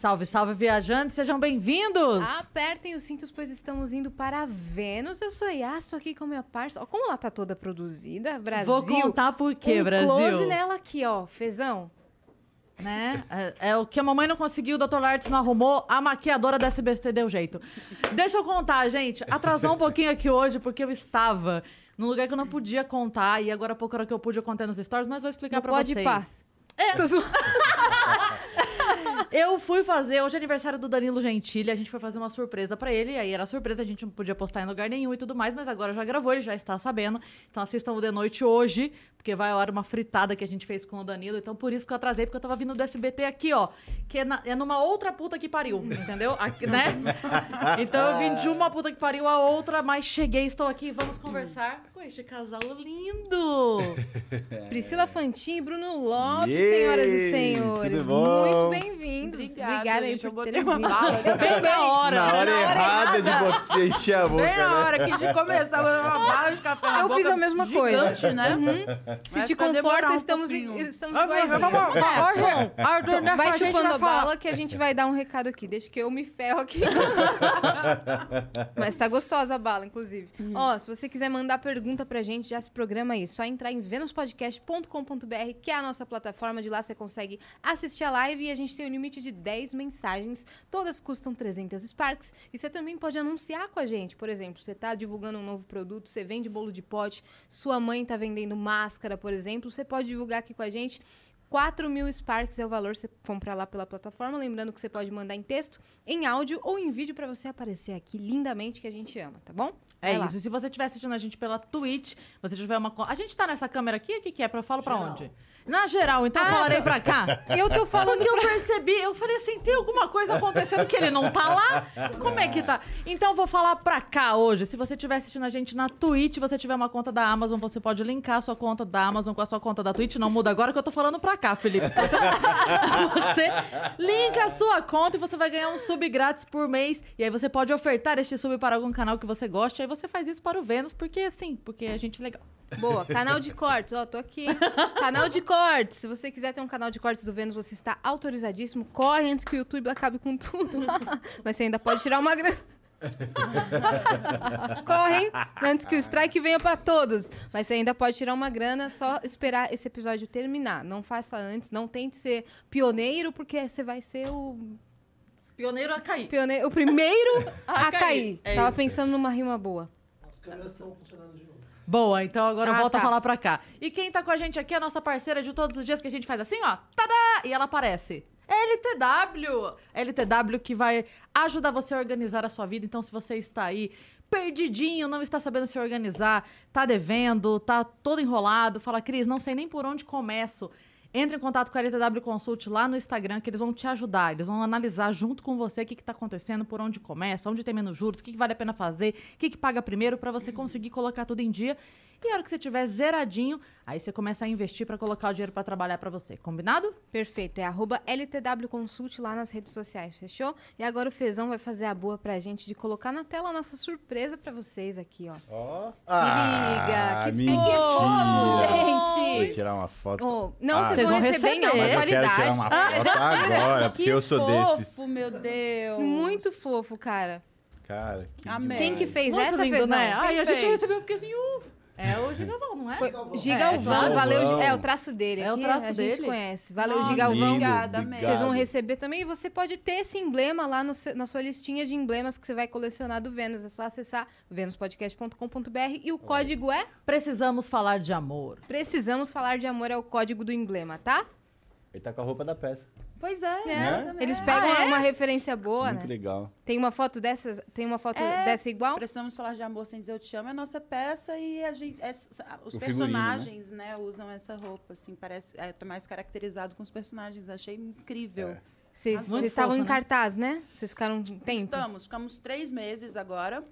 Salve, salve, viajantes, sejam bem-vindos! Apertem os cintos, pois estamos indo para Vênus. Eu sou a Yas, tô aqui com a minha parça. Ó, como ela tá toda produzida, Brasil. Vou contar por quê, um Brasil. close nela aqui, ó, fezão. Né? É, é o que a mamãe não conseguiu, o Dr. Lartes não arrumou, a maquiadora da SBT deu jeito. Deixa eu contar, gente. Atrasou um pouquinho aqui hoje, porque eu estava num lugar que eu não podia contar, e agora há pouco era que eu pude, eu contei nos stories, mas vou explicar Não pra pode vocês. pá. É. Eu fui fazer, hoje é aniversário do Danilo Gentili, a gente foi fazer uma surpresa pra ele, aí era surpresa, a gente não podia postar em lugar nenhum e tudo mais, mas agora já gravou, ele já está sabendo. Então assistam o de noite hoje, porque vai a hora uma fritada que a gente fez com o Danilo, então por isso que eu atrasei, porque eu tava vindo do SBT aqui, ó, que é, na- é numa outra puta que pariu, entendeu? Aqui, né? Então eu vim de uma puta que pariu a outra, mas cheguei, estou aqui, vamos conversar com este casal lindo. Priscila Fantin e Bruno Lopes, Yay! senhoras e senhores. Tudo bom? Muito bem-vindos. Obrigada, Obrigada aí gente, eu por terem uma bala. Bem na hora, Na né? hora errada de você encher a boca, Bem na né? hora que de começar, eu uma bala de café na Eu boca fiz a mesma gigante, coisa. né? Se Vai te conforta, um estamos, estamos iguais. vamos, vamos, Então, vai chupando a bala que a gente vai dar um recado aqui. Deixa que eu me ferro aqui. Mas tá gostosa a bala, inclusive. Ó, se você quiser mandar pergunta pra gente, já se programa aí. Só entrar em venuspodcast.com.br, que é a nossa plataforma. De lá você consegue assistir a live e a gente tem um limite de 10 mensagens. Todas custam 300 Sparks. E você também pode anunciar com a gente. Por exemplo, você tá divulgando um novo produto, você vende bolo de pote, sua mãe tá vendendo máscara, por exemplo. Você pode divulgar aqui com a gente. 4 mil Sparks é o valor você comprar lá pela plataforma. Lembrando que você pode mandar em texto, em áudio ou em vídeo pra você aparecer aqui lindamente que a gente ama, tá bom? É Vai lá. isso. E se você estiver assistindo a gente pela Twitch, você tiver uma. A gente tá nessa câmera aqui? O que, que é? Pra eu falo pra onde? Na geral, então eu falarei pra cá. Eu tô falando Porque eu percebi, eu falei assim, tem alguma coisa acontecendo que ele não tá lá? Como é que tá? Então eu vou falar pra cá hoje. Se você estiver assistindo a gente na Twitch, você tiver uma conta da Amazon, você pode linkar a sua conta da Amazon com a sua conta da Twitch. Não muda agora que eu tô falando pra cá, Felipe. Você linka a sua conta e você vai ganhar um sub grátis por mês. E aí você pode ofertar este sub para algum canal que você goste. Você faz isso para o Vênus, porque assim, porque a gente é legal. Boa, canal de cortes, ó, tô aqui. Canal de cortes. Se você quiser ter um canal de cortes do Vênus, você está autorizadíssimo. Corre antes que o YouTube acabe com tudo. Mas você ainda pode tirar uma grana. Correm antes que o strike venha pra todos. Mas você ainda pode tirar uma grana, só esperar esse episódio terminar. Não faça antes, não tente ser pioneiro, porque você vai ser o Pioneiro a cair. pioneiro, o primeiro A a, cair. cair. É Tava isso. pensando numa rima boa. Boa, então agora eu Ah, volto a tá. falar pra cá. E quem tá com a gente aqui é a nossa parceira de todos os dias que a gente faz assim, ó. Tadá! E ela aparece. LTW! LTW que vai ajudar você a organizar a sua vida. Então, se você está aí perdidinho, não está sabendo se organizar, tá devendo, tá todo enrolado, fala, Cris, não sei nem por onde começo. Entre em contato com a LTW Consult lá no Instagram, que eles vão te ajudar. Eles vão analisar junto com você o que está acontecendo, por onde começa, onde tem menos juros, o que, que vale a pena fazer, o que, que paga primeiro, para você conseguir colocar tudo em dia. E a hora que você tiver zeradinho, aí você começa a investir para colocar o dinheiro para trabalhar para você. Combinado? Perfeito, é arroba LTW Consult lá nas redes sociais, fechou? E agora o Fezão vai fazer a boa pra gente de colocar na tela a nossa surpresa pra vocês aqui, ó. Ó. liga, que mentira. fofo, gente. Vou tirar uma foto. Oh, não, Ah, vocês Vocês vão receber receber. Mas eu quero tirar qualidade. uma Ah, foto agora, porque Que eu sou fofo, desses. meu Deus. Muito fofo, cara. Cara, que. Quem que fez Muito essa, lindo, Fezão? né? Ai, a gente recebeu, eu fiquei assim, uh, é o Gigalvão, não é? Foi Gigalvão, é valeu. É o traço dele É o aqui, traço a gente dele. conhece. Valeu, Nossa, Gigalvão. Obrigada, amei. Vocês vão receber também e você pode ter esse emblema lá no na sua listinha de emblemas que você vai colecionar do Vênus. É só acessar venuspodcast.com.br e o código é Precisamos falar de amor. Precisamos falar de amor é o código do emblema, tá? Ele tá com a roupa da peça. Pois é. Né? Eles pegam Ah, é? uma referência boa, Muito né? legal. Tem uma foto dessas, tem uma foto É, dessa igual? Precisamos falar de amor sem dizer eu te amo. É a nossa peça e a gente, é- os O figurino, personagens, né? usam essa roupa, assim, parece é, tá mais caracterizado com os personagens. Achei incrível. É. Vocês estavam em né? cartaz, né? Vocês ficaram um tempo? Estamos, ficamos três meses agora.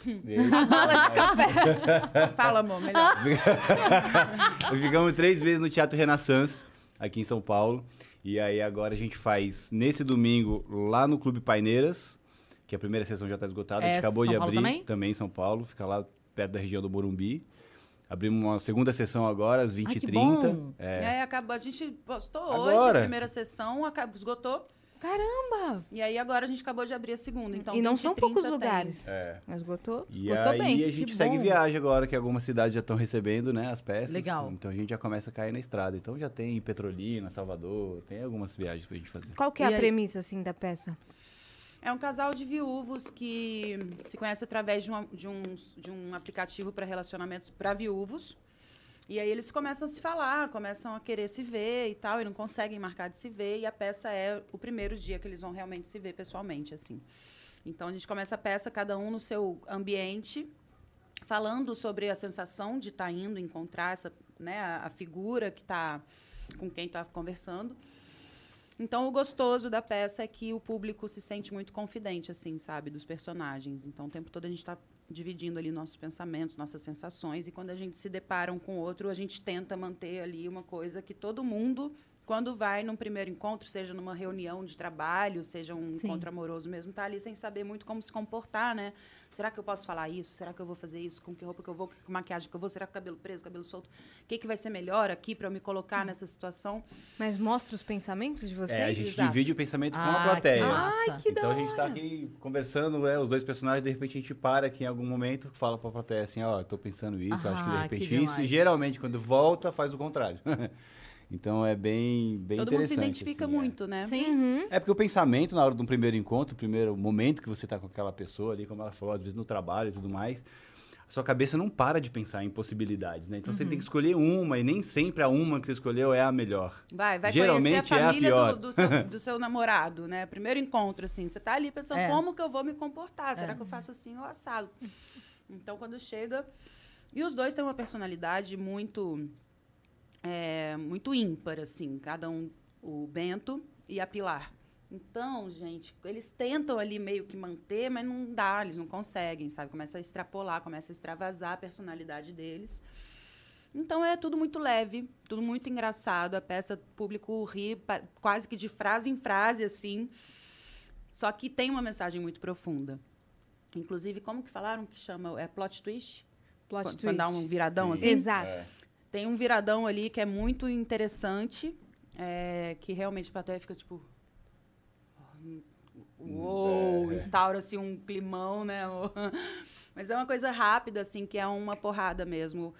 Fala, amor, melhor. Ficamos três meses no Teatro Renaissance, aqui em São Paulo. E aí agora a gente faz, nesse domingo, lá no Clube Paineiras, que a primeira sessão já está esgotada. a É gente acabou São de Paulo abrir também? em São Paulo, fica lá perto da região do Morumbi. Abrimos uma segunda sessão agora, às 20h30. que bom. É. É, acabou, a gente postou Agora? hoje a primeira sessão, acabou, esgotou. Caramba! E aí agora a gente acabou de abrir a segunda. Então, e não 20 são 30 poucos tem. lugares. É. Mas esgotou, E esgotou aí bem. a gente Que segue bom. viagem agora, que algumas cidades já estão recebendo, né, as peças. Legal. Então a gente já começa a cair na estrada. Então já tem Petrolina, Salvador, tem algumas viagens pra gente fazer. Qual que é E a aí? premissa, assim, da peça? É um casal de viúvos que se conhece através de um, de um, de um aplicativo para relacionamentos para viúvos. E aí eles começam a se falar, começam a querer se ver e tal, e não conseguem marcar de se ver. E a peça é o primeiro dia que eles vão realmente se ver pessoalmente, assim. Então a gente começa a peça, cada um no seu ambiente, falando sobre a sensação de estar indo encontrar essa, né, a, a figura que está com quem está conversando. Então, o gostoso da peça é que o público se sente muito confidente, assim, sabe, dos personagens. Então, o tempo todo a gente está dividindo ali nossos pensamentos, nossas sensações. E quando a gente se depara um com o outro, a gente tenta manter ali uma coisa que todo mundo, quando vai num primeiro encontro, seja numa reunião de trabalho, seja um Sim. encontro amoroso mesmo, tá ali sem saber muito como se comportar, né? Será que eu posso falar isso? Será que eu vou fazer isso? Com que roupa que eu vou? Com maquiagem que eu vou? Será que cabelo preso, cabelo solto? O que, que vai ser melhor aqui para eu me colocar nessa situação? Mas mostra os pensamentos de vocês? É, a gente Exato. divide o pensamento com Ah, a plateia. que massa. que então da a gente tá hora. aqui conversando, é, os dois personagens, de repente a gente para aqui em algum momento, fala pra plateia assim, ó, tô pensando isso, acho que de Ah, repente que isso. E geralmente quando volta, faz o contrário. então é bem, bem Todo mundo se interessante, identifica assim, é. muito, né? Sim. Uhum. É porque o pensamento na hora de um primeiro encontro, o primeiro momento que você tá com aquela pessoa ali, como ela falou, às vezes no trabalho e tudo mais, a sua cabeça não para de pensar em possibilidades, né? Então você tem que escolher uma e nem sempre a uma que você escolheu é a melhor. Vai, vai Geralmente conhecer é a a família pior. do, do seu, do seu namorado, né? Primeiro encontro, assim. Você tá ali pensando, É. como que eu vou me comportar? Será É. que eu faço assim ou assado? Então, quando chega... E os dois têm uma personalidade muito... é, muito ímpar, assim. Cada um, o Bento e a Pilar. Então, gente, eles tentam ali meio que manter, mas não dá, eles não conseguem, sabe? Começa a extrapolar, começa a extravasar a personalidade deles. Então é tudo muito leve, tudo muito engraçado. A peça, o público ri quase que de frase em frase, assim. Só que tem uma mensagem muito profunda. Inclusive, como que falaram que chama? É plot twist? Plot quando, twist. quando dá um viradão, Sim. assim? Exato. É. Tem um viradão ali que é muito interessante, é, que realmente a plateia fica tipo. Uou! É. Instaura assim um climão, né? Mas é uma coisa rápida, assim, que é uma porrada mesmo.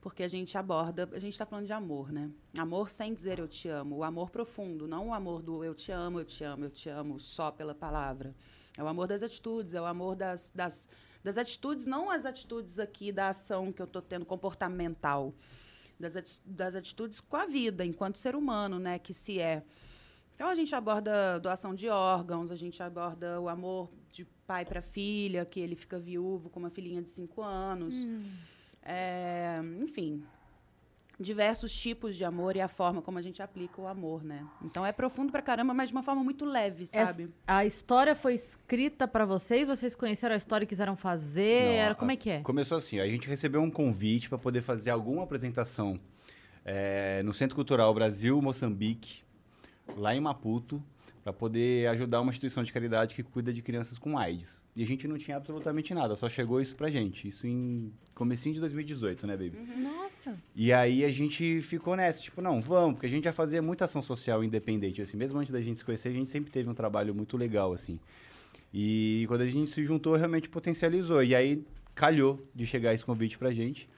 Porque a gente aborda. A gente tá falando de amor, né? Amor sem dizer eu te amo. O amor profundo, não o amor do eu te amo, eu te amo, eu te amo só pela palavra. É o amor das atitudes, é o amor das, das, das atitudes, não as atitudes aqui da ação que eu tô tendo comportamental das, das atitudes com a vida, enquanto ser humano, né, que se é. Então a gente aborda doação de órgãos, a gente aborda o amor de pai para filha, que ele fica viúvo com uma filhinha de cinco anos. É, enfim, diversos tipos de amor e a forma como a gente aplica o amor, né? Então é profundo pra caramba, mas de uma forma muito leve, sabe? Essa- a história foi escrita pra vocês? Vocês conheceram a história e quiseram fazer? Não, Era, como a- é que é? Começou assim, a gente recebeu um convite para poder fazer alguma apresentação eh, no Centro Cultural Brasil Moçambique, lá em Maputo, para poder ajudar uma instituição de caridade que cuida de crianças com AIDS. E a gente não tinha absolutamente nada, só chegou isso pra gente. Isso em comecinho de 2018, né, baby? Nossa. E aí a gente ficou nessa, tipo, não, vamos, porque a gente já fazia muita ação social independente, assim, mesmo antes da gente se conhecer, a gente sempre teve um trabalho muito legal, assim. E quando a gente se juntou, realmente potencializou. E aí calhou de chegar esse convite pra gente.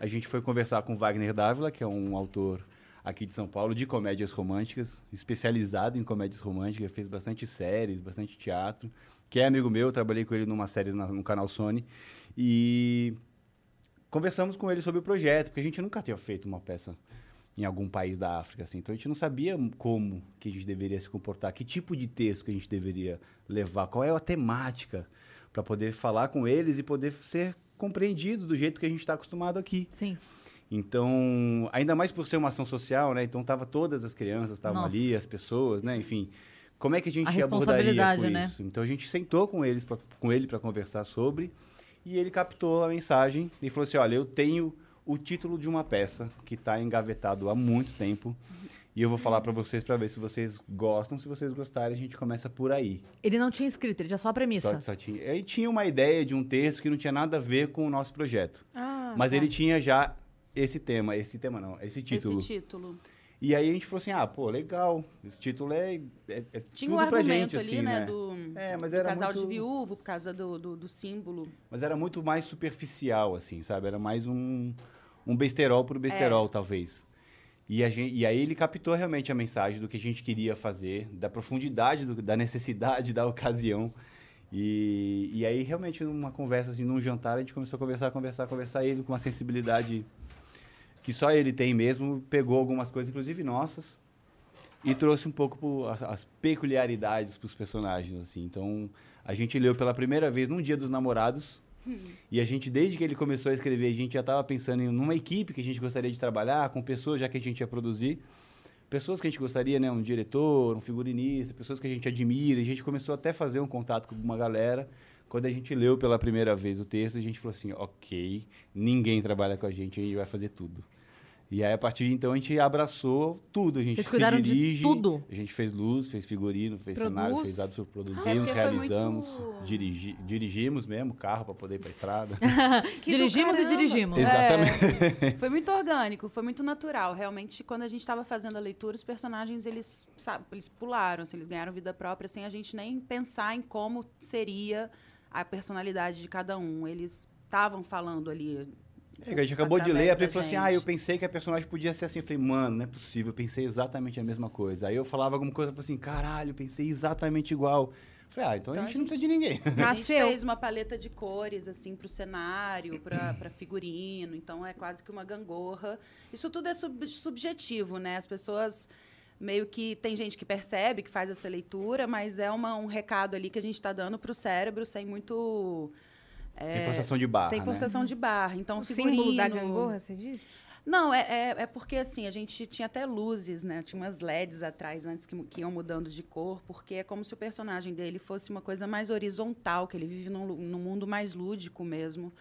A gente foi conversar com Wagner Dávila, que é um autor aqui de São Paulo, de comédias românticas, especializado em comédias românticas, fez bastante séries, bastante teatro, que é amigo meu, eu trabalhei com ele numa série na- no canal Sony. E conversamos com ele sobre o projeto, porque a gente nunca tinha feito uma peça em algum país da África, assim. Então a gente não sabia como que a gente deveria se comportar, que tipo de texto que a gente deveria levar, qual é a temática para poder falar com eles e poder ser compreendido do jeito que a gente está acostumado aqui. Sim. Então, ainda mais por ser uma ação social, né? Então tava todas as crianças estavam ali, as pessoas, né? Enfim, como é que a gente A abordaria responsabilidade, com né? isso? Então a gente sentou com eles, pra, com ele para conversar sobre, e ele captou a mensagem e falou assim: olha, eu tenho o título de uma peça que está engavetado há muito tempo. E eu vou falar para vocês para ver se vocês gostam. Se vocês gostarem, a gente começa por aí. Ele não tinha escrito, ele tinha só a premissa. Só, só tinha, ele tinha uma ideia de um texto que não tinha nada a ver com o nosso projeto. Ah, mas tá. ele tinha já esse tema, esse tema não, esse título. Esse título. E aí a gente falou assim, ah, pô, legal, esse título é, é, é Tinha um pra argumento gente, ali, assim, né? né? Do, É, mas do era casal muito... de viúvo, por causa do, do, do símbolo. Mas era muito mais superficial, assim, sabe? Era mais um, um besterol por besterol, talvez. E, gente, e aí ele captou realmente a mensagem do que a gente queria fazer, da profundidade, do- da necessidade da ocasião. E, e aí, realmente, numa conversa, assim, num jantar, a gente começou a conversar, conversar, conversar. E ele, com uma sensibilidade que só ele tem mesmo, pegou algumas coisas, inclusive nossas, e trouxe um pouco pro- as, as peculiaridades para os personagens, assim. Então, a gente leu pela primeira vez num dia dos namorados, e a gente, desde que ele começou a escrever, a gente já estava pensando em uma equipe que a gente gostaria de trabalhar, com pessoas já que a gente ia produzir. Pessoas que a gente gostaria, né? Um diretor, um figurinista, pessoas que a gente admira. E a gente começou até a fazer um contato com uma galera. Quando a gente leu pela primeira vez o texto, a gente falou assim, ok, ninguém trabalha com a gente, a gente vai fazer tudo. E aí, a partir de então, a gente abraçou tudo. A gente Vocês se cuidaram de dirige. tudo? A gente fez luz, fez figurino, fez cenário, Produz? fez absoluto, produzimos, É, porque foi realizamos, muito- dirigi, dirigimos mesmo o carro para poder ir para estrada. Que do dirigimos e dirigimos. Exatamente. Foi muito orgânico, foi muito natural. Realmente, quando a gente estava fazendo a leitura, os personagens, eles, sabe, eles pularam, assim, eles ganharam vida própria, sem a gente nem pensar em como seria a personalidade de cada um. Eles estavam falando ali. É, a gente acabou de ler, a Pri falou assim: ah, eu pensei que a personagem podia ser assim. Eu falei, mano, não é possível, eu pensei exatamente a mesma coisa. Aí eu falava alguma coisa, eu falei assim, caralho, eu pensei exatamente igual. Eu falei, ah, então, Então a a gente não precisa de ninguém. A gente Nasceu. fez uma paleta de cores, assim, pro cenário, pra, pra figurino. Então, é quase que uma gangorra. Isso tudo é sub- subjetivo, né? As pessoas meio que... Tem gente que percebe, que faz essa leitura, mas é uma, um recado ali que a gente está dando pro cérebro sem muito... Sem forçação de barra. sem né? forçação de barra. Então, O símbolo da figurino- gangorra, você disse? Não, é, é, é porque assim, a gente tinha até luzes, né? Tinha umas LEDs atrás antes que, que iam mudando de cor, porque é como se o personagem dele fosse uma coisa mais horizontal, que ele vive num, num mundo mais lúdico mesmo.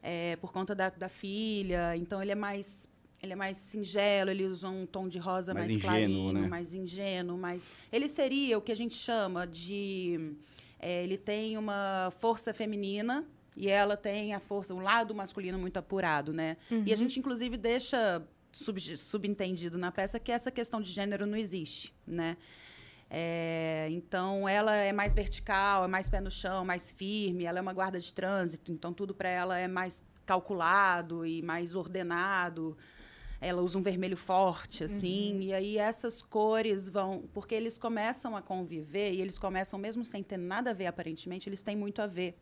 É, por conta da, da filha. Então ele é mais. Ele é mais singelo, ele usa um tom de rosa Mais mais, ingênuo, clarinho, né? mais ingênuo, mais. Ele seria o que a gente chama de. é, ele tem uma força feminina e ela tem a força, um lado masculino muito apurado, né? E a gente, inclusive, deixa sub- subentendido na peça que essa questão de gênero não existe, né? É, então, ela é mais vertical, é mais pé no chão, mais firme, ela é uma guarda de trânsito, então tudo para ela é mais calculado e mais ordenado. Ela usa um vermelho forte, assim, e aí essas cores vão. Porque eles começam a conviver e eles começam, mesmo sem ter nada a ver aparentemente, eles têm muito a ver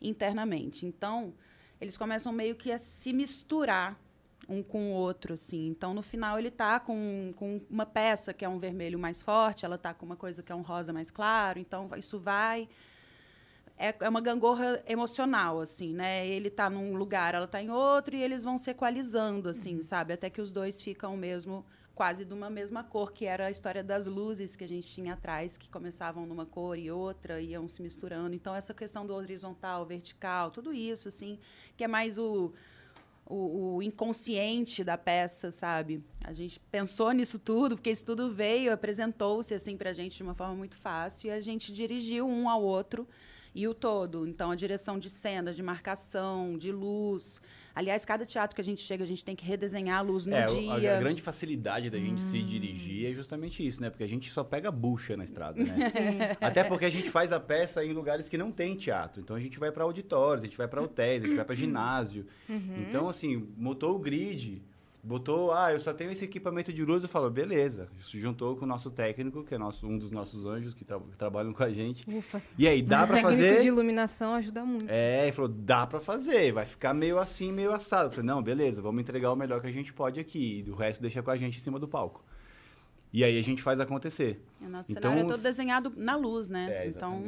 internamente. Então, eles começam meio que a se misturar um com o outro, assim. Então, no final, ele tá com, com uma peça que é um vermelho mais forte, ela tá com uma coisa que é um rosa mais claro. Então, isso vai... É, é uma gangorra emocional, assim, né? Ele tá num lugar, ela tá em outro, e eles vão se equalizando, assim, sabe? Até que os dois ficam mesmo quase de uma mesma cor, que era a história das luzes que a gente tinha atrás, que começavam numa cor e outra, iam se misturando. Então, essa questão do horizontal, vertical, tudo isso, assim, que é mais o, o, o inconsciente da peça, sabe? A gente pensou nisso tudo, porque isso tudo veio, apresentou-se, assim, pra gente de uma forma muito fácil, e a gente dirigiu um ao outro e o todo. Então, a direção de cena, de marcação, de luz. Aliás, cada teatro que a gente chega, a gente tem que redesenhar a luz no É, dia. a, a grande facilidade da gente se dirigir é justamente isso, né? Porque a gente só pega bucha na estrada, né? Até porque a gente faz a peça em lugares que não tem teatro. Então a gente vai para auditórios, a gente vai para hotéis, a gente vai para ginásio. Então, assim, montou o grid, botou, ah, eu só tenho esse equipamento de luz, eu falo, beleza. Se juntou com o nosso técnico, que é nosso, um dos nossos anjos que, tra- que trabalham com a gente. Ufa. E aí, dá para Técnico fazer? de iluminação ajuda muito. É, ele falou, dá pra fazer, vai ficar meio assim, meio assado. Eu falei, não, beleza, vamos entregar o melhor que a gente pode aqui, e o resto deixa com a gente em cima do palco. E aí a gente faz acontecer. O nosso Então- cenário é todo desenhado na luz, né? É, então,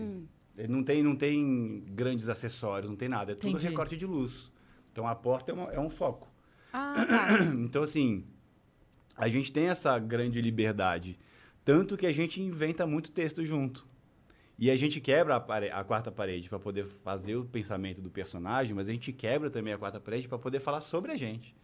Não tem, não tem grandes acessórios, não tem nada, é tudo Entendi. recorte de luz. Então a porta é, uma- é um foco. Ah, tá. Então, assim, a gente tem essa grande liberdade. Tanto que a gente inventa muito texto junto. E a gente quebra a, pare- a quarta parede para poder fazer o pensamento do personagem, mas a gente quebra também a quarta parede para poder falar sobre a gente.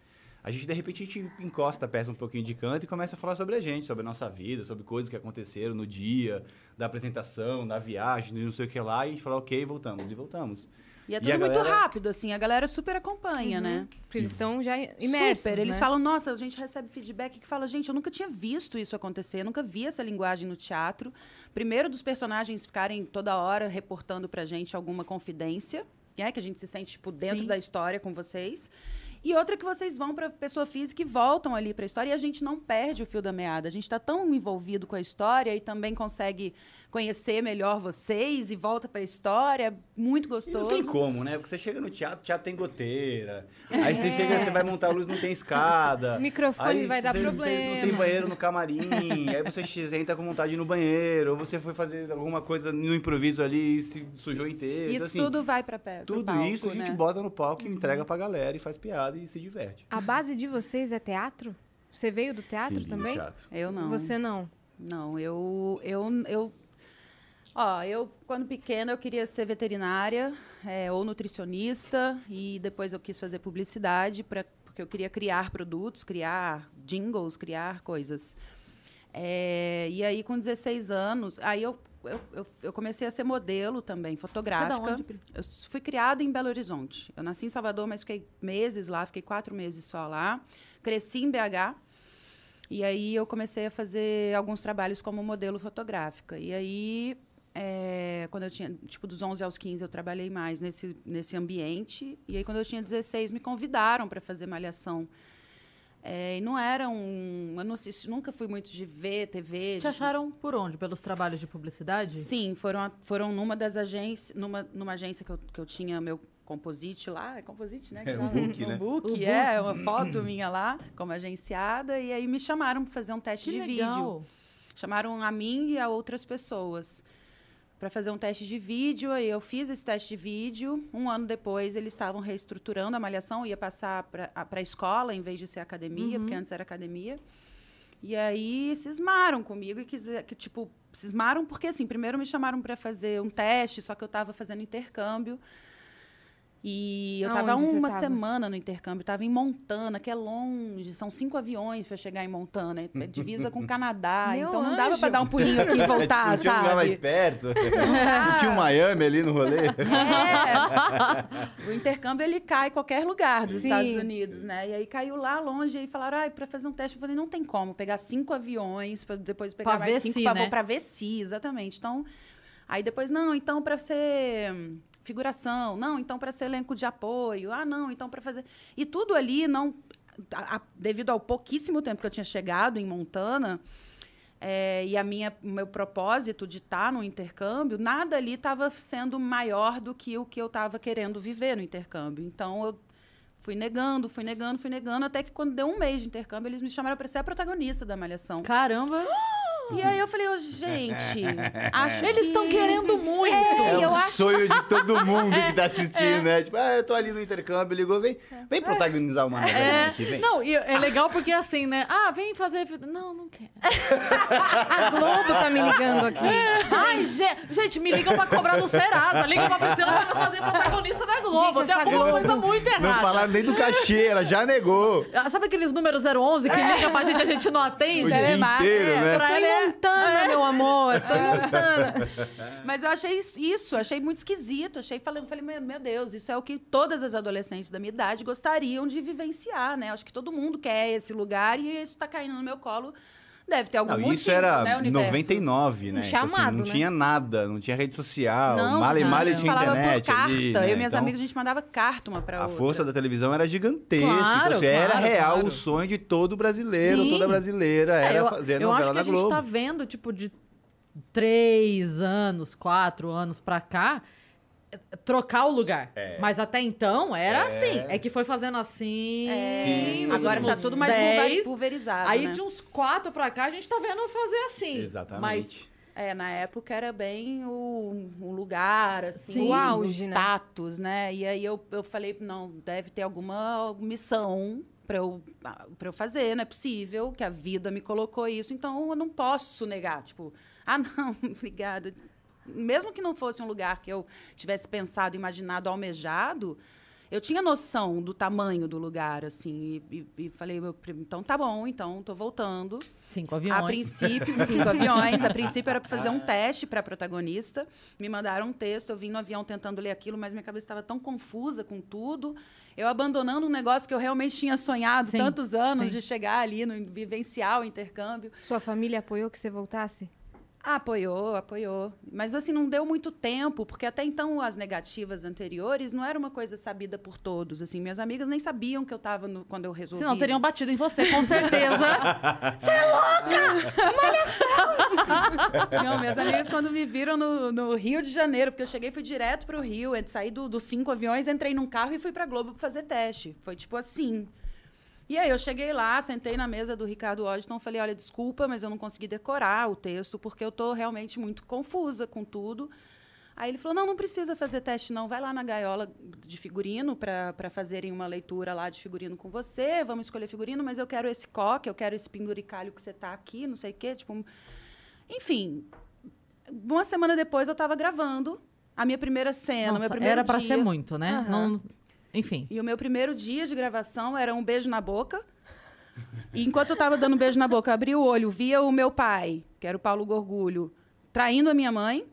A gente, de repente, gente encosta peça um pouquinho de canto e começa a falar sobre a gente, sobre a nossa vida, sobre coisas que aconteceram no dia, da apresentação, da viagem, não sei o que lá, e a gente fala, ok, voltamos, e voltamos. E é E tudo a muito galera- rápido, assim, a galera super acompanha, né? Porque eles estão já imersos, Super. Eles né? falam, nossa, a gente recebe feedback que fala, gente, eu nunca tinha visto isso acontecer, eu nunca vi essa linguagem no teatro. Primeiro, dos personagens ficarem toda hora reportando pra gente alguma confidência, né? Que a gente se sente, tipo, dentro Sim. da história com vocês. E outra que vocês vão pra pessoa física e voltam ali pra história e a gente não perde o fio da meada. A gente tá tão envolvido com a história e também consegue conhecer melhor vocês e volta pra história. É Muito E gostoso. não tem como, né? Porque você chega no teatro, o teatro tem goteira. Aí você chega, você vai montar a luz, não tem escada. O microfone Aí vai dar você- você problema. não tem banheiro no camarim. aí você senta com vontade no banheiro. Ou você foi fazer alguma coisa no improviso ali e se sujou inteiro. Isso Assim, tudo vai pra pé. pro Tudo palco, isso a gente né? bota no palco e entrega pra galera e faz piada e se diverte. A base de vocês é teatro? Você veio do teatro Sim, também? teatro. Eu não. Você não. Não, eu, eu, eu, ó, eu quando pequena eu queria ser veterinária é, ou nutricionista e depois eu quis fazer publicidade pra, porque eu queria criar produtos, criar jingles, criar coisas. É, e aí com 16 anos, aí eu, eu, eu, eu comecei a ser modelo também, fotográfica. Você é onde, Pri? Eu fui criada em Belo Horizonte. Eu nasci em Salvador, mas fiquei meses lá, fiquei quatro meses só lá. Cresci em BH. E aí eu comecei a fazer alguns trabalhos como modelo fotográfica. E aí, é, quando eu tinha, tipo, dos 11 aos 15, eu trabalhei mais nesse, nesse ambiente. E aí, quando eu tinha 16, me convidaram para fazer malhação. É, e não era um... Eu não, assisti- nunca fui muito de ver TV. Te de- acharam por onde? Pelos trabalhos de publicidade? Sim, foram, a- foram numa das agências, numa, numa agência que eu, que eu tinha meu composite lá, é composite, né? que É, o fala? book, né? book, O é, uma foto minha lá, como agenciada, e aí me chamaram para fazer um teste Que de legal. vídeo. Chamaram a mim e a outras pessoas para fazer um teste de vídeo. Aí eu fiz esse teste de vídeo. Um ano depois, eles estavam reestruturando a malhação, ia passar para a escola em vez de ser academia, porque antes era academia. E aí cismaram comigo e quiser, que tipo, cismaram porque assim, primeiro me chamaram para fazer um teste, só que eu estava fazendo intercâmbio. E eu estava você uma tava? semana no intercâmbio, estava em Montana, que é longe, são cinco aviões para chegar em Montana, é divisa com o Canadá, Meu então não dava anjo. para dar um pulinho aqui e voltar, não tinha um lugar mais sabe? perto. não tinha um Miami ali no rolê. É. o intercâmbio ele cai em qualquer lugar dos Sim. Estados Unidos, né? E aí caiu lá longe e falaram, ai, para fazer um teste, eu falei, não tem como pegar cinco aviões para depois pegar Pra mais ver cinco para né? para ver se, exatamente. Então, aí depois não, então para ser hum, figuração, não, então para ser elenco de apoio, ah, não, então para fazer e tudo ali não a- a- devido ao pouquíssimo tempo que eu tinha chegado em Montana, é, e a minha, meu propósito de estar no intercâmbio, nada ali estava sendo maior do que o que eu estava querendo viver no intercâmbio. Então, eu fui negando, fui negando, fui negando, até que quando deu um mês de intercâmbio, eles me chamaram para ser a protagonista da Malhação. Caramba! E aí eu falei, gente, acho Eles que- estão querendo muito! É eu o acho- sonho de todo mundo que tá assistindo, né? Tipo, ah, eu tô ali no intercâmbio, ligou, vem, vem protagonizar uma novela É, aqui, vem. não, e é legal porque assim, né? Ah, vem fazer. Não, não quero. A Globo tá me ligando aqui. Ai, ge- gente, me ligam pra cobrar no Serasa, ligam pra Priscila pra fazer protagonista da Globo. Gente, Tem essa alguma Globo- coisa muito Não errada. falaram nem do cachê, ela já negou. Ah, Sabe aqueles números 011 que liga pra gente e a gente não atende? O dia inteiro, é, né? pra em é- Montana, meu amor. Tô em Montana. Mas eu achei isso, achei muito esquisito. Achei, falei, falei meu, meu Deus, isso é o que todas as adolescentes da minha idade gostariam de vivenciar, né? Acho que todo mundo quer esse lugar e isso tá caindo no meu colo. Deve ter algum Não, motivo, isso era né, universo? 99, né? Um Então, assim, chamado, não né? tinha nada, não tinha rede social, Não, male gente, male a gente tinha internet por carta. ali, Eu né? e minhas Então, amigas, a gente mandava carta uma pra A outra. força da televisão era gigantesca, Claro, então assim, era claro, real claro. o sonho de todo brasileiro, Sim. toda brasileira, É, era eu, fazer eu novela acho que na a gente Globo. tá vendo, tipo, de três anos, quatro anos pra cá, é, trocar o lugar. É. Mas até então era assim. É que foi fazendo assim. É, agora tá tudo mais 10, pulver- pulverizado, Aí né? de uns quatro pra cá a gente tá vendo fazer assim. Mas Exatamente. É, na época era bem o, um lugar, assim, Sim. O o auge, né? status, né? E aí eu, eu falei, não, deve ter alguma missão pra eu, pra eu fazer, não é possível, que a vida me colocou isso, então eu não posso negar. Tipo, ah, não, obrigada. Mesmo que não fosse um lugar que eu tivesse pensado, imaginado, almejado, eu tinha noção do tamanho do lugar, assim, e, e- e falei, então tá bom, então tô voltando. Cinco A aviões. princípio, cinco aviões. A princípio era para fazer um teste para protagonista. Me mandaram um texto, eu vim no avião tentando ler aquilo, mas minha cabeça estava tão confusa com tudo. Eu abandonando um negócio que eu realmente tinha sonhado Sim, tantos anos sim. de chegar ali, no vivenciar o intercâmbio. Sua família apoiou que você voltasse? Ah, apoiou, apoiou. Mas assim, não deu muito tempo, porque até então as negativas anteriores não era uma coisa sabida por todos. Assim, minhas amigas nem sabiam que eu estava quando eu resolvi. Senão teriam batido em você, com certeza. Não, minhas amigas, quando me viram no, no Rio de Janeiro, porque eu cheguei fui direto pro Rio, eu saí do- dos cinco aviões, entrei num carro e fui pra Globo pra fazer teste. Foi tipo assim. E aí eu cheguei lá, sentei na mesa do Ricardo Washington, falei, olha, desculpa, mas eu não consegui decorar o texto, porque eu tô realmente muito confusa com tudo. Aí ele falou, não, não precisa fazer teste não, vai lá na gaiola de figurino para fazerem uma leitura lá de figurino com você, vamos escolher figurino, mas eu quero esse coque, eu quero esse penduricalho que você tá aqui, não sei o quê, tipo... Enfim, uma semana depois eu estava gravando a minha primeira cena, meu Nossa, primeiro era pra dia. ser muito, né? Aham. Não- Enfim. E o meu primeiro dia de gravação era um beijo na boca. E enquanto eu tava dando um beijo na boca, eu abri o olho, via o meu pai, que era o Paulo Gorgulho, traindo a minha mãe.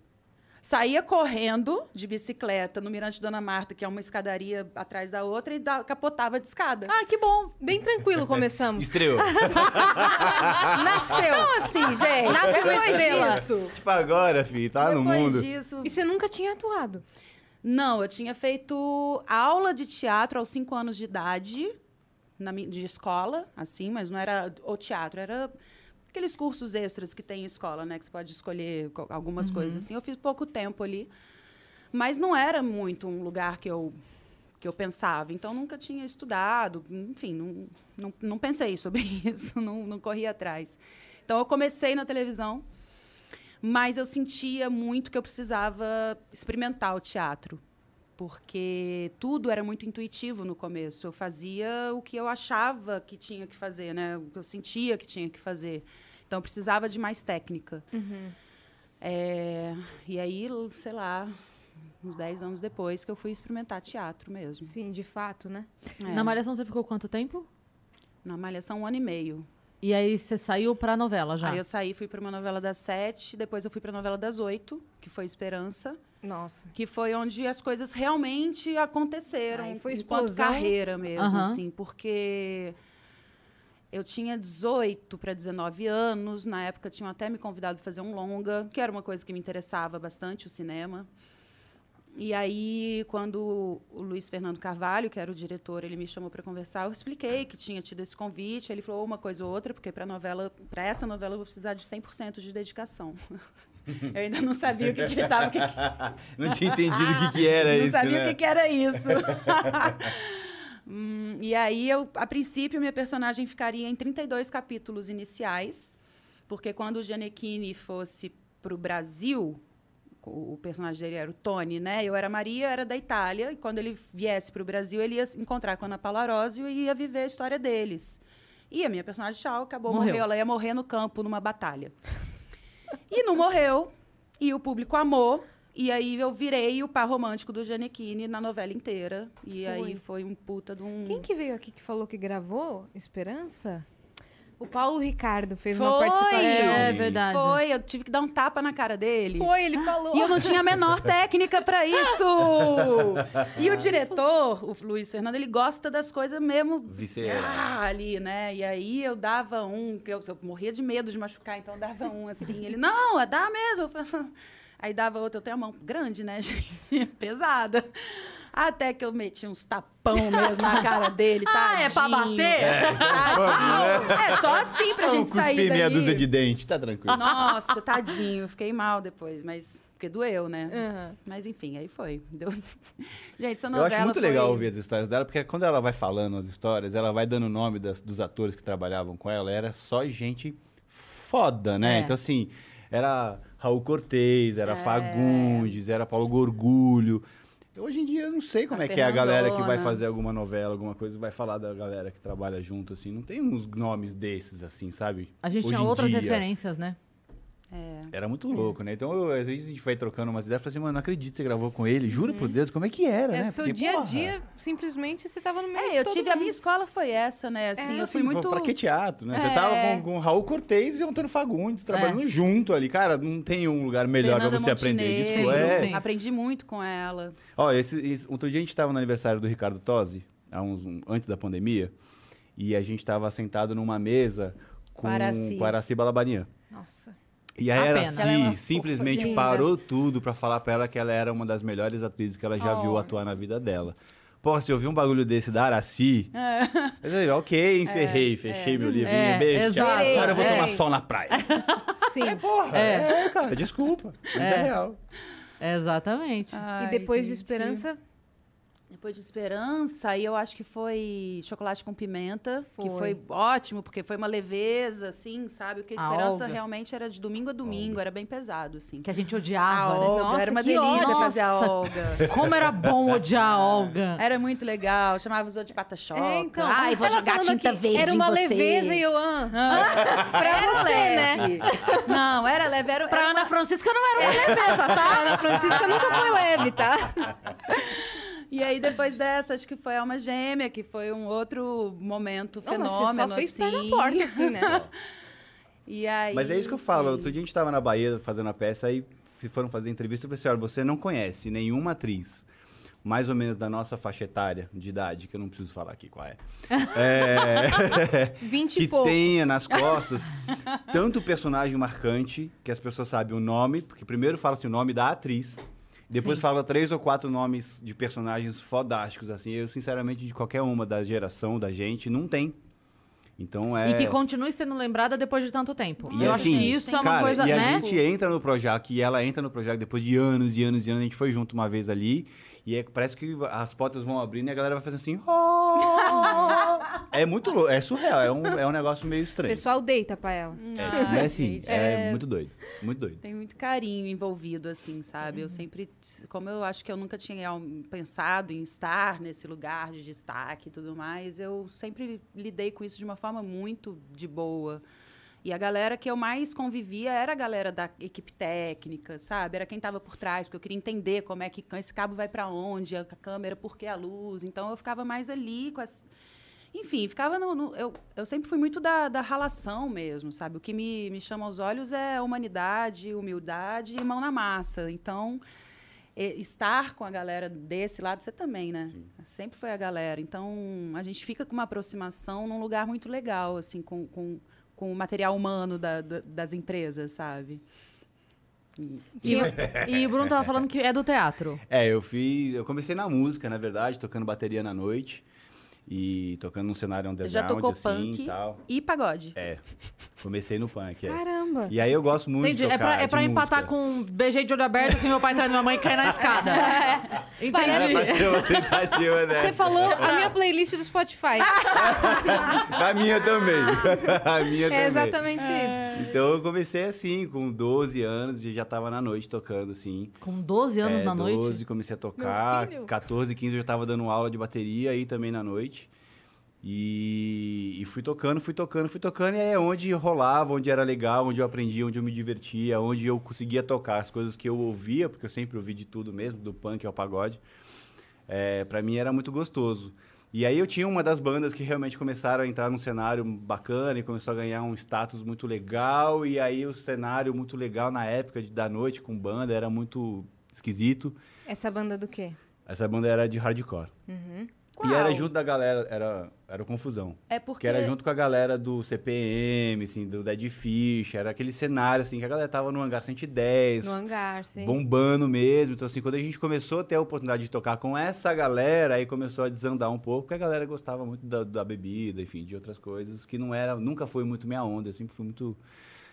Saía correndo de bicicleta no Mirante Dona Marta, que é uma escadaria atrás da outra, e da- capotava de escada. Ah, que bom. Bem tranquilo começamos. Estreou. Nasceu. assim, gente. Nasce uma estrela. disso- tipo, agora, filho, tá no depois mundo. disso, E você nunca tinha atuado? Não, eu tinha feito aula de teatro aos cinco anos de idade, na, de escola, assim, mas não era o teatro, era aqueles cursos extras que tem em escola, né? Que você pode escolher co- algumas coisas assim. Eu fiz pouco tempo ali, mas não era muito um lugar que eu que eu pensava. Então nunca tinha estudado, enfim, não, não, não pensei sobre isso, não, não corri atrás. Então eu comecei na televisão, mas eu sentia muito que eu precisava experimentar o teatro, porque tudo era muito intuitivo no começo. Eu fazia o que eu achava que tinha que fazer, né? O que eu sentia que tinha que fazer. Então eu precisava de mais técnica. É, e aí, sei lá, uns 10 anos depois que eu fui experimentar teatro mesmo. Sim, de fato, né? É. Na Malhação você ficou quanto tempo? Na Malhação, um ano e meio. E aí você saiu pra novela já? Aí eu saí, fui para uma novela das sete, depois eu fui para a novela das oito, que foi Esperança, Nossa. que foi onde as coisas realmente aconteceram Aí foi enquanto explosão. carreira mesmo, Aham. assim, porque eu tinha 18 para 19 anos, na época tinham até me convidado para fazer um longa, que era uma coisa que me interessava bastante, o cinema. E aí, quando o Luiz Fernando Carvalho, que era o diretor, ele me chamou para conversar, eu expliquei que tinha tido esse convite. Ele falou uma coisa ou outra, porque para novela, para essa novela eu vou precisar de 100% de dedicação. eu ainda não sabia o que, que ele estava, Não tinha entendido o que, que era não isso, sabia né? o que, que era isso. Hum, e aí, eu, a princípio, minha personagem ficaria em 32 capítulos iniciais, porque quando o Gianecchini fosse para o Brasil, o personagem dele era o Tony, né? Eu era Maria, era da Itália, e quando ele viesse para o Brasil, ele ia se encontrar com a Ana Paula Arósio e ia viver a história deles. E a minha personagem, tchau, acabou, Morreu. morreu. Ela ia morrer no campo, numa batalha. E não morreu. E o público amou. E aí eu virei o par romântico do Gianecchini na novela inteira. E Foi. aí foi um puta de um. Quem que veio aqui que falou que gravou Esperança? O Paulo Ricardo fez uma Foi! participação. É verdade. Foi, eu tive que dar um tapa na cara dele. Foi, ele falou. E eu não tinha a menor técnica pra isso. E o diretor, o Luiz Fernando, ele gosta das coisas mesmo Visceral. ah, ali, né? E aí eu dava um, que eu, eu morria de medo de machucar, então eu dava um assim. Ele, não, é dá mesmo. Aí dava outro, eu tenho a mão grande, né, gente? Pesada. Até que eu meti uns tapão mesmo na cara dele, tá? Ah, é pra bater? É só assim pra gente sair cuspir dali. meia dúzia de dente, tá tranquilo. Nossa, tadinho, fiquei mal depois, mas porque doeu, né? Aham. Mas enfim, aí foi. Deu... Gente, essa Eu novela acho muito foi- legal ouvir as histórias dela, porque quando ela vai falando as histórias, ela vai dando o nome das- dos atores que trabalhavam com ela, era só gente foda, né? É. Então, assim, era Raul Cortez, era É. Fagundes, era Paulo Gorgulho. Hoje em dia eu não sei como A é que é a galera que vai fazer alguma novela, alguma coisa, vai falar da galera que trabalha junto, assim. Não tem uns nomes desses, assim, sabe? A gente Hoje tinha outras dia. referências, né? É. Era muito louco, né? Então, eu- às vezes a gente vai trocando umas ideias e fala assim, mano, não acredito que você gravou com ele. Juro por Deus, como é que era, Era né? o seu Porque, dia a porra, dia, simplesmente você tava no meio de É, eu tive. A mundo. minha escola foi essa, né? Assim, É, eu fui assim, muito. Pra que teatro, né? Você É. tava com, com o Raul Cortez e o Antônio Fagundes trabalhando junto ali. Cara, não tem um lugar melhor Fernanda pra você aprender disso. Montenegro. É. Sim. Aprendi muito com ela. Ó, esse, esse- outro dia a gente tava no aniversário do Ricardo Tosi, há uns, um- antes da pandemia, e a gente tava sentado numa mesa com, Com a Araci. com a Araci Balabanian. Nossa. E a Apenas. Ela é simplesmente parou tudo pra falar pra ela que ela era uma das melhores atrizes que ela já viu Oh. atuar na vida dela. Pô, se eu vi um bagulho desse da Araci, É. eu falei, ok, encerrei, fechei meu livrinho, É, beijo, tchau. exato. Agora eu vou É. tomar sol na praia. Sim. Porra, é, cara, desculpa. Mas é, É. real. Exatamente. e Ai, depois de gente. Esperança, Depois de Esperança, aí eu acho que foi Chocolate com Pimenta, que Foi. foi ótimo, porque foi uma leveza, assim, sabe? Porque A Esperança Olga. realmente era de domingo a domingo, era bem pesado, assim. Que a gente A odiava, né? Olga, Nossa, era uma delícia ódio. fazer a. Olga. Como era bom odiar a Olga. Era muito legal, chamava os outros de pata choca. É, então, Ai, vou jogar tinta verde Era uma leveza e eu, ah, pra Era você, né? leve. Não, era leve. Era, Pra era Ana uma- Francisca não era uma leveza, tá? A Ana Francisca nunca foi leve, tá? E aí, depois dessa, acho que foi Alma Gêmea, que foi um outro momento, Não, mas fenômeno, você só fez pé assim. na porta, assim, né? E aí... Mas é isso que eu falo. Outro dia a gente tava na Bahia fazendo a peça, aí foram fazer entrevista e eu falei assim, olha, você não conhece nenhuma atriz mais ou menos da nossa faixa etária de idade, que eu não preciso falar aqui qual é, é 20 que e pouco. tenha nas costas tanto personagem marcante, que as pessoas sabem o nome, porque primeiro fala-se o nome da atriz, depois Sim. fala três ou quatro nomes de personagens fodásticos, assim. Eu, sinceramente, de qualquer uma da geração da gente, não tem. Então é... E que continue sendo lembrada depois de tanto tempo. E eu assim, acho que isso é uma coisa, e a né? gente entra no Projac e ela entra no Projac depois de anos e anos e anos. A gente foi junto uma vez ali e é- parece que as portas vão abrindo e a galera vai fazendo assim. "Oh". é muito louco, é surreal, é um, é um negócio meio O estranho. pessoal deita pra ela. É, tipo, é assim, é, é- muito doido, muito doido. Tem muito carinho envolvido, assim, sabe? Uhum. Eu sempre, como eu acho que eu nunca tinha pensado em estar nesse lugar de destaque e tudo mais, eu sempre lidei com isso de uma forma muito de boa. E a galera que eu mais convivia era a galera da equipe técnica, sabe? Era quem estava por trás, porque eu queria entender como é que esse cabo vai para onde, a câmera, por que a luz. Então eu ficava mais ali com as. Enfim, ficava no. no- eu, eu sempre fui muito da, da relação mesmo, sabe? O que me, me chama aos olhos é humanidade, humildade e mão na massa. Então, estar com a galera desse lado, você também, né? Sempre foi a galera. Então, a gente fica com uma aproximação num lugar muito legal, assim, com, com, com o material humano da- da- das empresas, sabe? E, e o Bruno tava falando que é do teatro. É, eu fiz. Eu comecei na música, na verdade, tocando bateria na noite. E tocando num cenário underground, Já tocou assim, punk e tal. e pagode. É, comecei no punk, é. Caramba. E aí eu gosto muito Entendi. de É tocar pra, é pra empatar música. com um beijei de olho aberto, que meu pai traz minha mãe e cai na escada. Entendi. Era pra ser uma tentativa, né? Você falou a minha playlist do Spotify. A minha também. A minha também. É exatamente isso. Então eu comecei assim, com 12 anos, e já tava na noite tocando, assim. Com 12 anos É, na 12, noite. comecei a tocar. Meu filho. 14, 15 eu já tava dando aula de bateria aí também na noite. E, e fui tocando, fui tocando, fui tocando, e aí é onde rolava, onde era legal, onde eu aprendia, onde eu me divertia, onde eu conseguia tocar as coisas que eu ouvia, porque eu sempre ouvi de tudo mesmo, do punk ao pagode. É, para mim era muito gostoso. E aí eu tinha uma das bandas que realmente começaram a entrar num cenário bacana e começou a ganhar um status muito legal. E aí o cenário muito legal na época de, da noite com banda era muito esquisito. Essa banda do quê? Essa banda era de hardcore. E era junto da galera, era, era Confusão. É porque Que era junto com a galera do CPM, assim, do Dead Fish, era aquele cenário, assim, que a galera tava no Hangar 110, No hangar, sim. bombando mesmo. Então, assim, quando a gente começou a ter a oportunidade de tocar com essa galera, aí começou a desandar um pouco, porque a galera gostava muito da, da bebida, enfim, de outras coisas, que não era, nunca foi muito minha onda, eu sempre fui muito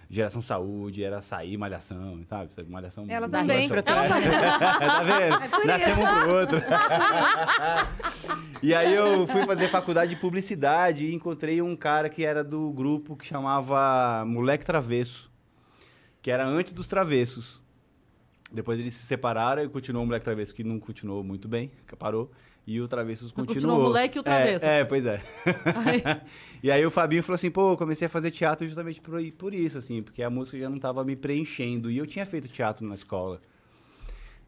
geração saúde, era sair, malhação, sabe? Sabe, Malhação. Ela também. Ela trás. tá vendo? Nascemos um pro outro. e aí eu fui fazer faculdade de publicidade e encontrei um cara que era do grupo que chamava Moleque Travesso, que era antes dos Travessos. Depois eles se separaram e continuou o Moleque Travesso, que não continuou muito bem, que parou. E o Travessos continuou. continuou o Moleque e o Travessos. É, é pois é. Aí, E aí o Fabinho falou assim, pô, eu comecei a fazer teatro justamente por, por isso, assim, porque a música já não tava me preenchendo. E eu tinha feito teatro na escola.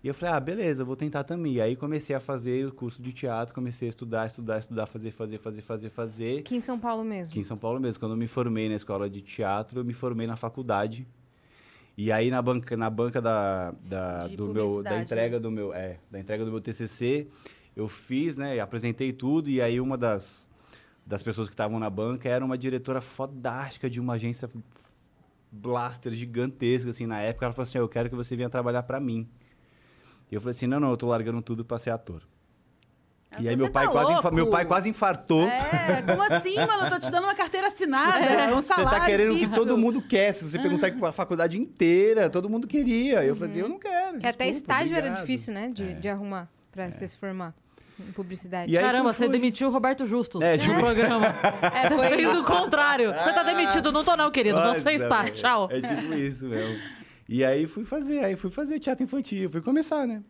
E eu falei, ah, beleza, vou tentar também. E aí comecei a fazer o curso de teatro, comecei a estudar, estudar, estudar, fazer, fazer, fazer, fazer, fazer. Aqui em São Paulo mesmo. Aqui em São Paulo mesmo. Quando eu me formei na escola de teatro, eu me formei na faculdade. E aí na banca, na banca da, da, De do meu, da entrega né? do meu, é, da entrega do meu TCC, eu fiz, né, apresentei tudo e aí uma das das pessoas que estavam na banca era uma diretora fodástica de uma agência blaster gigantesca assim na época. Ela falou assim: "Eu quero que você venha trabalhar para mim". E eu falei assim: "Não, não, eu tô largando tudo para ser ator". Ah, E aí você meu pai tá quase infa- meu pai quase infartou. É, como assim, mano? Eu tô te dando uma carteira assinada, um Você salário tá querendo o que todo mundo quer. Se você perguntar com a faculdade inteira, todo mundo queria. Eu falei assim, eu não quero. Que até desculpa, estágio era obrigado. difícil, né? De, É. de arrumar pra você se formar em publicidade. E aí caramba, você demitiu o Roberto Justus É, no tipo- programa. É, foi fez o contrário. Você tá demitido. Não tô não, querido. Nossa, Você está. velho. Tchau. É tipo isso mesmo. E aí fui fazer, aí fui fazer teatro infantil, fui começar, né?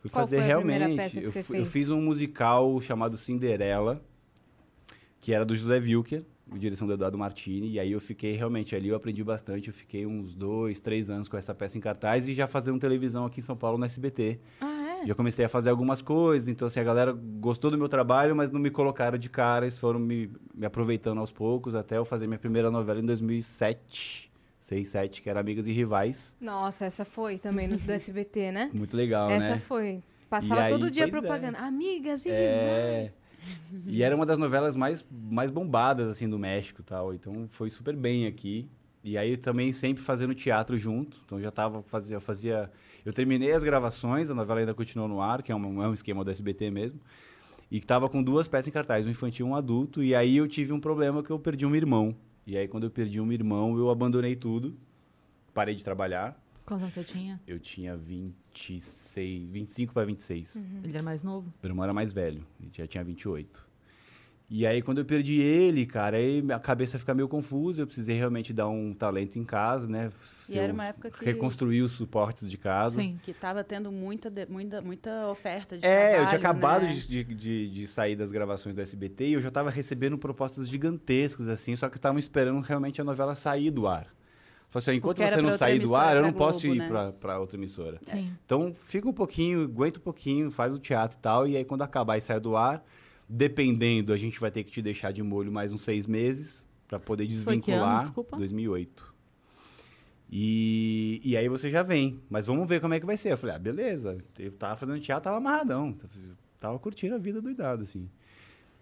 Fui Qual fazer foi a realmente. peça que eu, você fui- eu fez? fiz um musical chamado Cinderela, que era do José Wilker, com direção do Eduardo Martini, e aí eu fiquei realmente ali, eu aprendi bastante, eu fiquei uns dois, três anos com essa peça em cartaz e já fazendo televisão aqui em São Paulo no SBT. Ah, é? Já comecei a fazer algumas coisas, então assim, a galera gostou do meu trabalho, mas não me colocaram de cara, eles foram me, me aproveitando aos poucos, até eu fazer minha primeira novela em 2007, 6, 7, que era Amigas e Rivais. Nossa, essa foi também nos do SBT, né? Muito legal, essa né? foi. Passava aí, todo dia é. propaganda. Amigas e É. rivais. E era uma das novelas mais, mais bombadas, assim, do México e tal. Então, foi super bem aqui. E aí, também sempre fazendo teatro junto. Então, já tava, fazia, eu fazia... Eu terminei as gravações, a novela ainda continuou no ar, que é um, é um esquema do SBT mesmo. E que tava com duas peças em cartaz, um infantil e um adulto. E aí, eu tive um problema que eu perdi um irmão. E aí, quando eu perdi um irmão, eu abandonei tudo. Parei de trabalhar. Quantos anos você tinha? Eu tinha 26, 25 para 26. Ele era mais novo? Meu irmão era mais velho, ele já tinha 28. E aí, quando eu perdi ele, cara, aí a cabeça fica meio confusa. Eu precisei realmente dar um talento em casa, né? E era uma época que- Reconstruir os suportes de casa. Sim. Que tava tendo muita, muita, muita oferta de É, trabalho, eu tinha acabado né? de, de, de- sair das gravações do SBT e eu já tava recebendo propostas gigantescas, assim, só que estavam esperando realmente a novela sair do ar. Falei assim, enquanto você não sair do ar, eu não posso Globo, ir né? pra, pra outra emissora. Sim. Então, fica um pouquinho, aguenta um pouquinho, faz o teatro e tal, e aí quando acabar e sair do ar, dependendo, a gente vai ter que te deixar de molho mais uns seis meses para poder Foi que ano, desvincular. desculpa? 2008. E, e aí você já vem, mas vamos ver como é que vai ser. Eu falei, ah, beleza. Eu tava fazendo teatro, tava amarradão, tava curtindo a vida doidado, assim.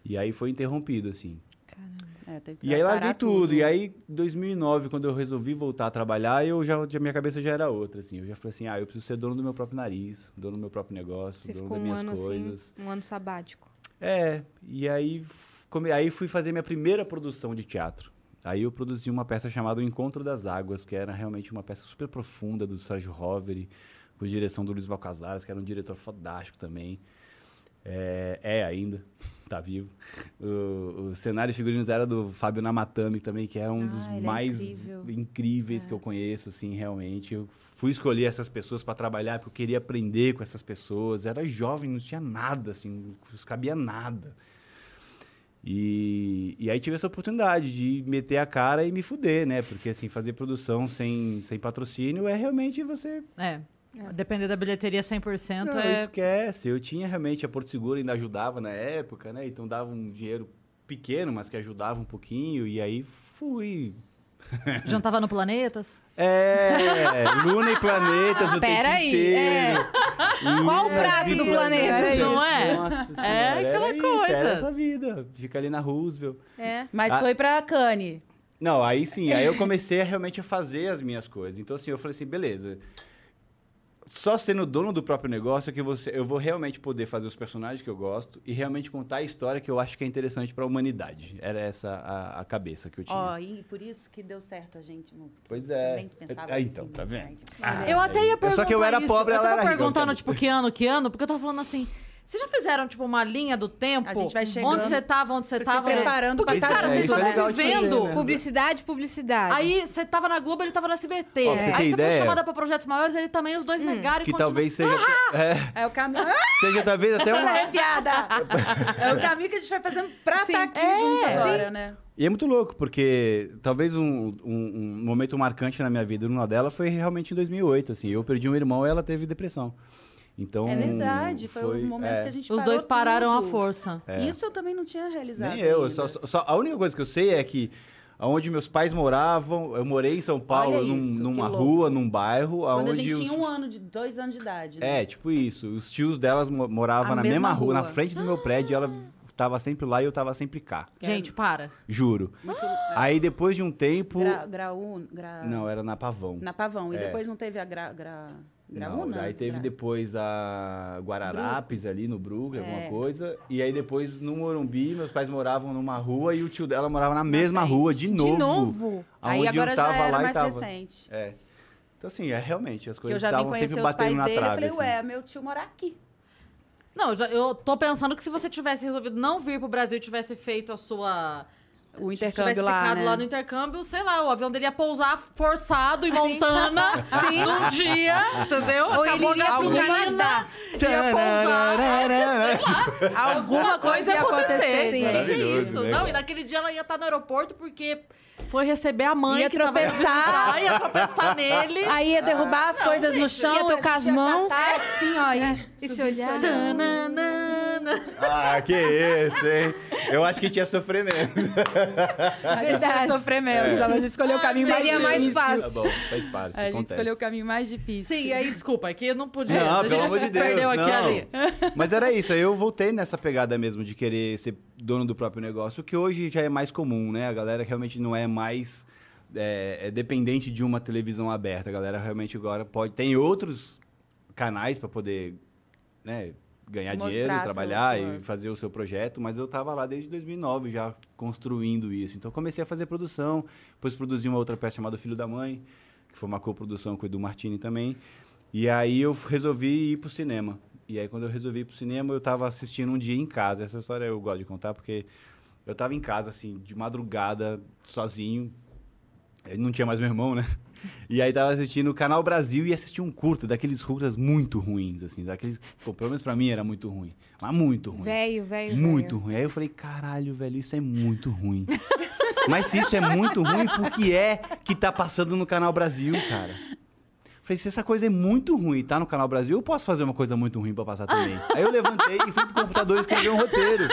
E aí foi interrompido, assim. É, teve que E aí larguei parar tudo. E aí, 2009, quando eu resolvi voltar a trabalhar, eu já, já- minha cabeça já era outra, assim. Eu já falei assim, ah, eu preciso ser dono do meu próprio nariz, dono do meu próprio negócio, Você dono ficou das um minhas ano coisas. assim, um ano sabático. É, e aí, come, aí fui fazer minha primeira produção de teatro. Aí eu produzi uma peça chamada O Encontro das Águas, que era realmente uma peça super profunda do Sérgio Roveri, com direção do Luiz Valcasares, que era um diretor fodástico também. É, é ainda, tá vivo. O, o cenário e figurinos era do Fábio Namatami também, que é um Ah, dos é mais incrível. incríveis que eu conheço, assim, realmente. Eu fui escolher essas pessoas para trabalhar porque eu queria aprender com essas pessoas. Era jovem, não tinha nada, assim, não cabia nada. E, e aí tive essa oportunidade de meter a cara e me fuder, né? Porque, assim, fazer produção sem, sem patrocínio é realmente você É. Depender da bilheteria 100% não, é... esquece. Eu tinha realmente a Porto Seguro ainda ajudava na época, né? Então dava um dinheiro pequeno, mas que ajudava um pouquinho. E aí fui. Jantava no Planetas. É, Luna e planetas o Pera tempo aí, inteiro. Qual o prato do vida, planeta? era Não é? Nossa É senhora, aquela era coisa. Isso, era essa vida. Fica ali na Roosevelt. É. Mas Ah. foi pra Cane. Não, aí sim, aí eu comecei a realmente a fazer as minhas coisas. Então, assim, eu falei assim, beleza. Só sendo dono do próprio negócio é que você, eu vou realmente poder fazer os personagens que eu gosto e realmente contar a história que eu acho que é interessante para a humanidade. Era essa a, a cabeça que eu tinha. Ó, e por isso que deu certo a gente. Pois eu é. também pensava Ah, então, assim, tá vendo? né? Ah, Eu até ia perguntar Só que eu era isso. pobre, eu ela tava era rica, perguntando, cara. tipo, que ano, que ano, porque eu tava falando assim, Vocês já fizeram, tipo, uma linha do tempo? A gente vai chegando, Onde você tava, onde você se tava. preparando Porque, pra cara, você isso é vivendo. né? Publicidade, publicidade. Aí você tava na Globo, ele tava no SBT. Ó, pra você Aí ter você foi ideia- chamada pra projetos maiores, ele também, os dois negaram e Que continuam- talvez seja, é, É o caminho. seja talvez até uma... arrepiada. É o caminho que a gente vai fazendo pra Sim. estar aqui É, junto sim. agora, né? E é muito louco, porque talvez um, um- um momento marcante na minha vida, uma dela, foi realmente em 2008, assim. Eu perdi um irmão e ela teve depressão. Então, É verdade. Foi, o momento é, que a gente Os parou dois pararam tudo. a força. Isso eu também não tinha realizado. Nem eu. ainda. Só, só- a única coisa que eu sei é que onde meus pais moravam, eu morei em São Paulo, num- isso, numa rua, num bairro, Quando a onde gente os, tinha um ano, de dois anos de idade. né? É, tipo isso. Os tios delas mo- moravam A na mesma mesma rua, na rua. frente do meu prédio, e ela tava sempre lá e eu tava sempre cá. Gente, para. Juro. Muito, Aí depois de um tempo. gra, graú, gra, Não, era na Pavão. Na Pavão. E É. depois não teve a gra, gra, Não, Graúna? aí teve Gra- depois a Guararapes ali no alguma É. coisa. E aí depois no Morumbi, meus pais moravam numa rua e o tio dela morava na mesma rua, de novo. De novo? Aí agora eu tava já era lá e mais tava. recente. É. Então assim, é realmente, as Que eu coisas estavam sempre os batendo pais na dele. Eu trave. falei, assim. ué, meu tio mora aqui. Não, eu já- eu tô pensando que se você tivesse resolvido não vir pro Brasil e tivesse feito a sua. O tivesse intercâmbio lá, ficado né? lá no intercâmbio, sei lá, o avião dele ia pousar forçado em Montana num dia, entendeu? Ou ele iria pro Canadá. Ia pousar. Tchararara. Alguma coisa ia acontecer, sim. gente. Que Maravilhoso, isso? né, Não, e naquele dia ela ia estar no aeroporto porque foi receber a mãe Ia que tropeçar. Aí ia tropeçar nele. Aí ia derrubar as Não, coisas no gente, chão. ia tocar as mãos. catar assim, ó. E, E se olhar? Ah, que isso, hein? Eu acho que tinha sofrer menos. a gente Verdade. ia sofrer menos. A gente escolheu o caminho mais Seria mais difícil. fácil. Tá bom, faz parte, A gente acontece. escolheu o caminho mais difícil. Sim, aí desculpa, é que eu não podia. Não, a pelo gente amor de Deus, perdeu aqui não. ali. Mas era isso, aí eu voltei nessa pegada mesmo de querer ser dono do próprio negócio, que hoje já é mais comum, né? A galera realmente não é mais é, é dependente de uma televisão aberta. A galera realmente agora pode... Tem outros canais para poder né, ganhar Mostrar dinheiro, trabalhar e fazer o seu projeto, mas eu estava lá desde 2009 já construindo isso. Então comecei a fazer produção, depois produzi uma outra peça chamada Filho da Mãe, que foi uma coprodução com o Edu Martini também. E aí eu resolvi ir pro cinema. E aí quando eu resolvi ir pro cinema, eu tava assistindo um dia em casa. Essa história eu gosto de contar porque eu tava em casa assim, de madrugada, sozinho. Não tinha mais meu irmão, né? E aí tava assistindo o Canal Brasil e assisti um curto daqueles curtas muito ruins assim, daqueles, pô, pelo menos pra mim era muito ruim, mas muito ruim. Velho, velho. Muito velho. ruim. Aí eu falei, caralho, velho, isso é muito ruim. Mas se isso é muito ruim, por que é que tá passando no Canal Brasil, cara? Falei, se essa coisa é muito ruim tá no Canal Brasil, eu posso fazer uma coisa muito ruim pra passar também. Aí eu levantei e fui pro computador escrever um roteiro.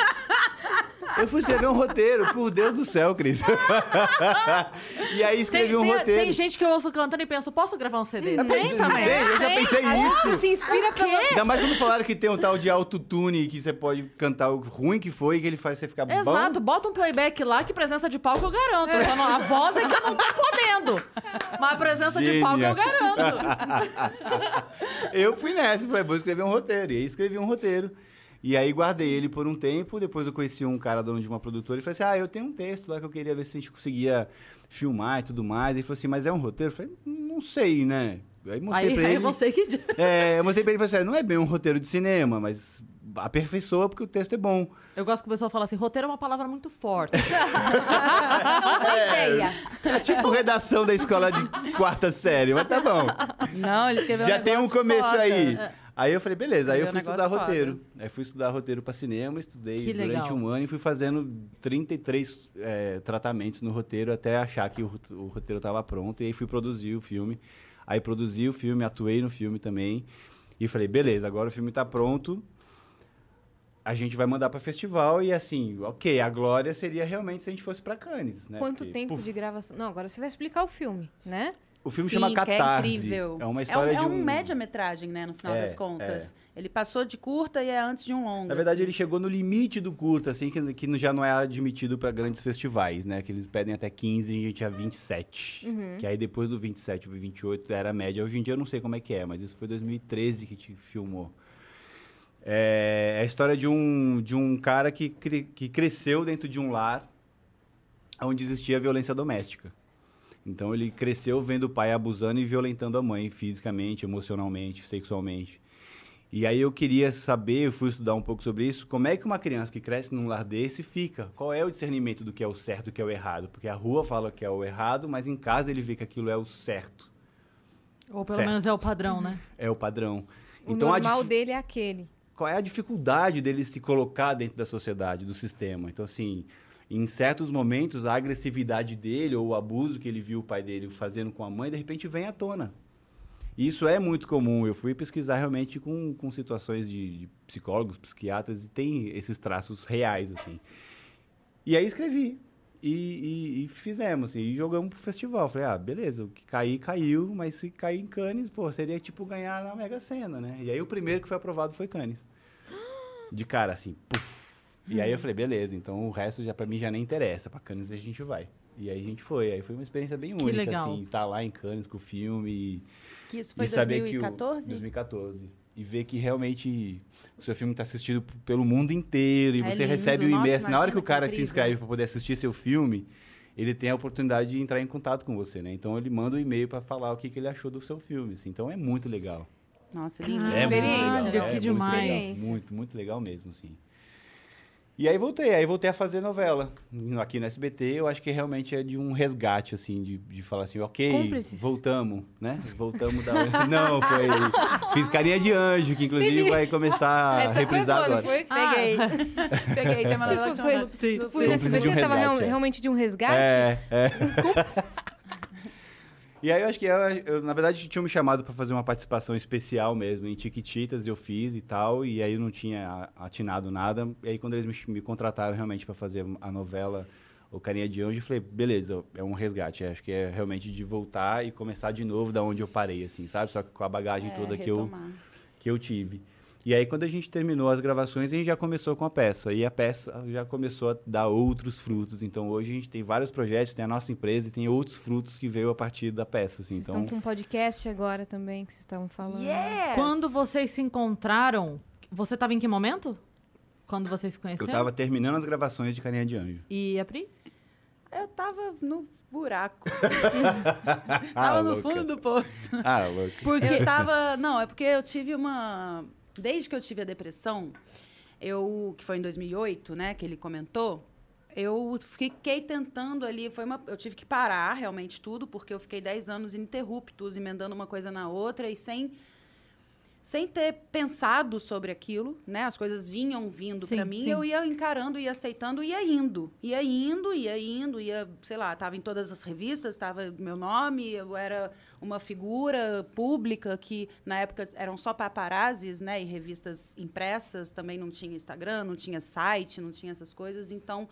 Eu fui escrever um roteiro, por Deus do céu, Cris. e aí escrevi Tem, um tem- roteiro. tem gente que eu ouço cantando e penso, posso gravar um CD? Eu pensei- tem, eu já pensei nisso. se inspira pelo... Ainda mais quando falaram que tem um tal de autotune que você pode cantar o ruim que foi e que ele faz você ficar bom. Exato, bota um playback lá que presença de palco eu garanto. Não- a voz é que eu não tô podendo. Mas a presença de palco eu Gênia. garanto. Eu fui nessa, falei, vou escrever um roteiro. E aí escrevi um roteiro. E aí guardei ele por um tempo, depois eu conheci um cara dono de uma produtora e falei assim, ah, eu tenho um texto lá que eu queria ver se a gente conseguia filmar e tudo mais. Ele falou assim, mas é um roteiro? Eu falei, não sei, né? Aí mostrei Aí, pra aí ele. você que. É, eu mostrei pra ele e falei assim, não é bem um roteiro de cinema, mas aperfeiçoa porque o texto é bom. Eu gosto que o pessoal fala assim, roteiro é uma palavra muito forte. É uma ideia. É tipo redação da escola de quarta série, mas tá bom. Não, ele escreveu Já um tem um começo foda. aí. Aí eu falei, beleza. Aí eu fui estudar negócio roteiro. Aí fui estudar roteiro para cinema, estudei Que durante legal. um ano e fui fazendo 33 é, tratamentos no roteiro até achar que o, o roteiro estava pronto. E aí fui produzir o filme. Aí produzi o filme, atuei no filme também. E falei, beleza, agora o filme está pronto. A gente vai mandar para festival e assim, ok, a glória seria realmente se a gente fosse para Cannes, né? Quanto Porque, tempo puf, de gravação? Não, agora você vai explicar o filme, né? O filme Sim, chama que Catarse. É incrível. É uma história é um, de é um... um média-metragem, né, no final É, das contas. Ele passou de curta e é antes de um longa. Na verdade, assim. ele chegou no limite do curto, assim, que, que já não é admitido para grandes festivais, né? Que eles pedem até 15 e a gente tinha 27. Que aí depois do 27 pro 28 era a média. Hoje em dia eu não sei como é que é, mas isso foi 2013 que te filmou. É, é a história de um, de um cara que, cre- que cresceu dentro de um lar onde existia violência doméstica. Então ele cresceu vendo o pai abusando e violentando a mãe fisicamente, emocionalmente, sexualmente. E aí eu queria saber, eu fui estudar um pouco sobre isso, como é que uma criança que cresce num lar desse fica? Qual é o discernimento do que é o certo e do que é o errado? Porque a rua fala que é o errado, mas em casa ele vê que aquilo é o certo, Ou pelo Certo. menos é o padrão, né? é o padrão. O então normal dif- dele é aquele. qual é a dificuldade dele se colocar dentro da sociedade, do sistema. Então, assim, em certos momentos, a agressividade dele ou o abuso que ele viu o pai dele fazendo com a mãe, de repente vem à tona. Isso é muito comum. Eu fui pesquisar realmente com, com situações de, de psicólogos, psiquiatras, e tem esses traços reais, assim. E aí escrevi. E, e- e fizemos, assim, e jogamos pro festival. Falei, ah, beleza, o que cair, caiu, mas se cair em Cannes, pô, seria tipo ganhar na Mega Sena, né? E aí o primeiro que foi aprovado foi Cannes. De cara, assim, puf. E aí eu falei, beleza, então o resto já pra mim já nem interessa, pra Cannes a gente vai. E aí a gente foi, aí foi uma experiência bem única, legal. assim, estar lá em Cannes com o filme e, Que isso foi e saber que o... 2014? 2014. E ver que realmente o seu filme está assistido pelo mundo inteiro e É você lindo, recebe o e-mail. Na hora que o que cara se inscreve para poder assistir seu filme, ele tem a oportunidade de entrar em contato com você, né? Então ele manda o e-mail para falar o que, que ele achou do seu filme. assim. Então é muito legal. Nossa, lindo. É muito experiência, legal. né? é Que muito demais. legal, Muito, muito legal mesmo, assim. E aí voltei, aí voltei a fazer novela. Aqui no SBT, eu acho que realmente é de um resgate, assim, de, de falar assim, ok, Cúmplices. voltamos, né? Voltamos da... Não, foi... Fiz carinha de anjo, que inclusive Entendi. vai começar a Essa foi reprisar boa, não agora. foi? Peguei. Peguei. Tem uma Foi- novela que foi- chama foi- Sim. Tu fui no de um SBT, tava real- é. realmente de um resgate? É, é. E aí eu acho que eu, eu, na verdade tinham me chamado para fazer uma participação especial mesmo em Tiquititas, eu fiz e tal, e aí eu não tinha atinado nada. E aí quando eles me, me contrataram realmente para fazer a novela O Carinha de Anjo, eu falei, beleza, é um resgate, acho que é realmente de voltar e começar de novo da onde eu parei assim, sabe? Só que com a bagagem É, toda que eu retomar. que eu tive. E aí, quando a gente terminou as gravações, a gente já começou com a peça. E a peça já começou a dar outros frutos. Então, hoje a gente tem vários projetos, tem a nossa empresa e tem outros frutos que veio a partir da peça. Assim. Vocês Então, estão com um podcast agora também, que vocês estavam falando. Yes! Quando vocês se encontraram, você tava em que momento? Quando vocês se eu conheceram? tava terminando as gravações de Carinha de Anjo. E a Pri? Eu tava no buraco. Ah, tava no louca. fundo do poço. Ah, louco. Porque Eu tava. Não, é porque eu tive uma. Desde que eu tive a depressão, eu. Que foi em 2008, né? Que ele comentou. Eu fiquei tentando ali. Foi uma, eu tive que parar realmente tudo, porque eu fiquei 10 anos ininterruptos, emendando uma coisa na outra e sem. Sem ter pensado sobre aquilo, né? As coisas vinham vindo para mim, sim. eu ia encarando, ia aceitando, ia indo. Ia indo, ia indo, ia, sei lá, tava em todas as revistas, tava meu nome, eu era uma figura pública que na época eram só paparazzis, né, e revistas impressas, também não tinha Instagram, não tinha site, não tinha essas coisas, então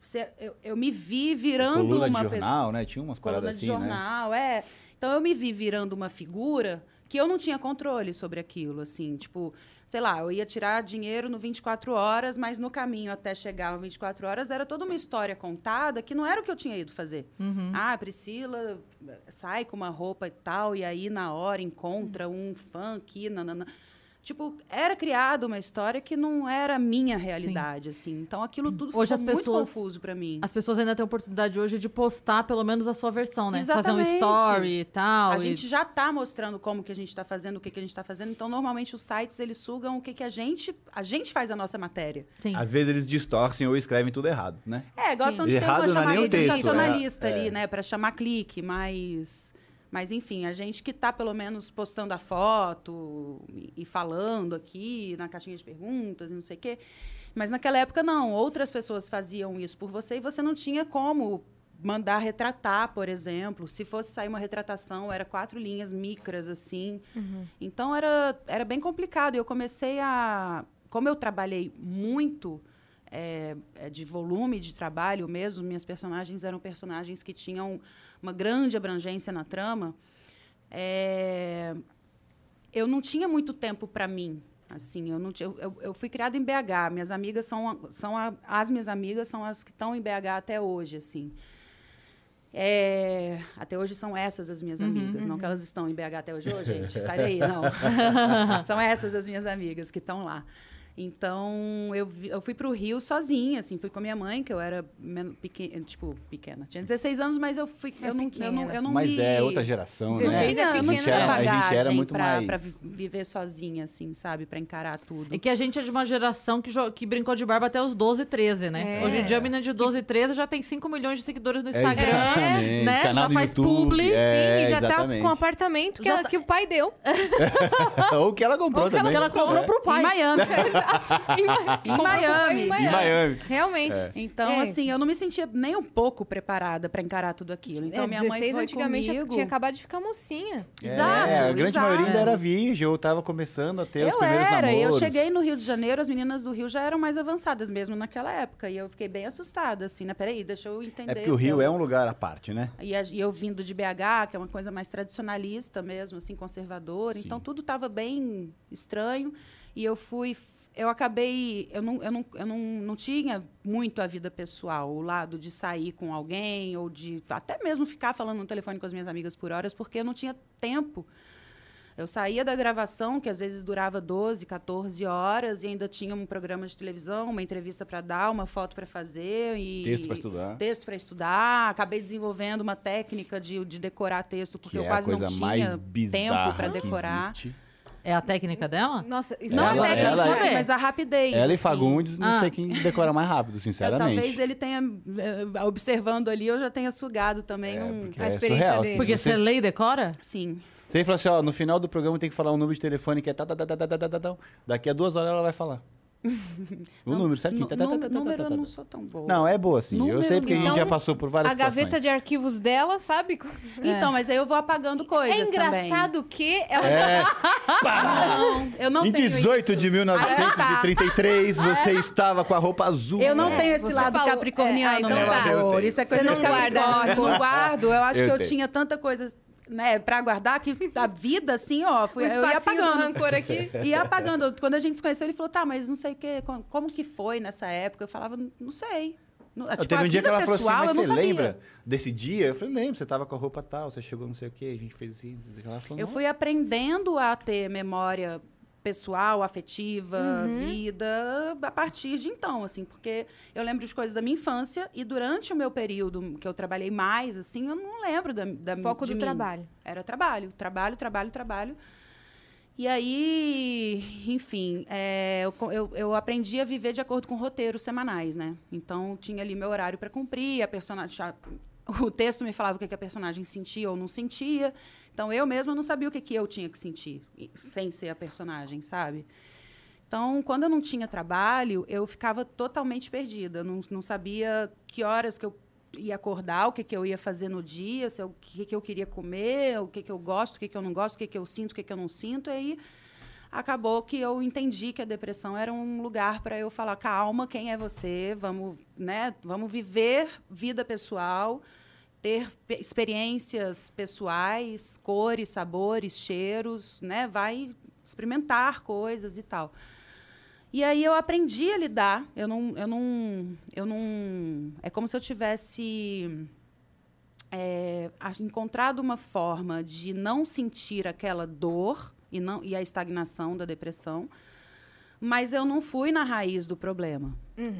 cê- eu, eu me vi virando Coluna uma de pessoa jornal, né? Tinha umas coluna paradas de assim, né? jornal, é. Então eu me vi virando uma figura que eu não tinha controle sobre aquilo, assim, tipo, sei lá, eu ia tirar dinheiro no 24 horas, mas no caminho até chegar no 24 horas era toda uma história contada que não era o que eu tinha ido fazer. Ah, a Priscila eh, sai com uma roupa e tal, e aí na hora encontra um fã aqui, nanana. Tipo, era criada uma história que não era a minha realidade, assim. Então aquilo tudo Hoje ficou as muito pessoas- confuso pra mim. as pessoas ainda têm a oportunidade hoje de postar pelo menos a sua versão, né? Fazer Exatamente. um story e tal. A e- gente já está mostrando como que a gente está fazendo, o que, que a gente está fazendo. Então, normalmente, os sites, eles sugam o que, que a gente... A gente faz a nossa matéria. Sim. Às vezes eles distorcem ou escrevem tudo errado, né? É, gostam Sim. de ter Errado uma é chamada texto, sensacionalista é. ali, É. né? Para chamar clique, mas... Mas, enfim, a gente que está, pelo menos, postando a foto e, falando aqui na caixinha de perguntas e não sei o quê. Mas naquela época, não. Outras pessoas faziam isso por você e você não tinha como mandar retratar, por exemplo. Se fosse sair uma retratação, era quatro linhas micras, assim. Então, era, era bem complicado. E eu comecei a... Como eu trabalhei muito é, é, de volume de trabalho mesmo, minhas personagens eram personagens que tinham uma grande abrangência na trama. é, eu não tinha muito tempo para mim. Assim, eu, não eu- eu, eu fui criada em BH. Minhas amigas são, são a- as minhas amigas são as que estão em BH até hoje, assim. É, até hoje são essas as minhas amigas. Não que elas estão em BH até hoje, Ô, gente, estarei, não. são essas as minhas amigas que estão lá. Então, eu, vi- eu fui pro Rio sozinha, assim, fui com a minha mãe, que eu era pequena, tipo, pequena. Tinha 16 anos, mas eu fui. É eu, não, eu, não, eu não Mas me... é outra geração, 16 né? é pequena. A gente era- a gente era muito pra, mais- pra vi- viver sozinha, assim, sabe? Pra encarar tudo. E que a gente é de uma geração que, que brincou de barba até os 12, 13, né? É. Hoje em dia a menina de 12, 13 já tem 5 milhões de seguidores no É, Instagram, exatamente. né? Canal já do faz YouTube, publi. é, Sim, e já tá exatamente. com um apartamento que, ela- tá- que o pai deu. Ou que ela comprou Ou que ela- também. Que ela comprou pro Em pai. Miami. Em, Em Miami. Em Em Miami. Realmente. Então, É. assim, eu não me sentia nem um pouco preparada pra encarar tudo aquilo. Então, É, minha mãe 16 foi antigamente comigo. tinha acabado de ficar mocinha. Exato, É, a grande exato. maioria ainda era virgem, ou tava começando a ter os eu primeiros era, e eu namoros. cheguei no Rio de Janeiro, as meninas do Rio já eram mais avançadas mesmo naquela época. E eu fiquei bem assustada, assim, né? Peraí, deixa eu entender. É porque o Rio eu- é um lugar à parte, né? E, a- e eu vindo de BH, que é uma coisa mais tradicionalista mesmo, assim, conservadora. Sim. Então tudo estava bem estranho. E eu fui. Eu acabei. Eu, não, eu, não, eu não, não tinha muito a vida pessoal, o lado de sair com alguém, ou de até mesmo ficar falando no telefone com as minhas amigas por horas, porque eu não tinha tempo. Eu saía da gravação, que às vezes durava 12, 14 horas, e ainda tinha um programa de televisão, uma entrevista para dar, uma foto para fazer. E Texto pra estudar. texto para estudar. Acabei desenvolvendo uma técnica de, de decorar texto, porque que eu é quase coisa não tinha tempo para decorar. existe. É a técnica dela? Nossa, isso Não é a Ela- técnica, ela- assim, mas a rapidez. Ela e assim. Fagundes, não Ah. sei quem decora mais rápido, Eu, sinceramente. talvez ele tenha, eh, observando ali, eu já tenha sugado também É, um... A é experiência surreal. dele. Se Porque você, você lê e decora? Sim. você fala assim, ó, no final do programa tem que falar um número de telefone que é tá, tá, tá, tá, tá, tá, tá. Daqui a duas horas ela vai falar. O número certinho. Tá, tá, tá, tá, tá, número tá, eu tá, não sou tão boa. Não, é boa, sim. Eu Número sei porque a gente não. já passou por várias A gaveta situações. de arquivos dela, sabe? Então, mas aí eu vou apagando coisas É engraçado que ela É, também. Eu não em tenho 18 isso. de 1933, você estava com a roupa azul. Eu não É, tenho esse você lado falou- capricorniano, é, ah, então meu tá. Eu amor. Isso é coisa não de guarda Capricórnio. Eu não guardo. Eu acho Eu que eu tenho. tinha tanta coisa, né, pra guardar que a vida, assim, ó, o fui, eu ia espacinho do apagando. rancor aqui. Ia apagando. Quando a gente se conheceu, ele falou, tá, mas não sei o quê, como, como que foi nessa época? Eu falava, não sei. Não, Eu tipo, teve um dia que ela falou assim, pessoal, mas você sabia. lembra desse dia? Eu falei, lembro, você tava com a roupa tal, você chegou não sei o quê, a gente fez assim. Ela falou, Eu fui aprendendo a ter memória pessoal, afetiva, vida, a partir de então, assim, porque eu lembro de coisas da minha infância e durante o meu período que eu trabalhei mais, assim, eu não lembro da, da Foco de do mim. trabalho. Era trabalho, trabalho, trabalho, trabalho. E aí, enfim, é, eu, eu, eu aprendi a viver de acordo com roteiros semanais, né? Então, tinha ali meu horário para cumprir, a personagem... O texto me falava o que, que a personagem sentia ou não sentia. Então, eu mesma não sabia o que, que eu tinha que sentir, sem ser a personagem, sabe? Então, quando eu não tinha trabalho, eu ficava totalmente perdida. Não, não sabia que horas que eu ia acordar, o que, que eu ia fazer no dia, se eu- o que, que eu queria comer, o que, que eu gosto, o que, que eu não gosto, o que, que eu sinto, o que, que eu não sinto. E aí acabou que eu entendi que a depressão era um lugar para eu falar calma, quem é você? Vamos, né? Vamos viver vida pessoal, ter pe- experiências pessoais, cores, sabores, cheiros, né? Vai experimentar coisas e tal. E aí eu aprendi a lidar. Eu não, eu não, eu não. É como se eu tivesse é, encontrado uma forma de não sentir aquela dor e, não, e a estagnação da depressão, mas eu não fui na raiz do problema.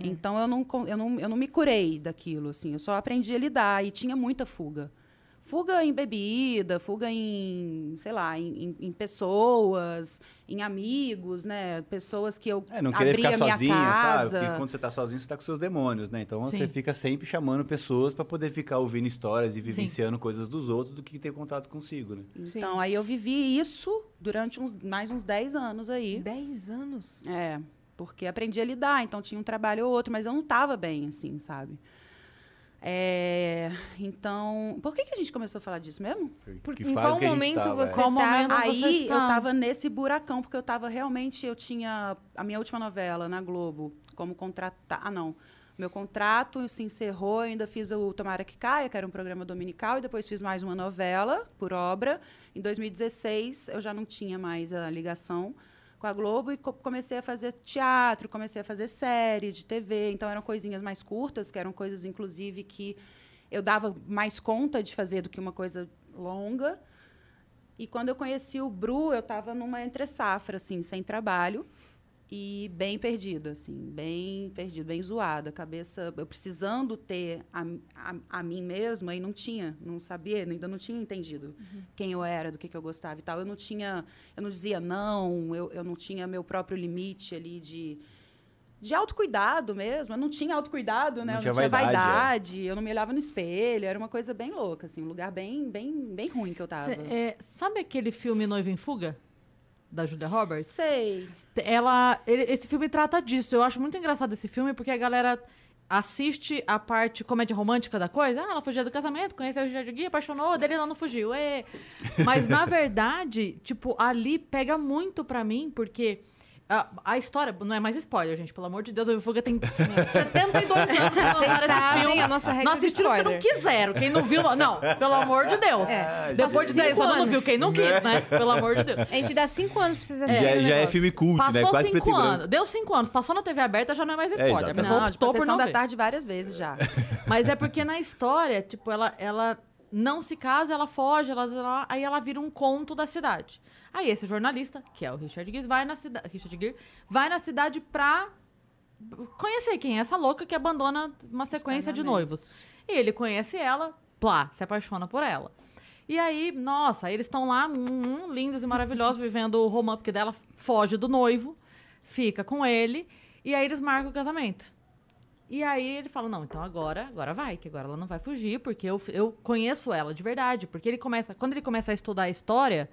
Então eu não, eu, não, eu não me curei daquilo, assim, eu só aprendi a lidar e tinha muita fuga. Fuga em bebida, fuga em, sei lá, em, em- em pessoas, em amigos, né? Pessoas que eu É, não querer abria ficar sozinha, casa. sabe? Porque quando você tá sozinho, você tá com seus demônios, né? Então você Sim. fica sempre chamando pessoas pra poder ficar ouvindo histórias e vivenciando coisas dos outros do que ter contato consigo, né? Então, aí eu vivi isso durante uns, mais uns 10 anos aí. 10 anos. É, porque aprendi a lidar, então tinha um trabalho ou outro, mas eu não estava bem, assim, sabe? É, então, por que, que a gente começou a falar disso mesmo? Por- que em qual momento tava, você é. Você Aí eu tava nesse buracão, porque eu tava realmente, eu tinha a minha última novela na Globo, como contratar, ah não, meu contrato se encerrou, eu ainda fiz o Tomara que Caia, que era um programa dominical, e depois fiz mais uma novela por obra. Em 2016 eu já não tinha mais a ligação com a Globo e co- comecei a fazer teatro, comecei a fazer série de TV, então eram coisinhas mais curtas, que eram coisas inclusive que eu dava mais conta de fazer do que uma coisa longa. E quando eu conheci o Bru, eu estava numa entre safra, assim, sem trabalho. E bem perdido, assim, bem perdido, bem zoado. A cabeça, eu precisando ter a, a, a mim mesma e não tinha, não sabia, ainda não tinha entendido quem eu era, do que, que eu gostava e tal. Eu não tinha, eu não dizia não, eu, eu não tinha meu próprio limite ali de de autocuidado mesmo. Eu não tinha autocuidado, né? Não eu tinha não tinha vaidade, vaidade, eu não me olhava no espelho, era uma coisa bem louca, assim, um lugar bem, bem, bem ruim que eu tava. Cê- é, sabe aquele filme Noiva em Fuga? Da Julia Roberts? Sei. Ela, ele- esse filme trata disso. Eu acho muito engraçado esse filme porque a galera assiste a parte comédia romântica da coisa. Ah, ela fugiu do casamento, conheceu o Richard Gere, apaixonou, dele ela não fugiu. ê. Mas, na verdade, tipo, ali pega muito pra mim, porque... A, a história, não é mais spoiler, gente, pelo amor de Deus, o Fuga tem 72 anos. quando Vocês sabem filme. a nossa regra Não de assistiram porque não spoiler. quiseram. Quem não viu, não, pelo amor de Deus. É. Depois de Cinco 10 anos não anos. viu. Quem não quis, né? Pelo amor de Deus. A gente dá cinco anos pra vocês Já, assistirem o já é filme cult, né? Passou Quase preto e cinco anos. Deu cinco anos. Passou na TV aberta, já não é mais spoiler. a exatamente. pessoa Não, tipo, optou por não da ver. tarde várias vezes já. Mas é porque na história, tipo, ela, ela não se casa, ela foge, ela, ela- aí ela vira um conto da cidade. Aí esse jornalista, que é o Richard Gere, vai na cidade, Richard Gere, vai na cidade pra conhecer quem é essa louca que abandona uma sequência de noivos. E ele conhece ela, plá, se apaixona por ela. E aí, nossa, eles estão lá, hum, hum, lindos e maravilhosos, vivendo o romance, porque dela foge do noivo, fica com ele, e aí eles marcam o casamento. E aí ele fala, não, então agora, agora vai, que agora ela não vai fugir, porque eu, eu conheço ela de verdade. Porque ele começa, quando ele começa a estudar a história,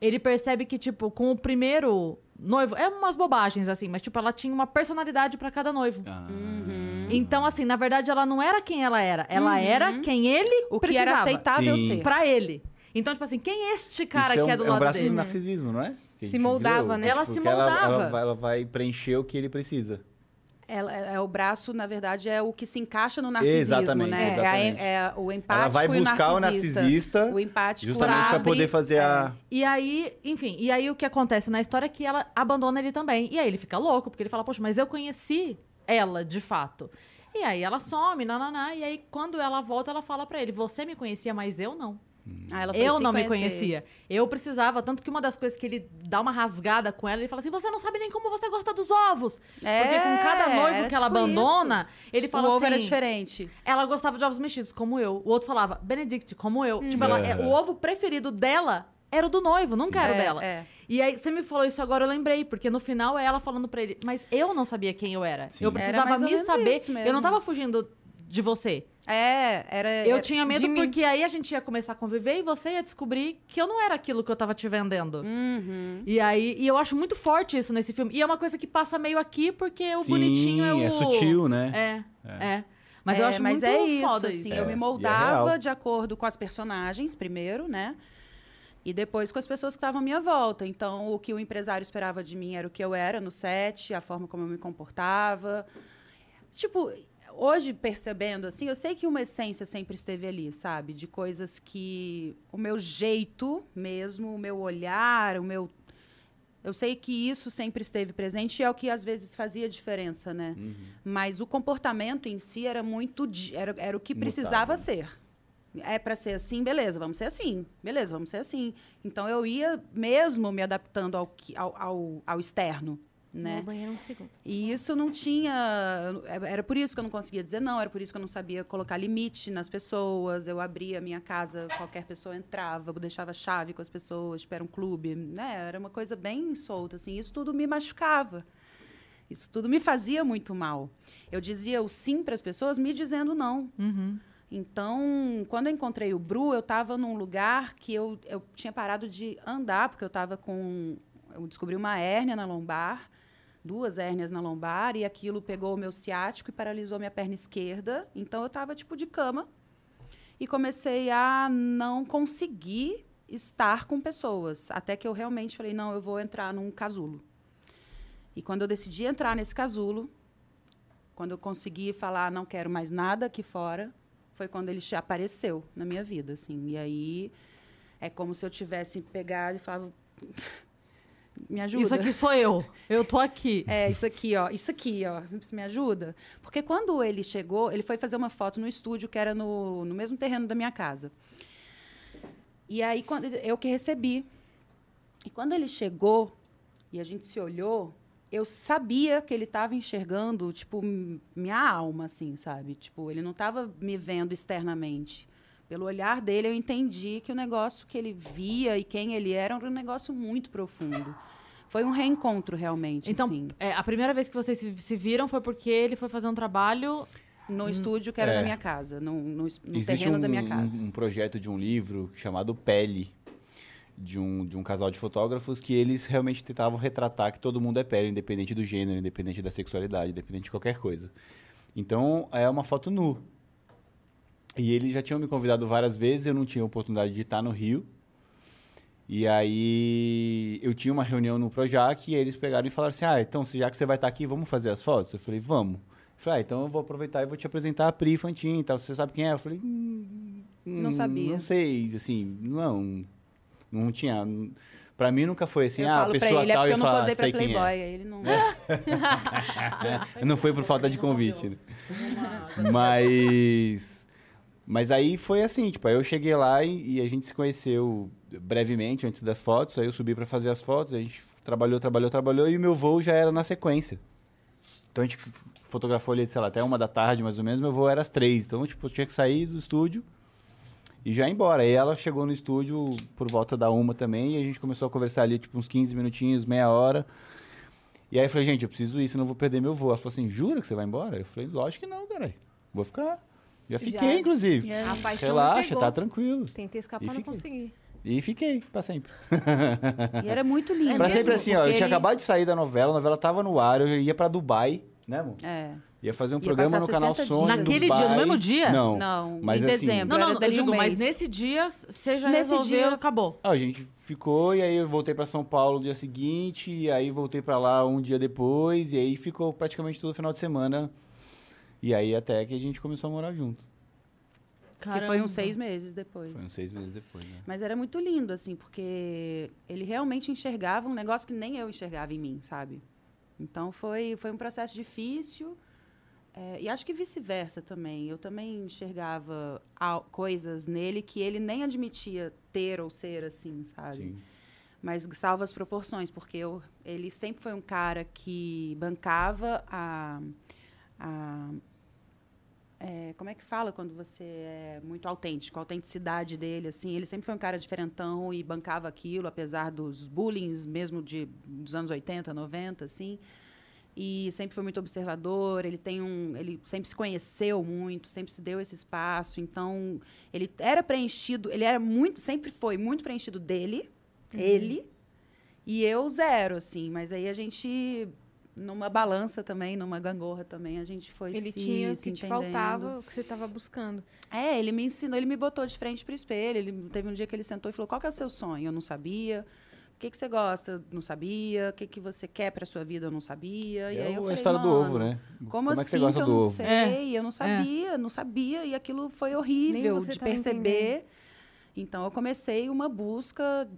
ele percebe que, tipo, com o primeiro noivo, é umas bobagens, assim, mas, tipo, ela tinha uma personalidade pra cada noivo. Ah, Então, assim, na verdade, ela não era quem ela era. Ela era quem ele O que precisava. era aceitável Sim. ser. Pra ele. Então, tipo assim, quem é este cara Isso é que um, é do é um lado braço dele? do narcisismo, não é? Que Se moldava, viu, né? Ela tipo, se que Ela, moldava. ela vai, ela vai preencher o que ele precisa. Ela, é, é o braço, na verdade, é o que se encaixa no narcisismo, Exatamente, né? É, a- exatamente. é o empático Ela vai e o buscar o narcisista. narcisista O empático justamente para poder fazer a... E aí, enfim, e aí o que acontece na história é que ela abandona ele também. E aí ele fica louco, porque ele fala, poxa, mas eu conheci ela de fato. E aí ela some, nananá, e aí quando ela volta, ela fala pra ele, você me conhecia, mas eu não. Ah, ela foi Eu não me conhecer. conhecia. Eu precisava, tanto que uma das coisas que ele dá uma rasgada com ela, ele fala assim: você não sabe nem como você gosta dos ovos. É, Porque com cada noivo era que ela tipo abandona, ele fala o assim. ovo era diferente. Ela gostava de ovos mexidos, como eu. O outro falava, Benedict, como eu. Tipo, ela, é, o ovo preferido dela era o do noivo, nunca era o É, dela. é. E aí, você me falou isso agora, eu lembrei, porque no final é ela falando pra ele, mas eu não sabia quem eu era. Sim. Eu Era precisava mais ou me menos saber. isso Eu não tava fugindo de você. É, era. Eu era- tinha medo de mim. porque aí a gente ia começar a conviver e você ia descobrir que eu não era aquilo que eu tava te vendendo. Uhum. E aí, e eu acho muito forte isso nesse filme. E é uma coisa que passa meio aqui porque o Sim, bonitinho é o. é sutil, né? É, é. Mas eu É, acho mas muito é isso, foda assim, isso. eu É, me é moldava real. de acordo com as personagens, primeiro, né? E depois com as pessoas que estavam à minha volta. Então, o que o empresário esperava de mim era o que eu era no set, a forma como eu me comportava. Tipo, hoje percebendo assim, eu sei que uma essência sempre esteve ali, sabe? De coisas que o meu jeito mesmo, o meu olhar, o meu eu sei que isso sempre esteve presente e é o que às vezes fazia diferença, né? Mas o comportamento em si era muito era, era o que precisava Mutável. ser. É para ser assim, beleza, vamos ser assim. Beleza, vamos ser assim. Então eu ia mesmo me adaptando ao, que- ao, ao, ao externo, né? No banheiro um segundo. E isso não tinha. Era por isso que eu não conseguia dizer não, era por isso que eu não sabia colocar limite nas pessoas. Eu abria a minha casa, qualquer pessoa entrava, eu deixava chave com as pessoas, tipo, era um clube, né? Era uma coisa bem solta, assim. Isso tudo me machucava. Isso tudo me fazia muito mal. Eu dizia o sim para as pessoas, me dizendo não. Uhum. Então, quando eu encontrei o Bru, eu estava num lugar que eu, eu tinha parado de andar, porque eu estava com. Eu descobri uma hérnia na lombar, duas hérnias na lombar, e aquilo pegou o meu ciático e paralisou minha perna esquerda. Então, eu estava tipo de cama e comecei a não conseguir estar com pessoas. Até que eu realmente falei: não, eu vou entrar num casulo. E quando eu decidi entrar nesse casulo, quando eu consegui falar, não quero mais nada aqui fora, foi quando ele apareceu na minha vida, assim. E aí é como se eu tivesse pegado e falava, me ajuda. Isso aqui sou eu. Eu tô aqui. É, isso aqui, ó. Isso aqui, ó. Você me ajuda? Porque quando ele chegou, ele foi fazer uma foto no estúdio que era no, no mesmo terreno da minha casa. E aí, quando eu que recebi. E quando ele chegou e a gente se olhou, eu sabia que ele estava enxergando, tipo, minha alma, assim, sabe? Tipo, ele não estava me vendo externamente. Pelo olhar dele, eu entendi que o negócio que ele via e quem ele era era um negócio muito profundo. Foi um reencontro, realmente, Então, assim. é, a primeira vez que vocês se, se viram foi porque ele foi fazer um trabalho. No estúdio que era É. da minha casa, no, no, no terreno um, da minha casa. um- um projeto de um livro chamado Pele, de um, de um casal de fotógrafos que eles realmente tentavam retratar que todo mundo é pele, independente do gênero, independente da sexualidade, independente de qualquer coisa. Então, é uma foto nu. E eles já tinham me convidado várias vezes, eu não tinha oportunidade de estar no Rio. E aí, eu tinha uma reunião no Projac e eles pegaram e falaram assim, ah, então, já que você vai estar aqui, vamos fazer as fotos? Eu falei, vamos. Eu falei, ah, então eu vou aproveitar e vou te apresentar a Pri Fantin e tal. Você sabe quem é? Eu falei, hum, Não hum, sabia. Não sei, assim, não. Não tinha. Pra mim nunca foi assim, eu ah, a pessoa ele, é tal e eu não falar, posei pra sei quem Playboy, é. ele não... É, não foi por falta de convite, né? Mas. Mas aí foi assim, tipo, aí eu cheguei lá e, e a gente se conheceu brevemente antes das fotos, aí eu subi pra fazer as fotos, a gente trabalhou, trabalhou, trabalhou e o meu voo já era na sequência. Então a gente fotografou ali, sei lá, até uma da tarde mais ou menos, meu voo era às três. Então, tipo, eu tinha que sair do estúdio e já ir embora. Aí ela chegou no estúdio por volta da uma também e a gente começou a conversar ali, tipo, uns 15 minutinhos, meia hora. E aí eu falei, gente, eu preciso ir, senão eu vou perder meu voo. Ela falou assim, jura que você vai embora? Eu falei, lógico que não, caralho. Vou ficar. Já fiquei, Já. inclusive. É. A paixão Relaxa, pegou. tá tranquilo. Tentei escapar, E não fiquei. consegui. E fiquei, pra sempre. E era muito lindo. É pra mesmo? sempre assim, ó. Eu tinha ele- acabado de sair da novela, a novela tava no ar, eu ia pra Dubai, né, amor? É. Ia fazer um Ia programa no canal 60 Sony. Naquele dia, no Dubai. mesmo dia? Não. Não, mas em assim, dezembro. Não, não, eu digo, um mas nesse dia você já Nesse resolveu dia- acabou. Ah, a gente ficou e aí eu voltei pra São Paulo no dia seguinte, e aí voltei pra lá um dia depois, e aí ficou praticamente todo final de semana. E aí até que a gente começou a morar junto. Que foi Caramba. uns seis meses depois. Foi uns seis meses depois, né? Mas era muito lindo, assim, porque ele realmente enxergava um negócio que nem eu enxergava em mim, sabe? Então foi, foi um processo difícil. é, e acho que vice-versa também. Eu também enxergava coisas nele que ele nem admitia ter ou ser assim, sabe? Sim. mas salva as proporções, porque eu, ele sempre foi um cara que bancava a. a é, como é que fala quando você é muito autêntico? A autenticidade dele, assim. Ele sempre foi um cara diferentão e bancava aquilo, apesar dos bullying mesmo de, dos anos 80, 90, assim. E sempre foi muito observador, ele tem um. Ele sempre se conheceu muito, sempre se deu esse espaço. Então, ele era preenchido, ele era muito, sempre foi muito preenchido dele, ele, e eu zero, assim. Mas aí a gente, numa balança também, numa gangorra também, a gente foi Ele se, tinha o se que te entendendo. faltava, o que você estava buscando. É, ele me ensinou, ele me botou de frente pro espelho. Ele teve um dia que ele sentou e falou: "Qual que é o seu sonho?" Eu não sabia. O que que você gosta? Não sabia. O que que você quer para sua vida? Eu não sabia. E é aí eu o- a falei, história do "Mano, ovo, né? Como, é assim que você gosta eu do não ovo? sei? É, Eu não sabia, não sabia. E aquilo foi horrível de tava perceber. Então eu comecei uma busca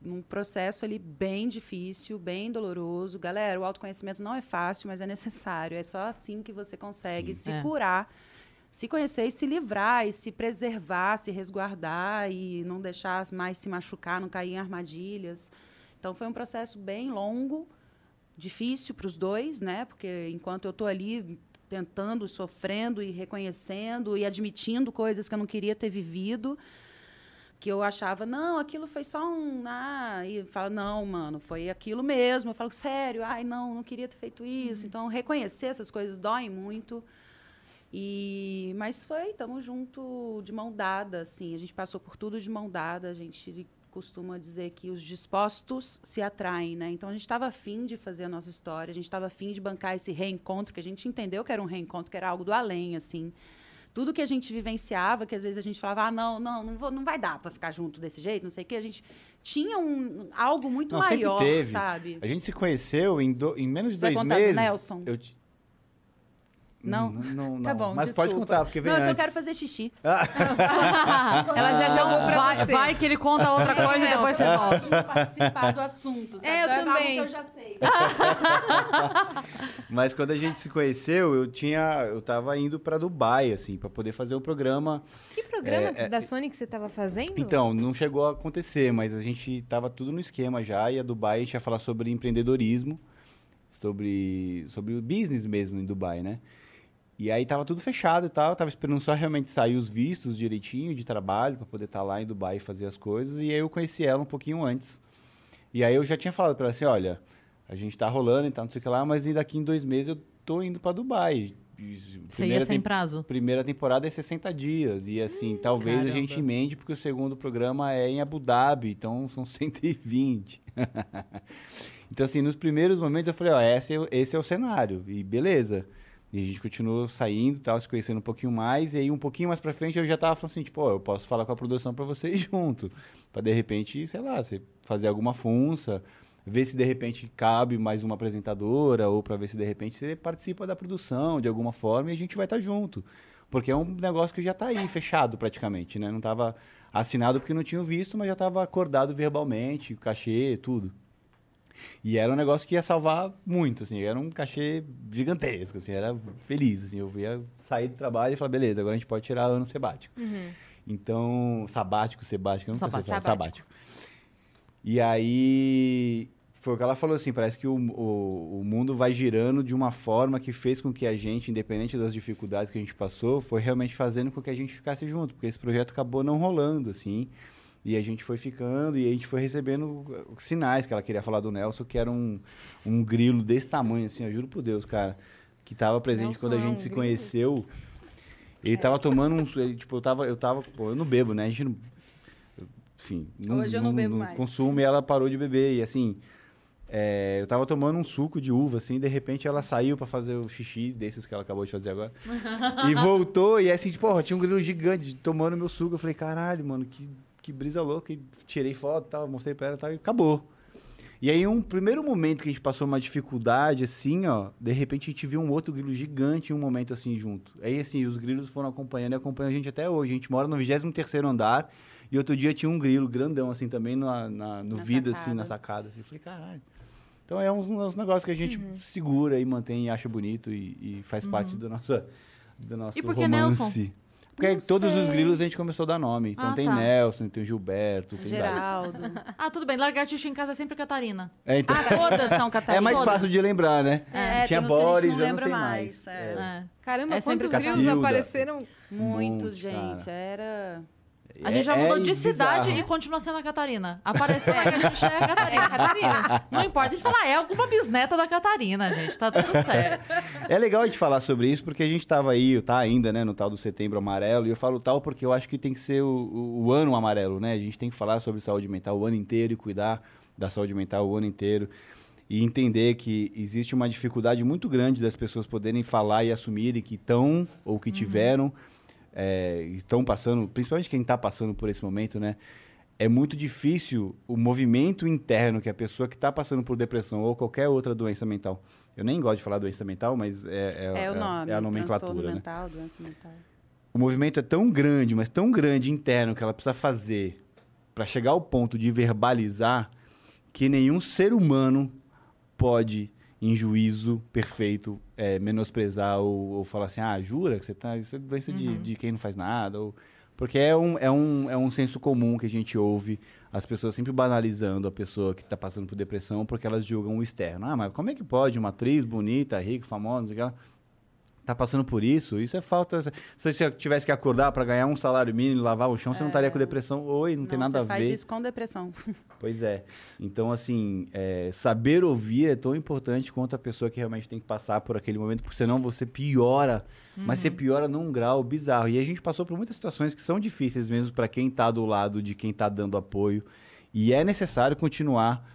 num processo ali bem difícil, bem doloroso. Galera, o autoconhecimento não é fácil, mas é necessário. É só assim que você consegue se É. curar, se conhecer e se livrar, e se preservar, se resguardar e não deixar mais se machucar, não cair em armadilhas. Então foi um processo bem longo, difícil para os dois, né? Porque enquanto eu estou ali tentando, sofrendo e reconhecendo e admitindo coisas que eu não queria ter vivido, que eu achava, não, aquilo foi só um. Ah, e fala, não, mano, foi aquilo mesmo. Eu falo, sério, ai, não, não queria ter feito isso. Então, reconhecer essas coisas dói muito. E, mas foi, estamos junto de mão dada, assim. A gente passou por tudo de mão dada. A gente costuma dizer que os dispostos se atraem, né? Então a gente estava afim de fazer a nossa história, a gente estava afim de bancar esse reencontro, que a gente entendeu que era um reencontro, que era algo do além, assim. Tudo que a gente vivenciava, que às vezes a gente falava, ah, não, não, não, vou, não vai dar para ficar junto desse jeito, não sei o quê. A gente tinha um, algo muito Não, maior, sabe? A gente se conheceu em, do- em menos de Você dois do meses. Nelson? Eu Não? não, não, Tá bom, Mas pode desculpa. contar, porque vem Não, é que eu antes. quero fazer xixi. Ela já jogou pra vai, você. vai que ele conta outra coisa e depois você volta. participar do assunto, sabe? É, eu Então algo também. que eu já sei. Mas quando a gente se conheceu, eu tinha, eu tava indo pra Dubai, assim, pra poder fazer o programa. Que programa É, é, da Sony que você estava fazendo? Então, não chegou a acontecer, mas a gente tava tudo no esquema já, e a Dubai a gente ia falar sobre empreendedorismo. sobre, sobre o business mesmo em Dubai, né? E aí tava tudo fechado e tal, eu tava esperando só realmente sair os vistos direitinho de trabalho para poder estar lá em Dubai e fazer as coisas. E aí eu conheci ela um pouquinho antes. E aí eu já tinha falado para ela assim, olha, a gente tá rolando e tal, não sei o que lá, mas daqui em dois meses eu tô indo para Dubai. Você ia sem prazo. primeira temporada é 60 dias. E assim, talvez a caramba. gente emende, porque o segundo programa é em Abu Dhabi, então são 120. então, assim, nos primeiros momentos eu falei, ó, esse é, esse é o cenário. E beleza. E a gente continuou saindo, tal, se conhecendo um pouquinho mais. E aí, um pouquinho mais pra frente, eu já tava falando assim, tipo, ó, eu posso falar com a produção pra vocês junto. Pra, de repente, sei lá, você fazer alguma funça, ver se de repente cabe mais uma apresentadora, ou pra ver se de repente você participa da produção de alguma forma e a gente vai estar junto. Porque é um negócio que já tá aí, fechado praticamente, né? Não tava assinado porque não tinha visto, mas já tava acordado verbalmente, cachê, tudo. E era um negócio que ia salvar muito, assim, era um cachê gigantesco, assim, era feliz, assim, eu ia sair do trabalho e falar, beleza, agora a gente pode tirar ano sabático. Então, sabático, sebático, eu nunca sei falar, Sabático. sabático. E aí, foi o que ela falou, assim, parece que o, o, o mundo vai girando de uma forma que fez com que a gente, independente das dificuldades que a gente passou, foi realmente fazendo com que a gente ficasse junto, porque esse projeto acabou não rolando, assim, e a gente foi ficando e a gente foi recebendo uh, sinais que ela queria falar do Nelson, que era um, um grilo desse tamanho, assim, eu juro por Deus, cara, que tava presente Nelson quando a é gente um se grilo? conheceu. Ele tava tomando um. Ele, tipo, eu tava. Eu tava. Pô, eu não bebo, né? A gente não. Enfim. Hoje eu não bebo mais. Consumo e ela parou de beber. E assim. é, eu tava tomando um suco de uva, assim, de repente ela saiu pra fazer o xixi desses que ela acabou de fazer agora. e voltou, e assim, tipo, porra, tinha um grilo gigante tomando meu suco. Eu falei, caralho, mano, que, que brisa louca. E tirei foto tal, mostrei pra ela e tal, e acabou. E aí, um primeiro momento que a gente passou uma dificuldade, assim, ó, de repente a gente viu um outro grilo gigante em um momento assim junto. Aí, assim, os grilos foram acompanhando e acompanham a gente até hoje. A gente mora no 23 andar e outro dia tinha um grilo grandão, assim, também na, na- no Na vidro, assim, sacada. na sacada. Assim. Eu falei, caralho. Então é uns, uns negócios que a gente Uhum. segura e mantém e acha bonito e, e faz parte do nosso, do nosso E que romance. Nelson? Porque Não todos os sei. grilos a gente começou a dar nome. Então Ah, tem tá. Nelson, tem o Gilberto, tem vários. Geraldo. Ah, tudo bem. Lagartixa em casa é sempre Catarina. É, então, Ah, todas são é Catarina. mais Todas. fácil de lembrar, né? É, Tinha tem uns que a gente Boris, não eu não lembra sei mais. mais. é. É. Caramba, É sempre quantos Cacilda. grilos apareceram? Muitos, Muitos, gente. cara. Era. A gente já É- mudou é de cidade bizarro. e continua sendo a Catarina. Apareceu a Lagartixa é a É, Catarina. Catarina. Não importa. A gente fala, ah, é alguma bisneta da Catarina, gente. Tá tudo certo. É legal a gente falar sobre isso, porque a gente tava aí, tá ainda, né, no tal do setembro amarelo, e eu falo tal porque eu acho que tem que ser o, o- o ano amarelo, né? A gente tem que falar sobre saúde mental o ano inteiro e cuidar da saúde mental o ano inteiro. E entender que existe uma dificuldade muito grande das pessoas poderem falar e assumirem que estão ou que tiveram, é, estão passando, principalmente quem está passando por esse momento, né? É muito difícil o movimento interno que a pessoa que está passando por depressão ou qualquer outra doença mental. Eu nem gosto de falar doença mental, mas é, é, É, o nome. é a nomenclatura, né? mental, doença mental. O movimento é tão grande, mas tão grande interno que ela precisa fazer para chegar ao ponto de verbalizar que nenhum ser humano pode, em juízo perfeito, é, menosprezar ou, ou falar assim, ah, jura que você tá. Isso é doença de, de quem não faz nada. Ou... Porque é um, é, um, é um senso comum que a gente ouve as pessoas sempre banalizando a pessoa que está passando por depressão porque elas julgam o externo. Ah, mas como é que pode uma atriz bonita, rica, famosa, não sei o que lá, tá passando por isso? Isso é falta. Se você tivesse que acordar para ganhar um salário mínimo e lavar o chão, você não estaria com depressão. Oi, não, tem nada você a faz ver. isso com depressão. Pois é. Então, assim, é, saber ouvir é tão importante quanto a pessoa que realmente tem que passar por aquele momento, porque senão você piora. Mas você piora num grau bizarro. E a gente passou por muitas situações que são difíceis mesmo para quem tá do lado de quem tá dando apoio. E é necessário continuar,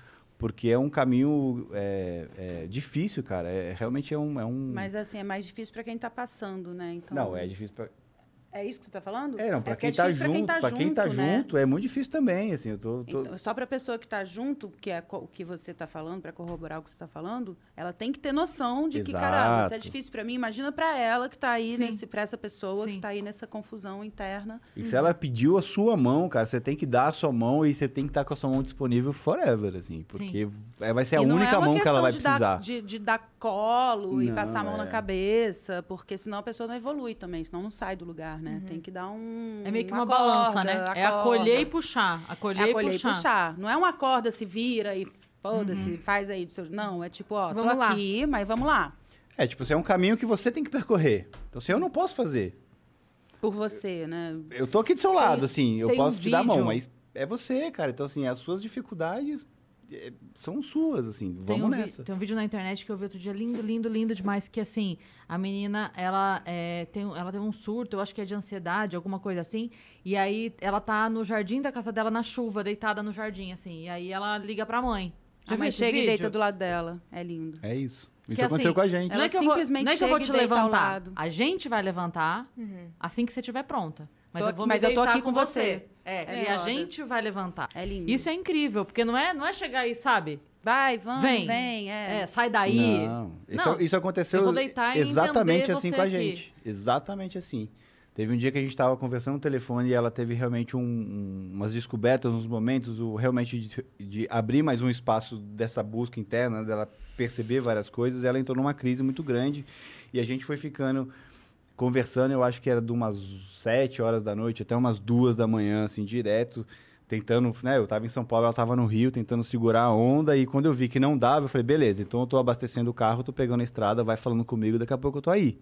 porque é um caminho é, é, difícil, cara. É, realmente é um. É um... Mas assim, é mais difícil pra quem tá passando, né? Então, Não, é difícil pra... É isso que você tá falando? É, não, pra porque quem, é tá junto, pra quem tá né? junto, é muito difícil também, assim, eu tô... tô- Então, só para a pessoa que está junto, que é o que você está falando, para corroborar o que você está falando, ela tem que ter noção de que, caralho, isso é Exato. difícil para mim. Imagina para ela que está aí, Sim. nesse, para essa pessoa que Sim. está aí nessa confusão interna. E se ela pediu a sua mão, cara, você tem que dar a sua mão e você tem que estar com a sua mão disponível forever, assim. Porque é- vai ser a E não única é mão que ela vai de precisar. Dar, de, de dar colo e Não, passar a mão na é. cabeça, porque senão a pessoa não evolui também, senão não sai do lugar, né? Tem que dar um. É meio que uma, corda, balança, né? É acorda. acolher e puxar. Acolher, É e acolher puxar. e puxar. Não é uma corda se vira e Foda-se, faz aí do seu. Não, é tipo, ó, Vamos tô lá. aqui, mas vamos lá. É, tipo, assim, é um caminho que você tem que percorrer. Então, assim, eu não posso fazer. Por você, né? Eu tô aqui do seu lado, assim, eu tem um posso te dar a mão, vídeo- mas é você, cara. Então, assim, as suas dificuldades é, são suas, assim, Tem vamos um, nessa. tem um vídeo na internet que eu vi outro dia lindo, lindo, lindo demais. Que assim, a menina, ela, é, tem, ela tem um surto, eu acho que é de ansiedade, alguma coisa assim. E aí ela tá no jardim da casa dela na chuva, deitada no jardim, assim. E aí ela liga pra mãe. Já a mãe chega e vídeo? deita do lado dela. É lindo. É isso. Isso Que, aconteceu assim, com a gente. Não é que eu vou, simplesmente não é que eu vou te e levantar. A gente vai levantar assim que você estiver pronta. Mas Tô eu vou aqui- me mas eu tô aqui com você. É, É e a gente vai levantar. É lindo. Isso é incrível, porque não é, não é chegar aí, sabe? Vai, vamos, Vem. vem, É, é. sai daí. Não, isso, Não, isso aconteceu exatamente assim você com a aqui. gente. Exatamente assim. Teve um dia que a gente estava conversando no telefone e ela teve realmente um- um- umas descobertas, uns momentos, o, realmente de, de abrir mais um espaço dessa busca interna, dela perceber várias coisas. Ela entrou numa crise muito grande e a gente foi ficando conversando, eu acho que era de umas sete horas da noite até umas duas da manhã, assim, direto, tentando, né, eu tava em São Paulo, ela tava no Rio, tentando segurar a onda, e quando eu vi que não dava, eu falei, beleza, então eu tô abastecendo o carro, tô pegando a estrada, vai falando comigo, daqui a pouco eu tô aí.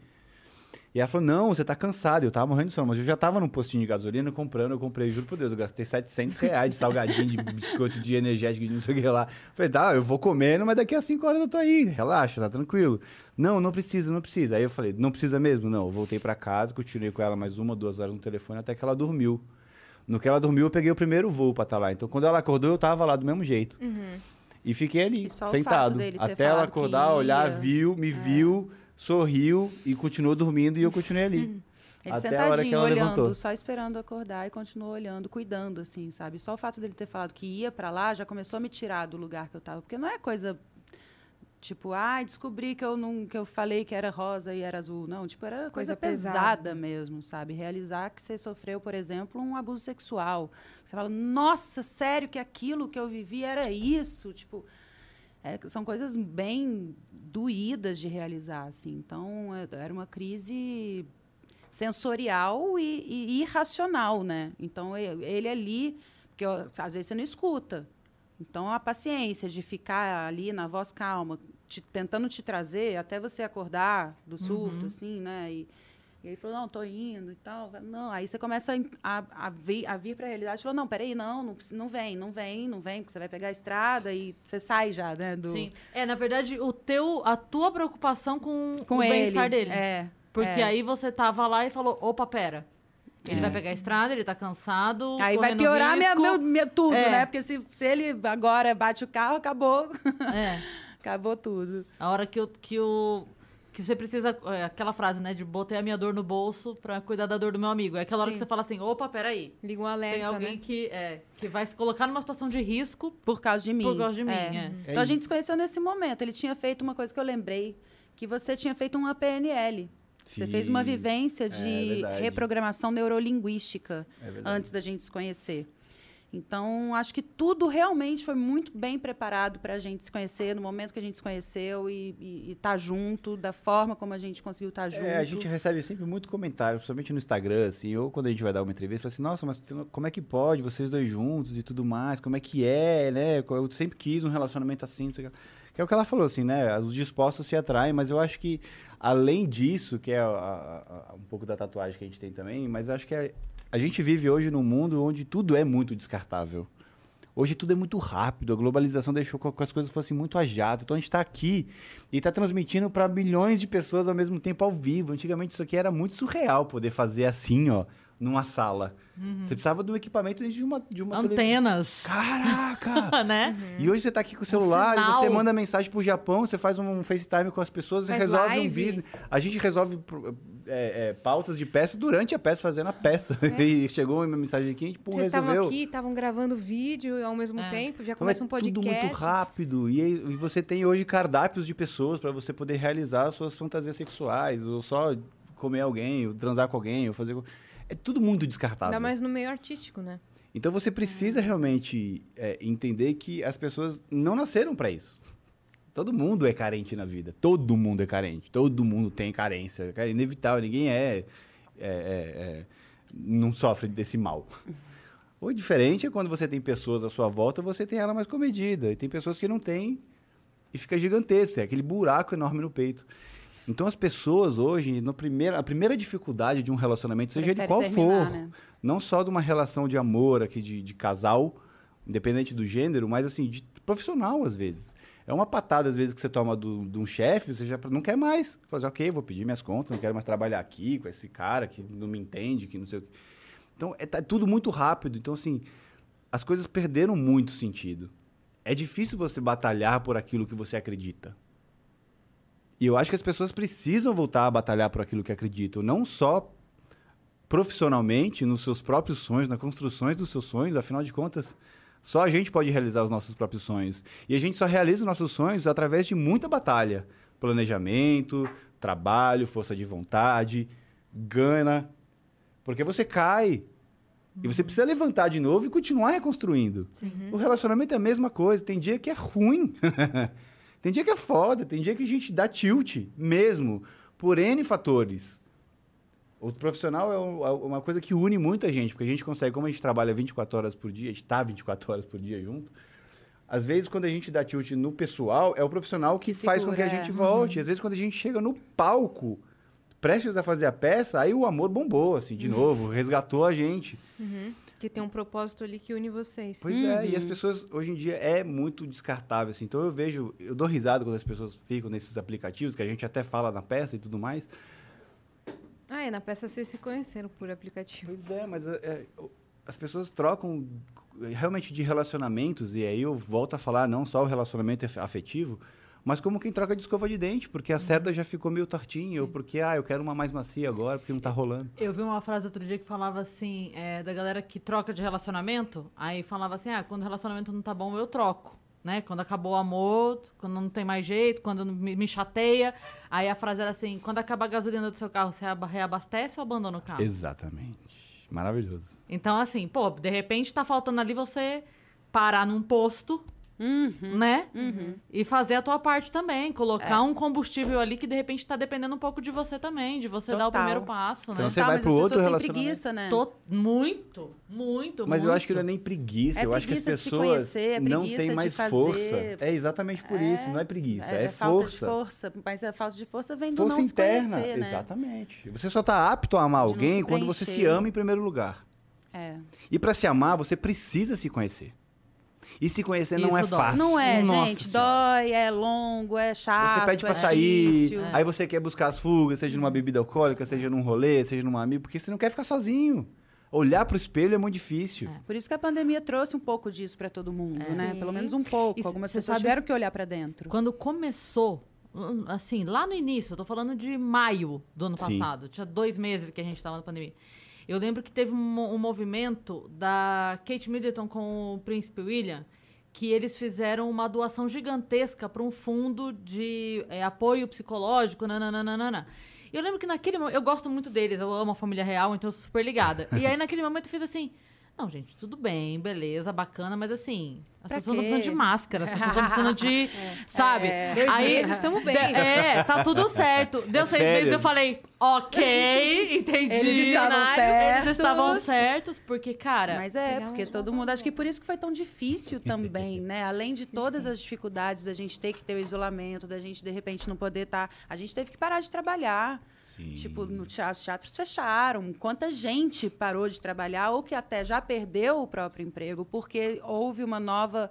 E ela falou, não, você tá cansado, eu tava morrendo de sono, mas eu já tava num postinho de gasolina comprando, eu comprei, juro por Deus, eu gastei 700 reais de salgadinho, de biscoito, de energético, de não sei o que lá. Falei, tá, eu vou comendo, mas daqui a 5 horas eu tô aí, relaxa, tá tranquilo. Não, não precisa, não precisa. Aí eu falei, não precisa mesmo? Não, eu voltei pra casa, continuei com ela mais uma, duas horas no telefone, até que ela dormiu. No que ela dormiu, eu peguei o primeiro voo pra estar lá. Então, quando ela acordou, eu tava lá do mesmo jeito. E fiquei ali, E sentado. Até ela acordar, olhar. É. viu, me viu, sorriu e continuou dormindo e eu continuei ali. Ele Até a hora que sentadinho, ela olhando, levantou. só esperando acordar e continuou olhando, cuidando, assim, sabe? Só o fato dele ter falado que ia pra lá já começou a me tirar do lugar que eu tava. Porque não é coisa tipo, ai, descobri que eu não que eu falei que era rosa e era azul. Não, tipo, era coisa, Coisa pesada. pesada. mesmo, sabe? Realizar que você sofreu, por exemplo, um abuso sexual. Você fala, nossa, sério que aquilo que eu vivi era isso? Tipo, é, são coisas bem doídas de realizar, assim. Então, é- era uma crise sensorial e, e irracional, né? Então, ele ali, porque ó, às vezes você não escuta. Então, a paciência de ficar ali na voz calma, te- tentando te trazer até você acordar do surto, assim, né? E, e aí falou, não, tô indo e tal. Não, aí você começa a, a vir, a vir para a realidade. Falou, não, peraí, não, não, não vem, não vem, não vem, porque você vai pegar a estrada e você sai já, né? Do, Sim. É, na verdade, o teu, a tua preocupação com, com o ele. bem-estar dele. É. Porque é. aí você tava lá e falou, opa, pera. Ele vai pegar a estrada, ele tá cansado. Aí vai piorar minha, meu, meu tudo, É. né? Porque se, se ele agora bate o carro, acabou. É. acabou tudo. A hora que o. Que, o, que você precisa. É, aquela frase, né? De botei a minha dor no bolso pra cuidar da dor do meu amigo. É aquela hora Sim. que você fala assim: opa, peraí. Liga um Tem alerta, alguém né? que, é, que vai se colocar numa situação de risco. Por causa de mim. Por causa de mim, É. é. Então a gente se conheceu nesse momento. Ele tinha feito uma coisa que eu lembrei, que você tinha feito uma PNL. Você fez uma vivência É de reprogramação neurolinguística É antes da gente se conhecer. Então, acho que tudo realmente foi muito bem preparado para a gente se conhecer no momento que a gente se conheceu e estar junto, da forma como a gente conseguiu estar junto. É, a gente recebe sempre muito comentário, principalmente no Instagram, assim, ou quando a gente vai dar uma entrevista, assim, nossa, mas como é que pode vocês dois juntos e tudo mais? Como é que é, né? Eu sempre quis um relacionamento assim, não sei o que. Que é o que ela falou, assim, né? Os dispostos se atraem, mas eu acho que, além disso, que é a- a- a- um pouco da tatuagem que a gente tem também, mas acho que a, a gente vive hoje num mundo onde tudo é muito descartável. Hoje tudo é muito rápido, a globalização deixou que as coisas fossem muito a jato. Então a gente está aqui e está transmitindo para milhões de pessoas ao mesmo tempo ao vivo. Antigamente isso aqui era muito surreal poder fazer assim, ó, numa sala. Você precisava de um equipamento de uma de uma. Antenas. Caraca! né? E hoje você tá aqui com o celular, e você manda mensagem pro Japão, você faz um FaceTime com as pessoas, Faz resolve live. um business. A gente resolve é, é, pautas de peça durante a peça, fazendo a peça. E chegou uma mensagem aqui, a gente pum, Vocês estavam resolveu. aqui, estavam gravando vídeo ao mesmo É. tempo, já Então começa é um podcast. tudo muito rápido. E, aí- e você tem hoje cardápios de pessoas para você poder realizar suas fantasias sexuais, ou só comer alguém, ou transar com alguém, ou fazer. É tudo muito descartável. Ainda mais no meio artístico, né? Então você precisa realmente é, entender que as pessoas não nasceram para isso. Todo mundo é carente na vida. Todo mundo é carente. Todo mundo tem carência. É inevitável. Ninguém é, é- é- é- não sofre desse mal. O diferente é quando você tem pessoas à sua volta, você tem ela mais comedida. E tem pessoas que não têm e fica gigantesco, tem aquele buraco enorme no peito. Então as pessoas hoje, no primeiro, a primeira dificuldade de um relacionamento, seja ele Prefere qual terminar, for, né? não só de uma relação de amor aqui, de, de casal, independente do gênero, mas assim, de profissional às vezes. É uma patada, às vezes, que você toma do- de um chefe, você já não quer mais. Fazer, ok, vou pedir minhas contas, não quero mais trabalhar aqui com esse cara que não me entende, que não sei o quê. Então, é tá tudo muito rápido. Então, assim, as coisas perderam muito sentido. É difícil você batalhar por aquilo que você acredita. E eu acho que as pessoas precisam voltar a batalhar por aquilo que acreditam, não só profissionalmente, nos seus próprios sonhos, nas construções dos seus sonhos, afinal de contas, só a gente pode realizar os nossos próprios sonhos. E a gente só realiza os nossos sonhos através de muita batalha, planejamento, trabalho, força de vontade, gana, porque você cai e você precisa levantar de novo e continuar reconstruindo. O relacionamento é a mesma coisa. Tem dia que é ruim. tem dia que é foda. Tem dia que a gente dá tilt mesmo. Por N fatores. O profissional é é uma coisa que une muita gente. Porque a gente consegue, como a gente trabalha 24 horas por dia, a gente está 24 horas por dia junto. Às vezes, quando a gente dá tilt no pessoal, é o profissional que, Que faz com que a segura, é. gente volte. Às vezes, quando a gente chega no palco, prestes a fazer a peça, aí o amor bombou, assim, de novo, resgatou a gente. Que tem um propósito ali que une vocês. Pois é, e as pessoas hoje em dia é muito descartável, assim. Então eu vejo, eu dou risada quando as pessoas ficam nesses aplicativos, que a gente até fala na peça e tudo mais. Ah, é, na peça vocês se conheceram por aplicativo. Pois é, mas é, é, as pessoas trocam realmente de relacionamentos, e aí eu volto a falar não só o relacionamento af- afetivo, mas como quem troca de escova de dente, porque a cerda já ficou meio tortinha, ou porque, ah, eu quero uma mais macia agora, porque não tá rolando. Eu vi uma frase outro dia que falava assim, é, da galera que troca de relacionamento, aí falava assim, ah, quando o relacionamento não tá bom, eu troco. Né? Quando acabou o amor, quando não tem mais jeito, quando me, me chateia. Aí a frase era assim: quando acabar a gasolina do seu carro, você aba- reabastece ou abandona o carro? Exatamente. Maravilhoso. Então, assim, pô, de repente tá faltando ali você parar num posto, Uhum. né? E fazer a tua parte também. Colocar É. um combustível ali que de repente tá dependendo um pouco de você também, de você dar o Total. primeiro passo, Senão né? você Tá, vai mas pro as outro pessoas têm relacionamento. preguiça, né? Tô- muito, muito, Mas eu muito. acho que não é nem preguiça, É eu acho que as preguiça pessoas conhecer, é não preguiça têm mais fazer. força. É exatamente por isso, não é preguiça, é, falta força. de força, mas a falta de força vem do Força não interna, se conhecer, né? exatamente. Você só tá apto a amar De alguém quando você se ama em primeiro lugar. É. E pra se amar, você precisa se conhecer. E se conhecer não é dói. fácil. Não é, Nossa gente. Senhora. Dói, é longo, é chato. Você pede pra é sair, difícil. aí você quer buscar as fugas, seja numa bebida alcoólica, seja num rolê, seja num amigo, porque você não quer ficar sozinho. Olhar pro espelho é muito difícil. Por isso que a pandemia trouxe um pouco disso pra todo mundo, né? Sim. Pelo menos um pouco. E Algumas pessoas sabe- tiveram que olhar pra dentro. Quando começou, assim, lá no início, eu tô falando de maio do ano Sim. passado, tinha dois meses que a gente tava na pandemia. Eu lembro que teve um, um movimento da Kate Middleton com o príncipe William, que eles fizeram uma doação gigantesca para um fundo de é, apoio psicológico, nananana. E eu lembro que naquele momento, eu gosto muito deles, eu amo a família real, então eu sou super ligada. e aí naquele momento eu fiz assim, não, gente, tudo bem, beleza, bacana, mas assim, as Pra pessoas estão precisando de máscara, as pessoas estão precisando de, sabe? É. Dois Aí, meses, tamo bem. de- é, tá tudo certo. Deu É seis meses, férias. eu falei, ok, entendi. Eles estavam Eles certos. estavam certos, porque, cara, Mas é, porque um- todo mundo. Acho que por isso que foi tão difícil também, né? Além de todas as dificuldades da gente ter que ter o isolamento, da gente de repente não poder estar. A gente teve que parar de trabalhar. Sim. Tipo, no teatro, os teatros fecharam. Quanta gente parou de trabalhar ou que até já perdeu o próprio emprego porque houve uma nova.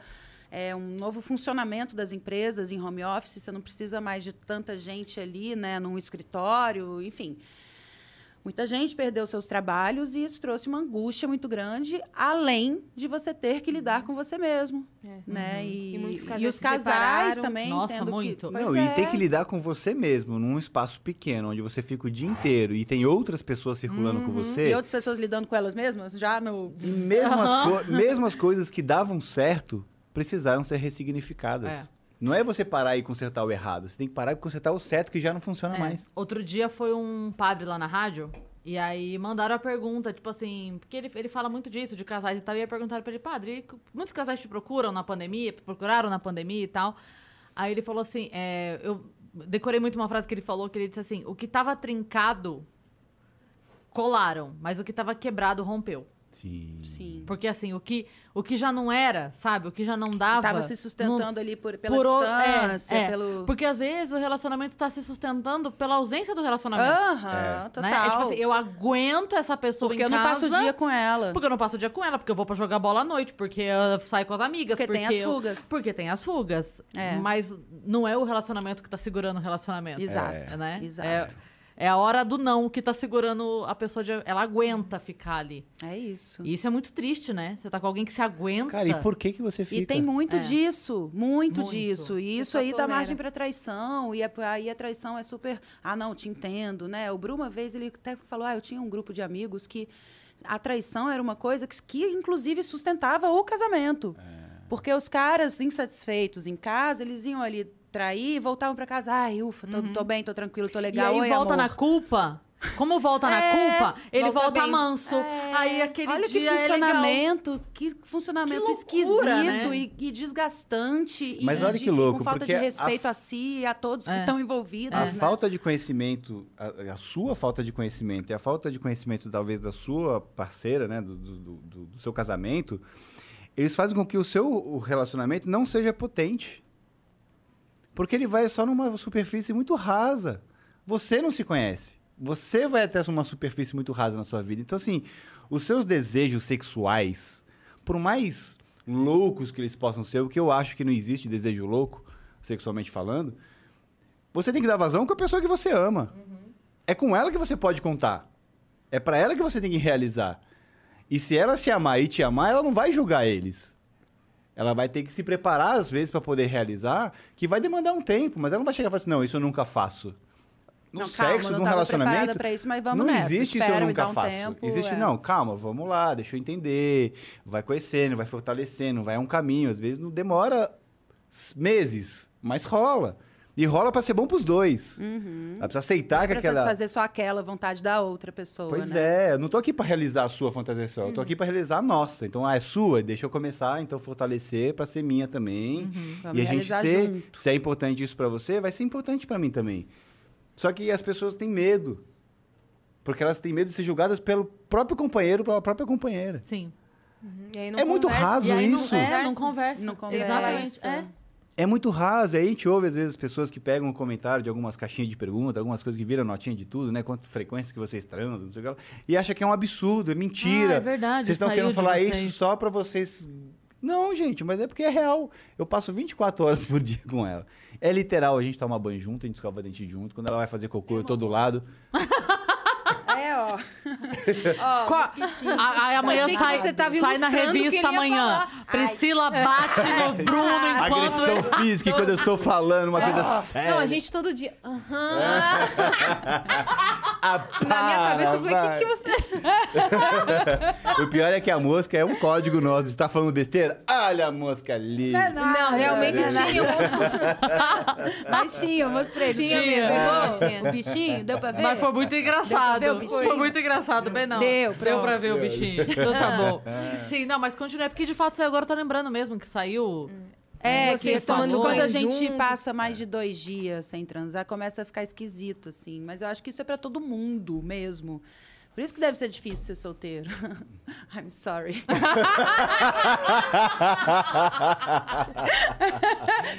é, um novo funcionamento das empresas em home office, você não precisa mais de tanta gente ali, né, num escritório, enfim. Muita gente perdeu seus trabalhos e isso trouxe uma angústia muito grande, além de você ter que lidar com você mesmo, É. né? E, E muitos e casais os se casais separaram. também. Nossa, que- muito. Pois Não, é. e tem que lidar com você mesmo, num espaço pequeno, onde você fica o dia inteiro e tem outras pessoas circulando com você. Uhum. E outras pessoas lidando com elas mesmas, já no. E mesmo as, co- mesmo as coisas que davam certo precisaram ser ressignificadas. É. Não é você parar e consertar o errado, você tem que parar e consertar o certo que já não funciona É. mais. Outro dia foi um padre lá na rádio, e aí mandaram a pergunta, tipo assim, porque ele, ele fala muito disso, de casais e tal, e aí perguntaram pra ele, padre, muitos casais te procuram na pandemia, procuraram na pandemia e tal. Aí ele falou assim, é, eu decorei muito uma frase que ele falou, que ele disse assim, o que tava trincado, colaram, mas o que tava quebrado, rompeu. Sim. Sim. Porque assim, o que, o que já não era, sabe? O que já não dava. Tava se sustentando ali por, pela por o- distância, é, é. pelo... Porque às vezes o relacionamento tá se sustentando pela ausência do relacionamento. Aham, né? total. É tipo assim, eu aguento essa pessoa Porque em eu não passo o dia com ela. Porque eu não passo o dia com ela, porque eu vou pra jogar bola à noite, porque eu saio com as amigas. Porque tem as eu- fugas. Porque tem as fugas. É. Mas não é o relacionamento que tá segurando o relacionamento. Exato, Né? exato. É, é a hora do não que tá segurando a pessoa. De, ela aguenta ficar ali. É isso. E isso é muito triste, né? Você tá com alguém que se aguenta. Cara, e por que que você fica? E tem muito É. disso, muito, Muito. disso. E Você isso aí dá tolera. margem pra traição. E é- aí a traição é super. Ah, não, te entendo, né? O Bru, uma vez, ele até falou: ah, eu tinha um grupo de amigos que a traição era uma coisa que, que inclusive, sustentava o casamento. Porque os caras insatisfeitos em casa, eles iam ali trair e voltavam pra casa. Ai, ufa, tô, tô bem, tô tranquilo, tô E legal. aí Oi, volta amor. na culpa. Como volta na É, culpa, ele volta volta manso. É, Aí aquele Olha dia que é funcionamento, que funcionamento Que loucura, esquisito né? e, e desgastante. Mas e olha de- que louco, com falta porque de a- respeito a, si e a todos que É. estão envolvidos. A né? falta de conhecimento, a, a sua falta de conhecimento e a falta de conhecimento, talvez, da sua parceira, né, do, do, do- do seu casamento, eles fazem com que o seu o relacionamento não seja potente. Porque ele vai só numa superfície muito rasa. Você não se conhece. Você vai até uma superfície muito rasa na sua vida. Então, assim, os seus desejos sexuais, por mais loucos que eles possam ser, o que eu acho que não existe desejo louco, sexualmente falando, você tem que dar vazão com a pessoa que você ama. É com ela que você pode contar. É pra ela que você tem que realizar. E se ela se amar e te amar, ela não vai julgar eles. Ela vai ter que se preparar, às vezes, pra poder realizar, que vai demandar um tempo, mas ela não vai chegar e falar assim: não, isso eu nunca faço. No Não, calma, sexo, tava preparada relacionamento. isso, não nessa. existe isso eu nunca um faço. tempo, existe, é. não, calma, vamos lá, deixa eu entender. Vai conhecendo, vai fortalecendo, vai um caminho. Às vezes não demora meses, mas rola. E rola pra ser bom pros dois. Uhum. Ela precisa aceitar que Pra aquela. satisfazer só aquela vontade da outra pessoa, Pois né? é, eu não tô aqui pra realizar a sua fantasia só, eu tô aqui pra realizar a nossa. Então, ah, é sua, deixa eu começar, então fortalecer pra ser minha também. Vamos E a gente ser, junto. se é importante isso pra você, vai ser importante pra mim também. Só que as pessoas têm medo. Porque elas têm medo de ser julgadas pelo próprio companheiro, pela própria companheira. Sim. E aí não É muito conversa. raso e aí isso. não, é, não conversa. Não conversa. Exatamente. É. É muito raso. Aí a gente ouve, às vezes, pessoas que pegam um comentário de algumas caixinhas de pergunta, algumas coisas que viram notinha de tudo, né? Quanto frequência que vocês transam, não sei o que lá. E acha que é um absurdo, é mentira. Ah, é verdade, Vocês estão querendo falar vocês. isso só pra vocês. Não, gente, mas é porque é real. Eu passo 24 horas por dia com ela. É literal, a gente toma banho junto, a gente escova dente junto. Quando ela vai fazer cocô, eu tô do lado. É, ó. ó, Qual-. A- Aí amanhã achei que sai, você tava sai na ilustrando o que ele revista ia amanhã. falar. Priscila bate no Bruno enquanto Agressão física, e quando eu estou falando uma coisa séria. Não, a gente todo dia. Aham. Ah, Na minha para, cabeça eu falei, o vai. que, que você. O pior é que a mosca é um código nosso. Você tá falando besteira? Olha a mosca ali. Não, realmente não, não. tinha um. Mas tinha, eu mostrei. não Tinha mesmo, igual? Tinha. O bichinho, deu pra ver? Mas foi muito engraçado. Deu pra ver o bichinho? Foi muito engraçado, bem não. Deu, Deu pronto. pra ver o bichinho. Então tá bom. Sim, não, mas continua. Porque de fato saiu agora, eu tô lembrando mesmo que saiu. É, Vocês que tomando quando a gente juntos. passa mais de dois dias sem transar, começa a ficar esquisito, assim. Mas eu acho que isso é pra todo mundo mesmo. Por isso que deve ser difícil ser solteiro. I'm sorry.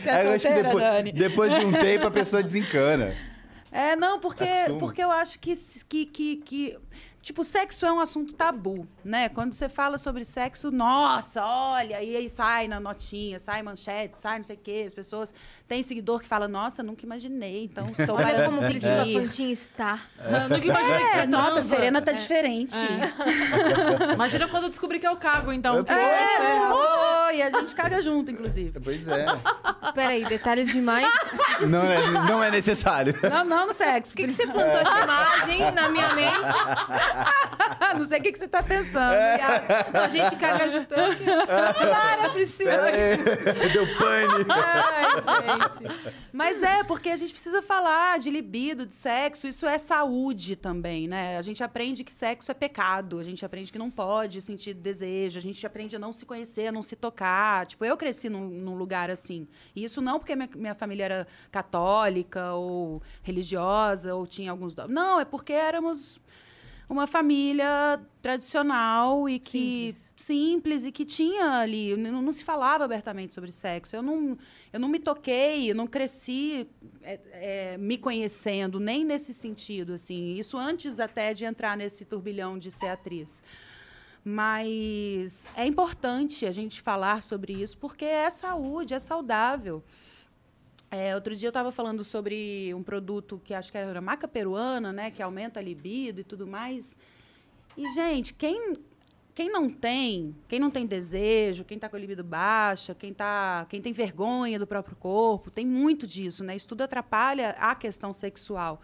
Você é Aí eu acho que solteira, depois, Dani? depois de um tempo a pessoa desencana. É, não, porque, porque eu acho que, que, que, que. Tipo, sexo é um assunto tabu, né? Quando você fala sobre sexo, nossa, olha, e aí sai na notinha, sai manchete, sai não sei o quê. As pessoas. Tem seguidor que fala, nossa, nunca imaginei, então estou Olha para como Priscila. Fantin está. Eu nunca imaginei que É, você nossa, a. Serena tá diferente. Imagina quando eu descobri que eu cago, então. É, oi, a gente caga junto, inclusive. Pois é. Peraí, detalhes demais. Não é, não é necessário. Não, não no sexo. Por que, que você plantou essa imagem na minha mente? não sei o que, que você tá pensando. É. Yas. A gente caga juntando. Para, Priscila. É, Deu pane. Ai, gente. Mas é, porque a gente precisa falar de libido, de sexo. Isso é saúde também, né? A gente aprende que sexo é pecado. A gente aprende que não pode sentir desejo. A gente aprende a não se conhecer, a não se tocar. Tipo, eu cresci num, num lugar assim. E isso não porque minha, minha família era católica ou religiosa ou tinha alguns... Não, é porque éramos uma família tradicional e que Simples. simples, e que tinha ali, não, não se falava abertamente sobre sexo. Eu não, eu não me toquei, eu não cresci é, é, me conhecendo, nem nesse sentido, assim. Isso antes até de entrar nesse turbilhão de ser atriz. Mas é importante a gente falar sobre isso porque é saúde, é saudável. É, outro dia eu estava falando sobre um produto que acho que era maca peruana, né, que aumenta a libido e tudo mais. E gente, quem quem não tem, quem não tem desejo, quem está com a libido baixa, quem tá, quem tem vergonha do próprio corpo, tem muito disso, né? Isso tudo atrapalha a questão sexual.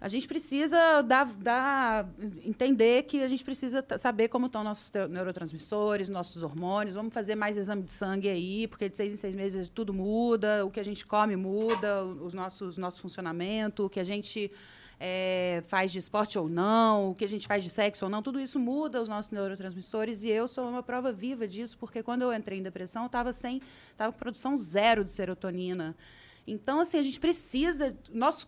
A gente precisa dar, dar- entender que a gente precisa saber como estão nossos neurotransmissores, nossos hormônios. Vamos fazer mais exame de sangue aí, porque de seis em seis meses tudo muda, o que a gente come muda, os nossos nosso funcionamento, o que a gente eh, faz de esporte ou não, o que a gente faz de sexo ou não, tudo isso muda os nossos neurotransmissores e eu sou uma prova viva disso, porque quando eu entrei em depressão, eu estava sem, estava com produção zero de serotonina. Então, assim, a gente precisa,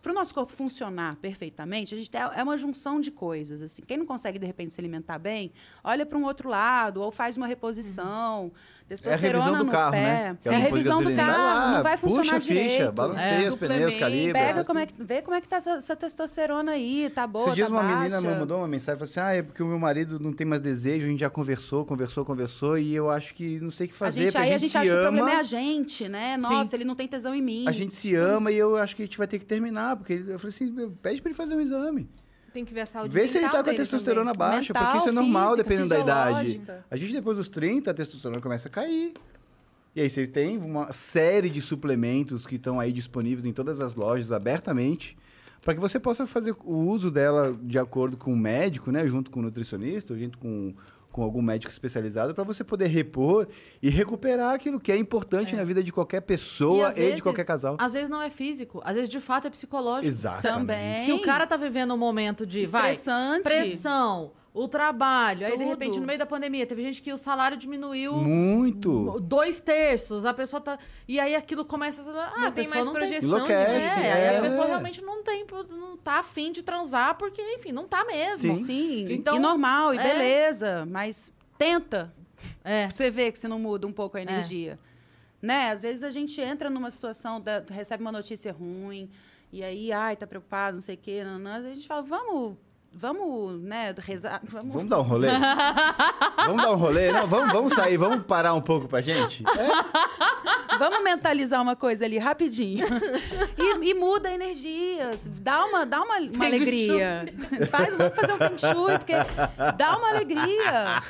para o nosso corpo funcionar perfeitamente, a gente tem, é uma junção de coisas. Assim. Quem não consegue, de repente, se alimentar bem, olha para um outro lado, ou faz uma reposição. Testosterona revisão do no carro, pé. né? Que É a revisão do carro, Vai lá, não vai funcionar puxa a ficha, direito. balanceia É. os pneus, calibra. Pega como é que, vê como é que tá essa, essa testosterona aí, tá boa, Esses dias tá uma baixa. menina me mandou uma mensagem, falou assim, ah, é porque o meu marido não tem mais desejo, a gente já conversou, conversou, conversou, e eu acho que não sei o que A fazer, gente, porque aí a a gente, gente acha se que o problema é ama, a gente, né? Nossa, ele não tem tesão em mim. a gente se ama e eu acho que a gente vai ter que terminar, porque ele- eu falei assim, pede pra ele fazer um exame. Tem que ver a saúde Vê se ele tá com a testosterona também. baixa, Mental, porque isso é normal física, dependendo da idade. A gente depois dos 30, a testosterona começa a cair. E aí você tem uma série de suplementos que estão aí disponíveis em todas as lojas abertamente, para que você possa fazer o uso dela de acordo com o médico, né, junto com o nutricionista, ou junto com, com algum médico especializado, para você poder repor e recuperar aquilo que é importante na vida de qualquer E, pessoa às e, vezes, de qualquer casal. Às vezes não é físico, às vezes de fato é psicológico. Exatamente. Também. Se o cara tá vivendo um momento de vai, Estressante. pressão, o trabalho, aí de Tudo. repente no meio da pandemia teve gente que o salário diminuiu Muito. dois terços, a pessoa tá e aí aquilo começa a ah, Não tem mais não projeção Enlouquece, de vida. É, aí é. a pessoa realmente não tem, não tá afim de transar, porque, enfim, não tá mesmo. Sim. Sim, Então, e normal, e é. beleza, mas tenta. É. Pra você ver que você não muda um pouco a energia. Né? Às vezes a gente entra numa situação, da- recebe uma notícia ruim, e aí, ai, tá preocupado, não sei o quê, não, não. a gente fala, vamos, vamos, né, rezar, vamos... Vamos dar um rolê? vamos dar um rolê? Não, vamos, vamos sair, vamos parar um pouco pra gente? É, Vamos mentalizar uma coisa ali rapidinho. E, e muda a energia. Dá uma, dá uma, uma alegria. Faz, vamos fazer um feng shui, porque dá uma alegria.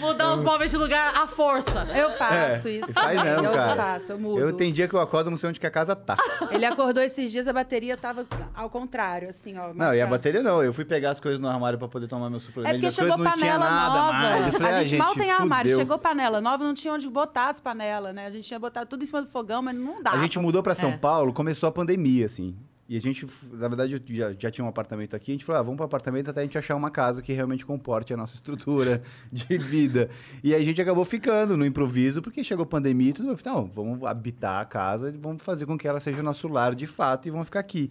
Mudar os móveis de lugar à força. Eu faço É, isso. faz também. mesmo, eu cara. faço, eu mudo. eu tem dia que eu acordo, não sei onde que a casa tá. Ele acordou esses dias, a bateria tava ao contrário, assim, ó. Não, e a bateria não. Eu fui pegar as coisas no armário pra poder tomar meu É suplemento. porque as chegou panela nova. falei, a ah, gente mal tem armário. fudeu. Chegou panela nova, não tinha onde botar as panelas, né? A gente tinha botado tudo em cima do fogão, mas não dá. A gente mudou pra São É. Paulo, começou a pandemia, assim. E a gente, na verdade, eu já, já tinha um apartamento aqui. A gente falou, ah, vamos pro apartamento até a gente achar uma casa que realmente comporte a nossa estrutura de vida. E aí a gente acabou ficando no improviso, porque chegou a pandemia e tudo. Falei, não, vamos habitar a casa e vamos fazer com que ela seja o nosso lar de fato e vamos ficar aqui.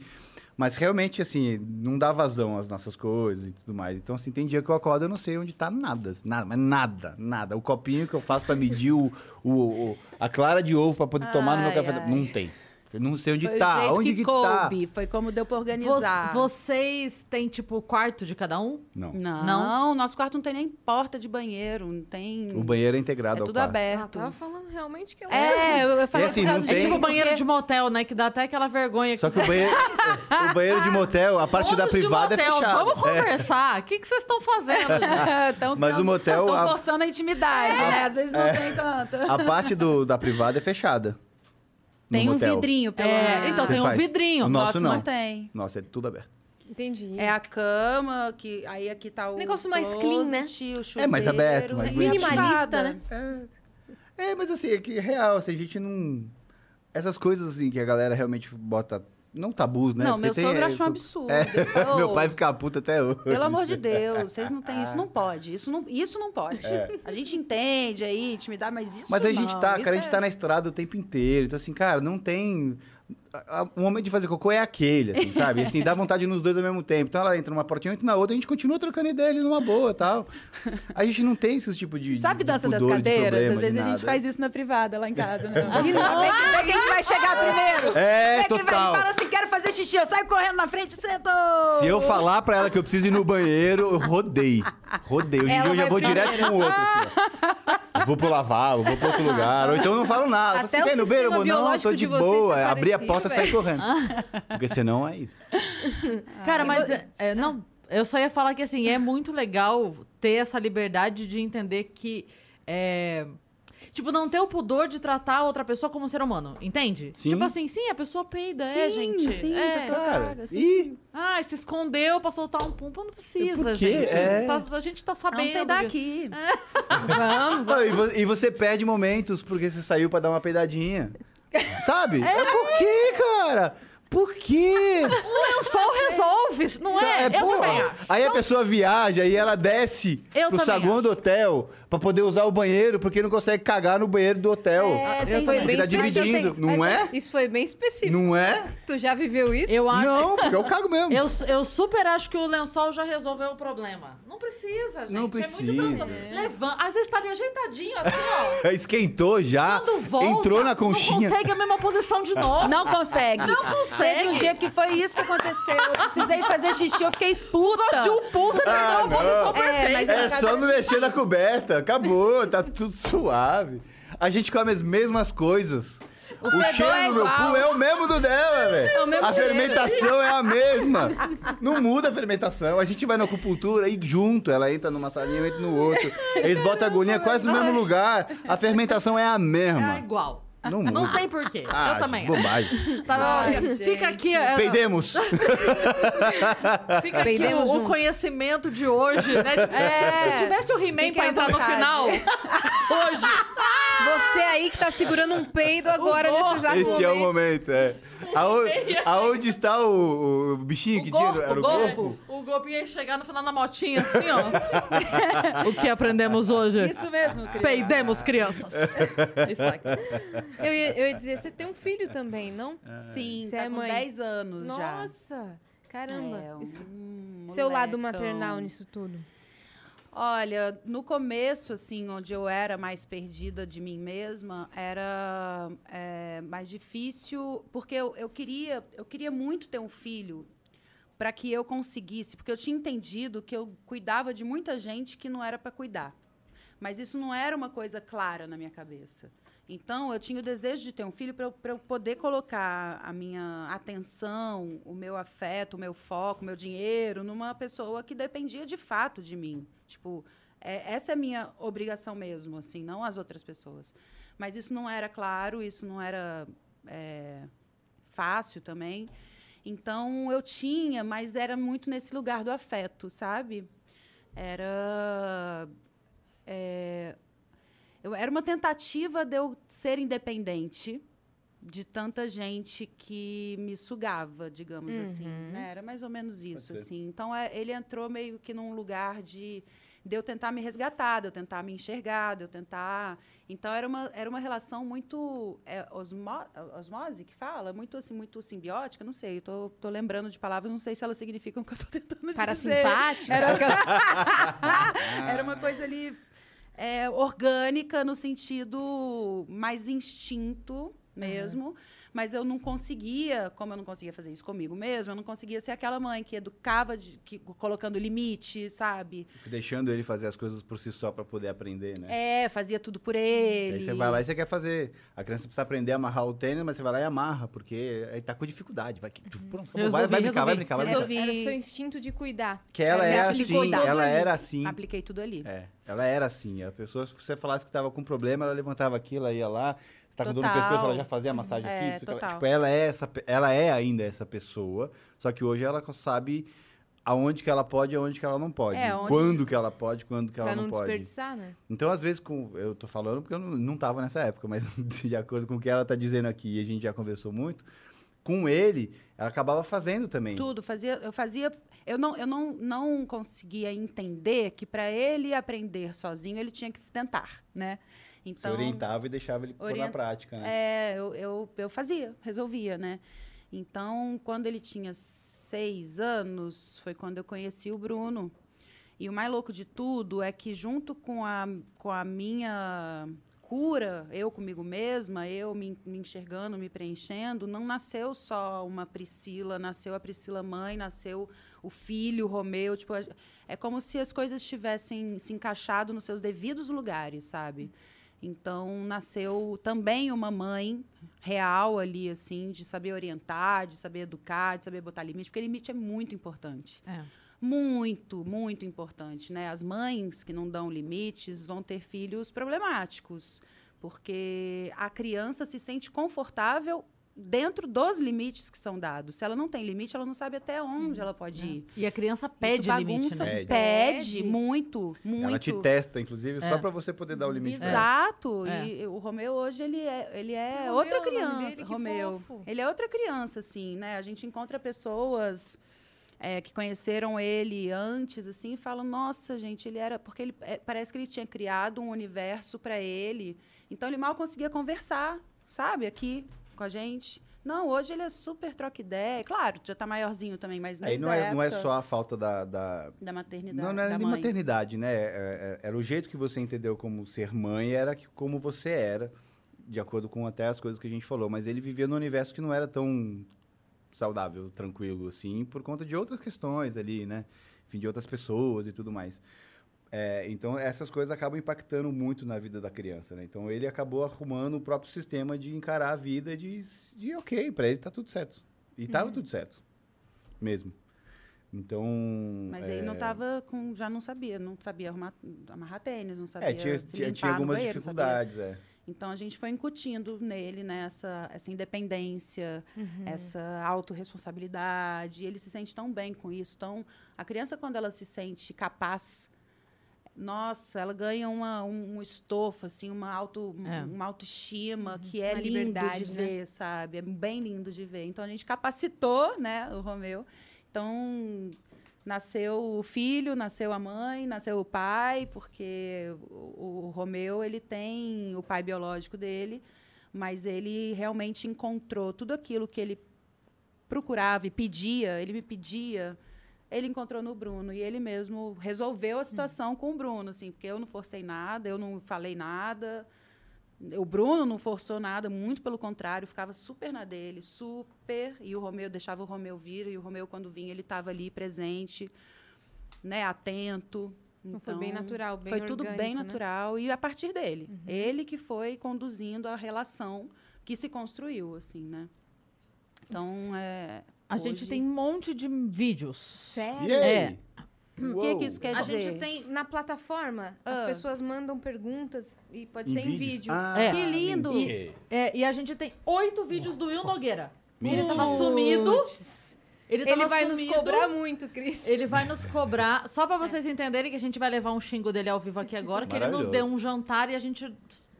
Mas realmente, assim, não dá vazão às nossas coisas e tudo mais. Então, assim, tem dia que eu acordo e eu não sei onde tá nada. Nada, mas nada, nada. O copinho que eu faço pra medir o, o- o- a clara de ovo pra poder tomar no meu Ai, café. ai. Não tem. Eu não sei onde Foi o tá. jeito Onde que, que, tá? coube. Foi como deu pra Vo- organizar. vocês têm, tipo, quarto de cada um? Não. Não, Não? nosso quarto não tem nem porta de banheiro, não tem... O banheiro é integrado é ao tudo quarto. Aberto. tava falando realmente que ela É, eu, eu falei assim, É tem- tipo banheiro porque- de motel, né? Que dá até aquela vergonha. Só que o banheiro, o banheiro de motel, a parte da privada é motel, fechada. Vamos conversar. O que que vocês estão fazendo? Tão- Mas tão- o motel, tão a- forçando a intimidade, né? Às vezes não tem tanto. A parte do, da privada é fechada. Tem um vidrinho pelo É, menos. então Você tem um vidrinho. O nosso Nossa, não. tem. Nossa, é tudo aberto. Entendi. É a cama, que aí aqui tá o Negócio mais clean, né? o chuveiro, É mais aberto, mais bonitinho. Minimalista, né? É, mas assim, é que é real, assim, a gente não... Essas coisas, assim, que a galera realmente bota... Não tabus, né? Não, Porque meu tem, sogro é, achou um absurdo. É, falou, meu pai fica puto até hoje. Pelo amor de Deus, vocês não têm isso, não pode. Isso não, isso não pode. A gente entende aí, intimidade, mas isso É. Mas a gente não, tá, cara, a gente é- tá na estrada o tempo inteiro. Então, assim, cara, não tem. O momento de fazer cocô é aquele, assim, sabe? Assim, dá vontade nos dois ao mesmo tempo. Então ela entra numa portinha, eu entro na outra, a gente continua trocando ideia ali numa boa e tal. A gente não tem esse tipo de. Sabe de dança das pudor, de cadeiras? problema, Às vezes a gente faz isso na privada lá em casa, né? De novo? Vê quem, vê quem que vai chegar primeiro. É, Vê quem vai total. fala assim, quero fazer xixi, eu saio correndo na frente e sento. Se eu falar pra ela que eu preciso ir no banheiro, eu rodei. Rodei. Hoje em dia eu já vou primeiro. direto com o outro, assim, ó. Eu Vou pro lavabo, vou pro outro lugar. Ou então eu não falo nada. Até Você o quer ir no banheiro? Eu não, tô de de vocês boa. tá Abri a parecido, e saí velho. correndo. Porque senão é isso. Cara, e mas é, é, não, eu só ia falar que assim, é muito legal ter essa liberdade de entender que é, tipo, não ter o pudor de tratar a outra pessoa como um ser humano, entende? Sim. Tipo assim, sim, a pessoa peida, é, Sim, gente. sim, é. a pessoa Cara, caga, sim. e Ah, se escondeu pra soltar um pum, pum, não precisa, Por quê? gente. É. Tá- a gente tá Vamos sabendo. peidar que- aqui. Vamos, Não, e, vo- e você perde momentos porque você saiu pra dar uma peidadinha. Sabe? É, por quê, cara? Por quê? O lençol resolve, não é? É, eu porra. Aí a pessoa viaja e ela desce Eu pro saguão acho. do hotel pra poder usar o banheiro porque não consegue cagar no banheiro do hotel. É, Isso foi bem tá específico. dividindo, não Mas é? Isso foi bem específico. Não é? Tu já viveu isso? Eu acho. Não, porque eu cago mesmo. Eu, eu super acho que o lençol já resolveu o problema. Não precisa, gente. Não É precisa. muito transtorno. Levanta. Às vezes tá ali ajeitadinho, assim, ó. Esquentou já, Quando volta, entrou na conchinha. Não consegue a mesma posição de novo. Não consegue. Não consegue. Teve um dia que foi isso que aconteceu. Eu precisei fazer xixi, eu fiquei puta. De um pulo, você perdeu Ah, a posição não. perfeita. É, mas É só não mexer na coberta. Acabou, tá tudo suave. A gente come as mesmas coisas. O, fedor cheiro é do meu cu é o mesmo do dela, velho. o mesmo a cheiro. fermentação é a mesma. Não muda a fermentação. A gente vai na acupuntura e junto. Ela entra numa salinha, eu entro no outro. Eles botam a agulhinha quase no mesmo lugar. A fermentação é a É mesma. igual. Não muda. Não tem porquê. Ah, eu também. Bobagem. Tá, Ai, fica aqui, é, Peidemos. fica aqui Peidemos o, o conhecimento de hoje, né? Se, se tivesse o He-Man pra entrar no final, hoje, Você aí que tá segurando um peido agora O nesse exato Esse é o momento. é. Aonde, aonde está o, o bichinho que o tinha? golpe, Era o o golpe, o golpe ia chegar no final na motinha, assim, ó. o que aprendemos hoje? Isso mesmo, criança. Peidemos, crianças. Isso aqui. Eu ia, eu ia dizer, você tem um filho também, não? Sim, Você tá é com mãe? 10 anos já. Nossa, caramba. É, um Isso- molecão. Seu lado maternal nisso tudo. Olha, no começo, assim, onde eu era mais perdida de mim mesma, era é, mais difícil, porque eu, eu queria, eu queria muito ter um filho para que eu conseguisse, porque eu tinha entendido que eu cuidava de muita gente que não era para cuidar. Mas isso não era uma coisa clara na minha cabeça. Então, eu tinha o desejo de ter um filho para eu, eu poder colocar a minha atenção, o meu afeto, o meu foco, o meu dinheiro numa pessoa que dependia de fato de mim. Tipo, é, essa é a minha obrigação mesmo, assim, não as outras pessoas. Mas isso não era claro, isso não era é, fácil também. Então, eu tinha, mas era muito nesse lugar do afeto, sabe? Era. é, eu, era uma tentativa de eu ser independente de tanta gente que me sugava, digamos assim. né? Era mais ou menos isso, assim. Então, é, ele entrou meio que num lugar de, de eu tentar me resgatar, de eu tentar me enxergar, de eu tentar... Então, era uma, era uma relação muito é, osmo, osmose, que fala? Muito, assim, muito simbiótica, não sei. Eu tô, tô lembrando de palavras, não sei se elas significam o que eu tô tentando dizer. Parasimpática? Era, era uma coisa ali é, orgânica no sentido mais instinto mesmo. Mas eu não conseguia, como eu não conseguia fazer isso comigo mesmo, eu não conseguia ser aquela mãe que educava, de, que, colocando limite, sabe? Deixando ele fazer as coisas por si só pra poder aprender, né? É, fazia tudo por Aí ele. você vai lá e você quer fazer. A criança precisa aprender a amarrar o tênis, mas você vai lá e amarra, porque aí tá com dificuldade. Vai, pronto, acabou, vai, Resolvi, vai brincar, vai resolvi. brincar, vai brincar. Resolvi. Resolvi. Era seu instinto de cuidar. Que ela Era é de assim, ela era assim. Apliquei tudo ali. É, ela era assim. A pessoa, se você falasse que tava com problema, ela levantava aquilo, ela ia lá. Você tá com dor no pescoço, ela já fazia a massagem É, aqui. Tipo, ela é, essa, ela é ainda essa pessoa, só que hoje ela sabe aonde que ela pode e aonde que ela não pode. É, onde- Quando que ela pode, quando que ela Pra não, não pode. desperdiçar, né? Então, às vezes, com, eu tô falando porque eu não, não tava nessa época, mas de acordo com o que ela tá dizendo aqui, e a gente já conversou muito, com ele, ela acabava fazendo também. Tudo, fazia, eu fazia. Eu não, eu não, não conseguia entender que para ele aprender sozinho ele tinha que tentar, né? Você Então, orientava e deixava ele pôr na prática, né? é, eu, eu, eu fazia, resolvia, né? Então, quando ele tinha seis anos, foi quando eu conheci o Bruno. E o mais louco de tudo é que, junto com a, com a minha cura, eu comigo mesma, eu me, me enxergando, me preenchendo, não nasceu só uma Priscila, nasceu a Priscila mãe, nasceu o filho, o Romeu. Tipo, a- é como se as coisas tivessem se encaixado nos seus devidos lugares, sabe? Então, nasceu também uma mãe real ali, assim, de saber orientar, de saber educar, de saber botar limite, porque limite é muito importante. É. Muito, muito importante, né? As mães que não dão limites vão ter filhos problemáticos, porque a criança se sente confortável dentro dos limites que são dados. Se ela não tem limite, ela não sabe até onde ela pode ir. E a criança Isso pede limite, bagunça, né? Pede. Pede, Pede. muito, muito. Ela te testa, inclusive, É. só pra você poder dar o limite. Exato. É. E o Romeu hoje ele é, ele é Romeu, outra criança. dele, Romeu. fofo. Ele é outra criança, assim, né? A gente encontra pessoas é, que conheceram ele antes, assim, e falam: Nossa, gente, ele era porque ele é, parece que ele tinha criado um universo para ele. Então ele mal conseguia conversar, sabe? Aqui com a gente. Não, hoje ele é super troca ideia. Claro, já tá maiorzinho também, mas Aí não é, não é só a falta da, da- da maternidade. Não, não era nem mãe. maternidade, né? É- é- Era o jeito que você entendeu como ser mãe, era que, como você era, de acordo com até as coisas que a gente falou. Mas ele vivia num universo que não era tão saudável, tranquilo, assim, por conta de outras questões ali, né? Enfim, de outras pessoas e tudo mais. É, então, essas coisas acabam impactando muito na vida da criança, né? Então, ele acabou arrumando o próprio sistema de encarar a vida de, de ok, pra ele tá tudo certo. E tava tudo certo. Mesmo. Então... Mas é, ele não tava com. Já não sabia, não sabia arrumar, amarrar tênis, não sabia. É, tinha, se tinha, tinha no algumas banheiro, dificuldades, é. Então a gente foi incutindo nele né, essa, essa independência, Uhum. essa autorresponsabilidade. Ele se sente tão bem com isso. Então, a criança, quando ela se sente capaz, nossa, ela ganha uma, um, um estofo, assim, uma, auto, É. uma autoestima que é Uma lindo de né? ver, sabe? É bem lindo de ver. Então a gente capacitou né, o Romeu. Então, nasceu o filho, nasceu a mãe, nasceu o pai, porque o, o Romeu ele tem o pai biológico dele, mas ele realmente encontrou tudo aquilo que ele procurava e pedia, ele me pedia, ele encontrou no Bruno e ele mesmo resolveu a situação com o Bruno, assim, porque eu não forcei nada, eu não falei nada. O Bruno não forçou nada, muito pelo contrário, ficava super na dele, super. E o Romeu deixava o Romeu vir, e o Romeu, quando vinha, ele estava ali presente, né, atento. Então, foi bem natural, bem Foi tudo bem orgânico, né? Uhum. natural e a partir dele. Ele que foi conduzindo a relação que se construiu, assim, né? Então, é. A gente hoje- tem um monte de vídeos. Sério? E aí? É. O que, que isso quer A dizer? gente tem. Na plataforma, as Ah. pessoas mandam perguntas e pode Em ser em vídeo. Ah, É. Que lindo! mentira. é, e a gente tem oito vídeos do Will Nogueira. Ele tava sumido. Ele, Ele vai sumido, nos cobrar muito, Cris. Ele vai nos cobrar. Só pra vocês entenderem que a gente vai levar um xingo dele ao vivo aqui agora, que ele nos deu um jantar e a gente.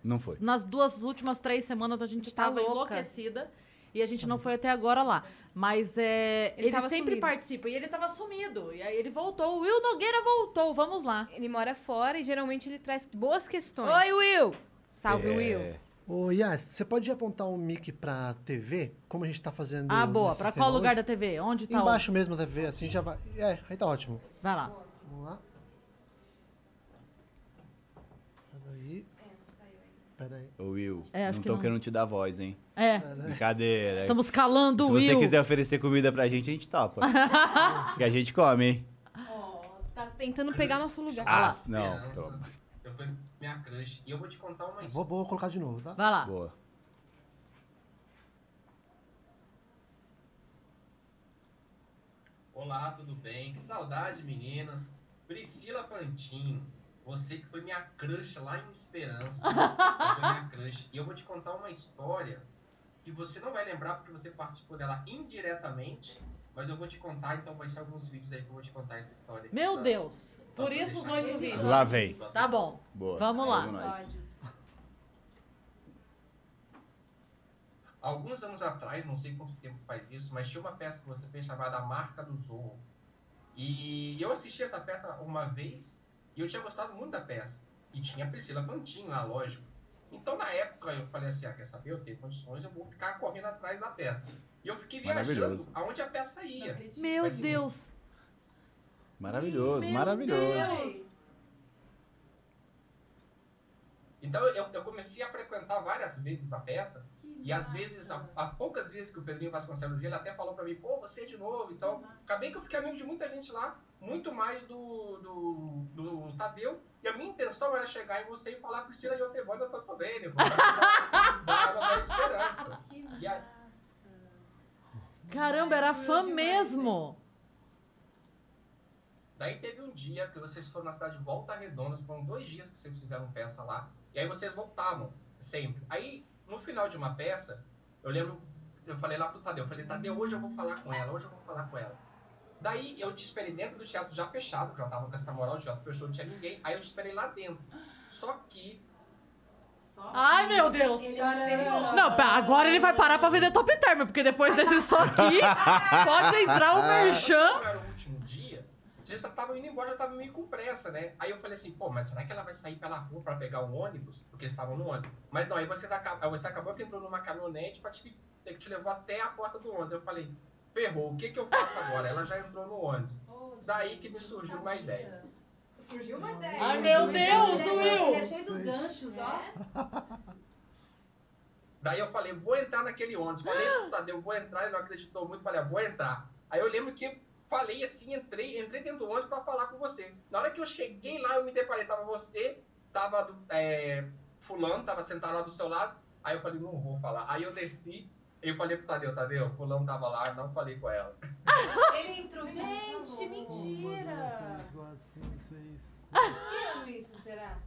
Não foi. Nas duas últimas três semanas a gente Tá tava louca. enlouquecida. E a gente não foi até agora lá. Mas é, Ele ele, tava sempre sumido. participa. E ele tava sumido. E aí ele voltou. O Will Nogueira voltou. Vamos lá. Ele mora fora e geralmente ele traz boas questões. Oi, Will! Salve, É. Will. Ô, Yas, você pode apontar um mic pra TV? Como a gente tá fazendo. Ah, boa. Pra qual lugar hoje? da TV? Onde tá Embaixo mesmo da TV, assim já vai. É, aí tá ótimo. o... Vai lá. Vamos lá. Peraí. Peraí. Ô, Will, É, não que tô não. querendo te dar voz, hein? É. Brincadeira. Estamos calando Se o você Will. quiser oferecer comida pra gente, a gente topa. que a gente come, hein? Tá tentando pegar nosso lugar. Ah, não. Toma. Eu fui minha crush. E eu vou te contar uma Vou, vou colocar de novo, tá? Vai lá. Boa. Olá, tudo bem? Que saudade, meninas. Priscila Pantinho, você que foi minha crush lá em Esperança. foi minha crush. E eu vou te contar uma história que você não vai lembrar porque você participou dela indiretamente, mas eu vou te contar, então vai ser alguns vídeos aí que eu vou te contar essa história. Meu tá? Deus. Só Por pra isso os oito vídeos. Lá vem. Tá bom. Boa. Vamos lá. Vamos. Alguns anos atrás, não sei quanto tempo faz isso, mas tinha uma peça que você fez chamada A Marca do Zorro. E eu assisti essa peça uma vez e eu tinha gostado muito da peça. E tinha a Priscila Pantin lá, lógico. Então, na época, eu falei assim, ah, quer saber, eu tenho condições, eu vou ficar correndo atrás da peça. E eu fiquei viajando aonde a peça ia. Meu Mas, assim, Deus. Maravilhoso, Meu maravilhoso. Deus. Então eu, eu comecei a frequentar várias vezes a peça. E às vezes, as poucas vezes que o Pedrinho Vasconcelos ia, ele até falou pra mim, pô, você de novo. Então, acabei que eu fiquei amigo de muita gente lá, muito mais do, do, do Tadeu. E a minha intenção era chegar em você e falar, Priscila Iotevanda, eu tô bem, né? Da esperança. E aí, Caramba, era fã mesmo. Daí teve um dia que vocês foram na cidade de Volta Redonda, foram dois dias que vocês fizeram peça lá, e aí vocês voltavam, sempre. Aí, no final de uma peça, eu lembro, eu falei lá pro Tadeu, eu falei, Tadeu, hoje eu vou falar com ela, hoje eu vou falar com ela. Daí eu te esperei dentro do teatro já fechado, já tava com essa moral, o teatro fechou, não tinha ninguém, aí eu te esperei lá dentro. Só que, Ai, meu Deus. Ele é misterioso. Não, agora ele vai parar pra vender top term, porque depois desse só aqui, pode entrar o merchan. como era o último dia, vocês já estavam indo embora, já estavam meio com pressa, né? Aí eu falei assim, pô, mas será que ela vai sair pela rua pra pegar o ônibus? Porque eles estavam no ônibus. Mas não, aí vocês acabam, aí você acabou que entrou numa caminhonete pra te, ter que te levou até a porta do ônibus. Eu falei, ferrou, o que que eu faço agora? Ela já entrou no ônibus. Daí que me surgiu uma ideia. Surgiu uma ideia. Ai, meu Deus, Will. É cheio dos ganchos, ó. Daí eu falei, vou entrar naquele ônibus. Falei Tadeu, vou entrar, ele não acreditou muito, falei, ah, vou entrar. Aí eu lembro que falei assim, entrei, entrei dentro do ônibus pra falar com você. Na hora que eu cheguei lá, eu me deparei, tava você, tava do- é, fulano, tava sentado lá do seu lado. Aí eu falei, não vou falar. Aí eu desci, eu falei pro Tadeu, Tadeu, fulano tava lá, não falei com ela. Ele entrou. Gente, mentira. Que Que ano isso, será?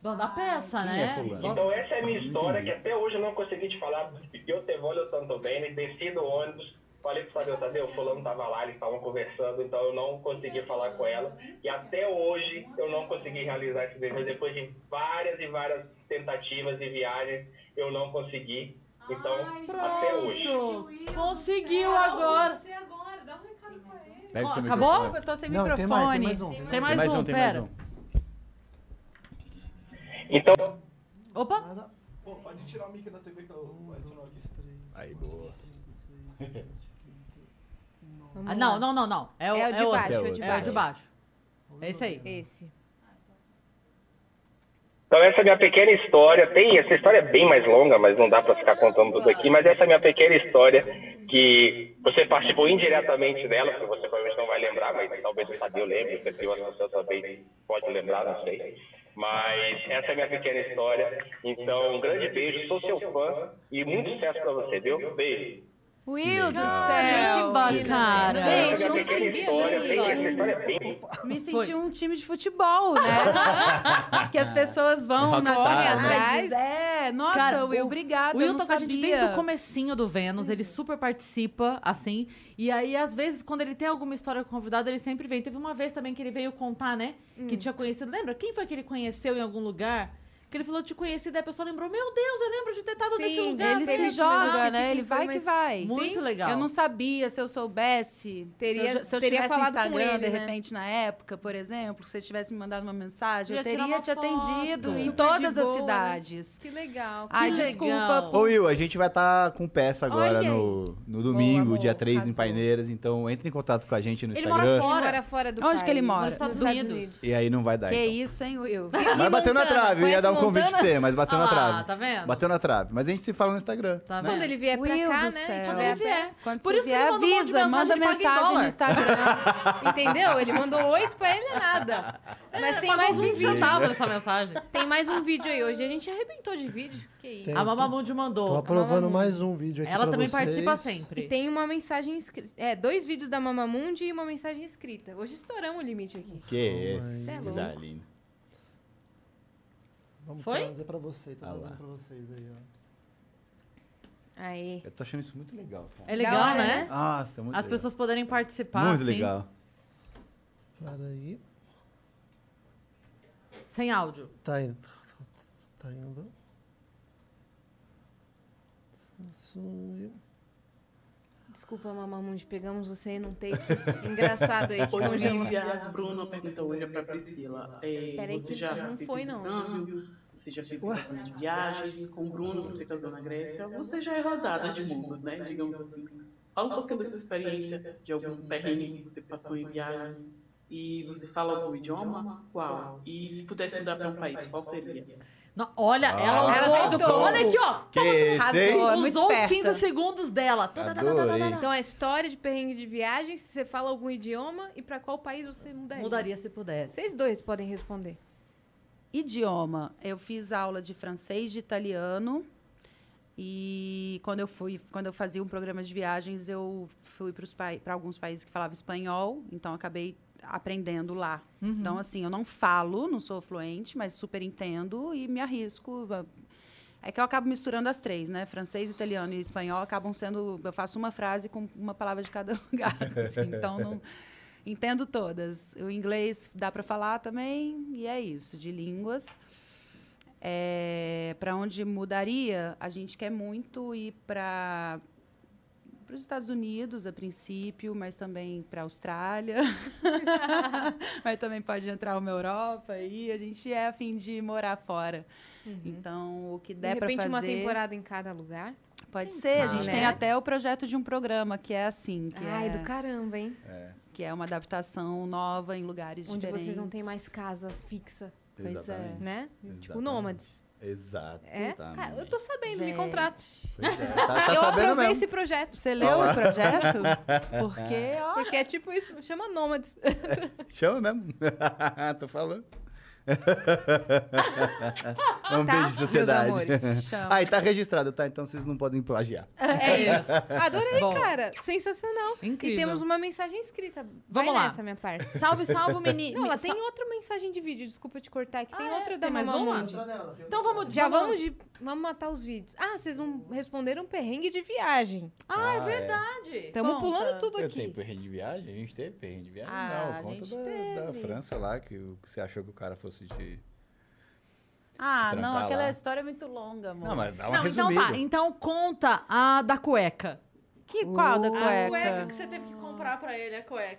Dono da peça, Quem né? é? Então essa é a minha Não história que até hoje eu não consegui te falar. Eu te eu tanto bem, desci do ônibus, falei pro Tadeu, Tadeu, fulano tava lá, eles estavam conversando, então eu não consegui falar com ela. E até hoje eu não consegui realizar esse desejo. Depois de várias e várias tentativas e viagens, eu não consegui. Então, até hoje. Conseguiu agora. Você agora, dá um recado pra ele. Pega Acabou? microfone. Eu tô sem Não, tem mais, tem microfone. mais um. Tem Tem mais, um, um, tem mais um. Então, Opa. Pô, pode tirar o mic da TV que eu adiciono aqui. Aí, boa. Ah, não, não, não, não. É o, É o de outro. baixo, é é o outro. de É o baixo. de baixo. É esse aí. Esse. Então essa é a minha pequena história. Tem essa história é bem mais longa, mas não dá para ficar contando tudo aqui. Mas essa é a minha pequena história que você participou indiretamente dela, porque você provavelmente não vai lembrar, mas talvez o Fabio lembre, o Pedro você também pode lembrar, não sei. Mas essa é a minha pequena história. Então um grande beijo, sou seu fã e muito sucesso para você, viu? Beijo. Will do Gente céu. bacana. Essa é a Gente, não sabia dessa história. é Me Foi. senti um time de futebol, né? que as pessoas vão na Rockstar, né? atrás. É, nossa, Cara, Will, o- obrigada. O eu Will tá com a gente desde o comecinho do Vênus, ele super participa, assim. E aí, às vezes, quando ele tem alguma história com o convidado, ele sempre vem. Teve uma vez também que ele veio contar, né? Que tinha conhecido. Lembra? Quem foi que ele conheceu em algum lugar? Que ele falou, te conheci, daí a pessoa lembrou, meu Deus, eu lembro de ter estado Sim, nesse lugar. Ele se joga, né? Ele foi, vai que vai. Muito Sim, legal. Eu não sabia se eu soubesse. Teria- se eu, se eu teria tivesse falado com Instagram, ele, de né? repente, na época, por exemplo, se você tivesse me mandado uma mensagem, eu tirar teria te atendido foto. em Super todas as né? cidades. Que legal. Ai, Que desculpa. legal. Ô Will, a gente vai estar com peça agora Olha no, no domingo, Boa, dia boa, 3 em arrasou. Paineiras, então entre em contato com a gente no Ele Instagram. mora Ele fora. mora fora do Onde país. que ele mora? Nos Estados Unidos. E aí não vai dar. Que então. isso, hein, Will? Mas bateu na trave, eu ia dar um convite pra você, mas bateu Ah na trave. tá vendo? Bateu na trave. Mas a gente se fala no Instagram. Tá Quando vendo? ele vier pra Will cá, do né? céu. e Quando ele a vier. Quando Por isso que ele vier, monte de avisa, manda mensagem, ele no. Instagram. Entendeu? Ele mandou oito pra ele é nada. Mas tem mais um 20 vídeo. essa mensagem. Tem mais um vídeo aí hoje. A gente arrebentou de vídeo. Que isso. Tem. A Mamamundi mandou. Tô aprovando mais um vídeo aqui Ela também vocês. participa E sempre. tem uma mensagem escrita. É, dois vídeos da Mamamundi e uma mensagem escrita. Hoje estouramos o limite aqui. Que coisa Cê é linda. Vamos Foi? trazer pra você, tá Ah lá. vocês aí, ó. Aí. Eu tô achando isso muito legal, cara. É legal, hora, né? né? Nossa, muito As legal. pessoas poderem participar, Muito assim, legal. Para aí. sem áudio. Tá indo. Tá indo. Samsung. Desculpa, Mamamundi, pegamos você num take engraçado aí que congelou. Olivia, Bruno perguntou hoje pra Priscila. É, Peraí você que já não foi, não. intercâmbio? Você já fez um de viagens, com o Bruno você casou na Grécia, você já é rodada de mundo, né? Digamos assim. Fala um pouquinho da sua experiência, de algum perrengue que você passou em viagem. E você fala algum idioma? Qual? E se pudesse mudar para um país, qual seria? Não, olha, Ah. ela, Ela usou- fez o Olha combo. aqui, ó. Que Arrasou, hein? é muito Usou os esperta. 15 segundos dela. Tá, tá, tá, Adorei. Então, a história de perrengue de viagem, se você fala algum idioma e pra qual país você mudaria? Mudaria se pudesse. Vocês dois podem responder. Idioma. Eu fiz aula de francês, de italiano. E quando eu fui, quando eu fazia um programa de viagens, eu fui para alguns países que falavam espanhol, então acabei aprendendo lá. Então, assim, eu não falo, não sou fluente, mas super entendo e me arrisco. É que eu acabo misturando as três, né? Francês, italiano e espanhol acabam sendo. Eu faço uma frase com uma palavra de cada lugar. assim, então, não. Entendo todas. O inglês dá para falar também, e é isso, de línguas. É, para onde mudaria, a gente quer muito ir para os Estados Unidos, a princípio, mas também para a Austrália. mas também pode entrar uma Europa e a gente é a fim de morar fora. Então, o que De der para repente, fazer... uma temporada em cada lugar. Pode Quem ser. A sabe, gente né? tem até o projeto de um programa que é assim, que Ai, é do caramba, hein? que é uma adaptação nova em lugares Onde diferentes. vocês não têm mais casa fixa, Pois é. Exatamente. né? Tipo, Exatamente. nômades. Exato. É? Cara, eu tô sabendo, me Gente. contrato. Pois é, Tá, tá eu aprovei mesmo. esse projeto. Você leu o projeto? Porque, ó, Porque é tipo isso, chama nômades. Chama mesmo. Tô falando. um Tá, beijo, meus sociedade. amores. Ah, e tá registrado, tá? Então vocês não podem plagiar. É isso. Adorei, Bom. cara. Sensacional. Incrível. E temos uma mensagem escrita. Vamos Vai lá. nessa, minha parça. Salve, salve, menino. Não, ela tem outra mensagem de vídeo, desculpa te cortar, que tem Ah, é? outra da Tem uma? Então vamos... Já vamos de. Vamos matar os vídeos. Ah, vocês vão responder um perrengue de viagem. Ah, é Ah, é. verdade. Estamos pulando tudo Eu aqui. tenho perrengue de viagem? A gente teve perrengue de viagem? Ah, não, conta da, da. França lá, que, que você achou que o cara fosse te... Ah, Te não, aquela lá. história é muito longa, amor. Não, mas dá uma Não, então resumida. tá. Então conta a da cueca. Que qual da Uh, A cueca cueca? que você teve que comprar pra ele, a cueca.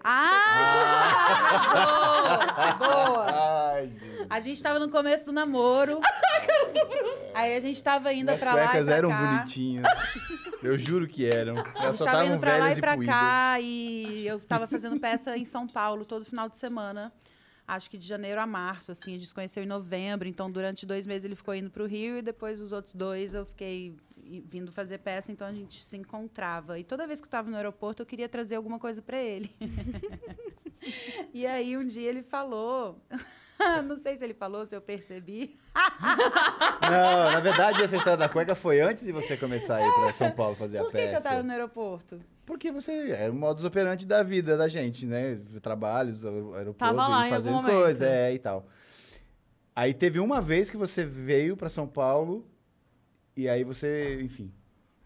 Ah! Boa! Ai. A gente tava no começo do namoro. Aí a gente tava indo Minhas pra lá e cuecas eram cá. bonitinhas. Eu juro que eram. A Elas gente só tava estavam indo pra lá velhas e e pra puídas. cá e eu tava fazendo peça em São Paulo todo final de semana. Acho que de janeiro a março, assim, a gente se conheceu em novembro, então durante dois meses ele ficou indo pro Rio e depois os outros dois eu fiquei vindo fazer peça, então a gente se encontrava. E toda vez que eu tava no aeroporto eu queria trazer alguma coisa pra ele. e aí um dia ele falou, não sei se ele falou, se eu percebi, Não, na verdade, essa história da cueca foi antes de você começar a ir pra São Paulo fazer a por que, peça. eu tava no aeroporto? Porque você é o modus operandi da vida da gente, né? Trabalhos, aer- aeroporto, lá fazendo coisa, é, e tal. Aí teve uma vez que você veio pra São Paulo e aí você, enfim.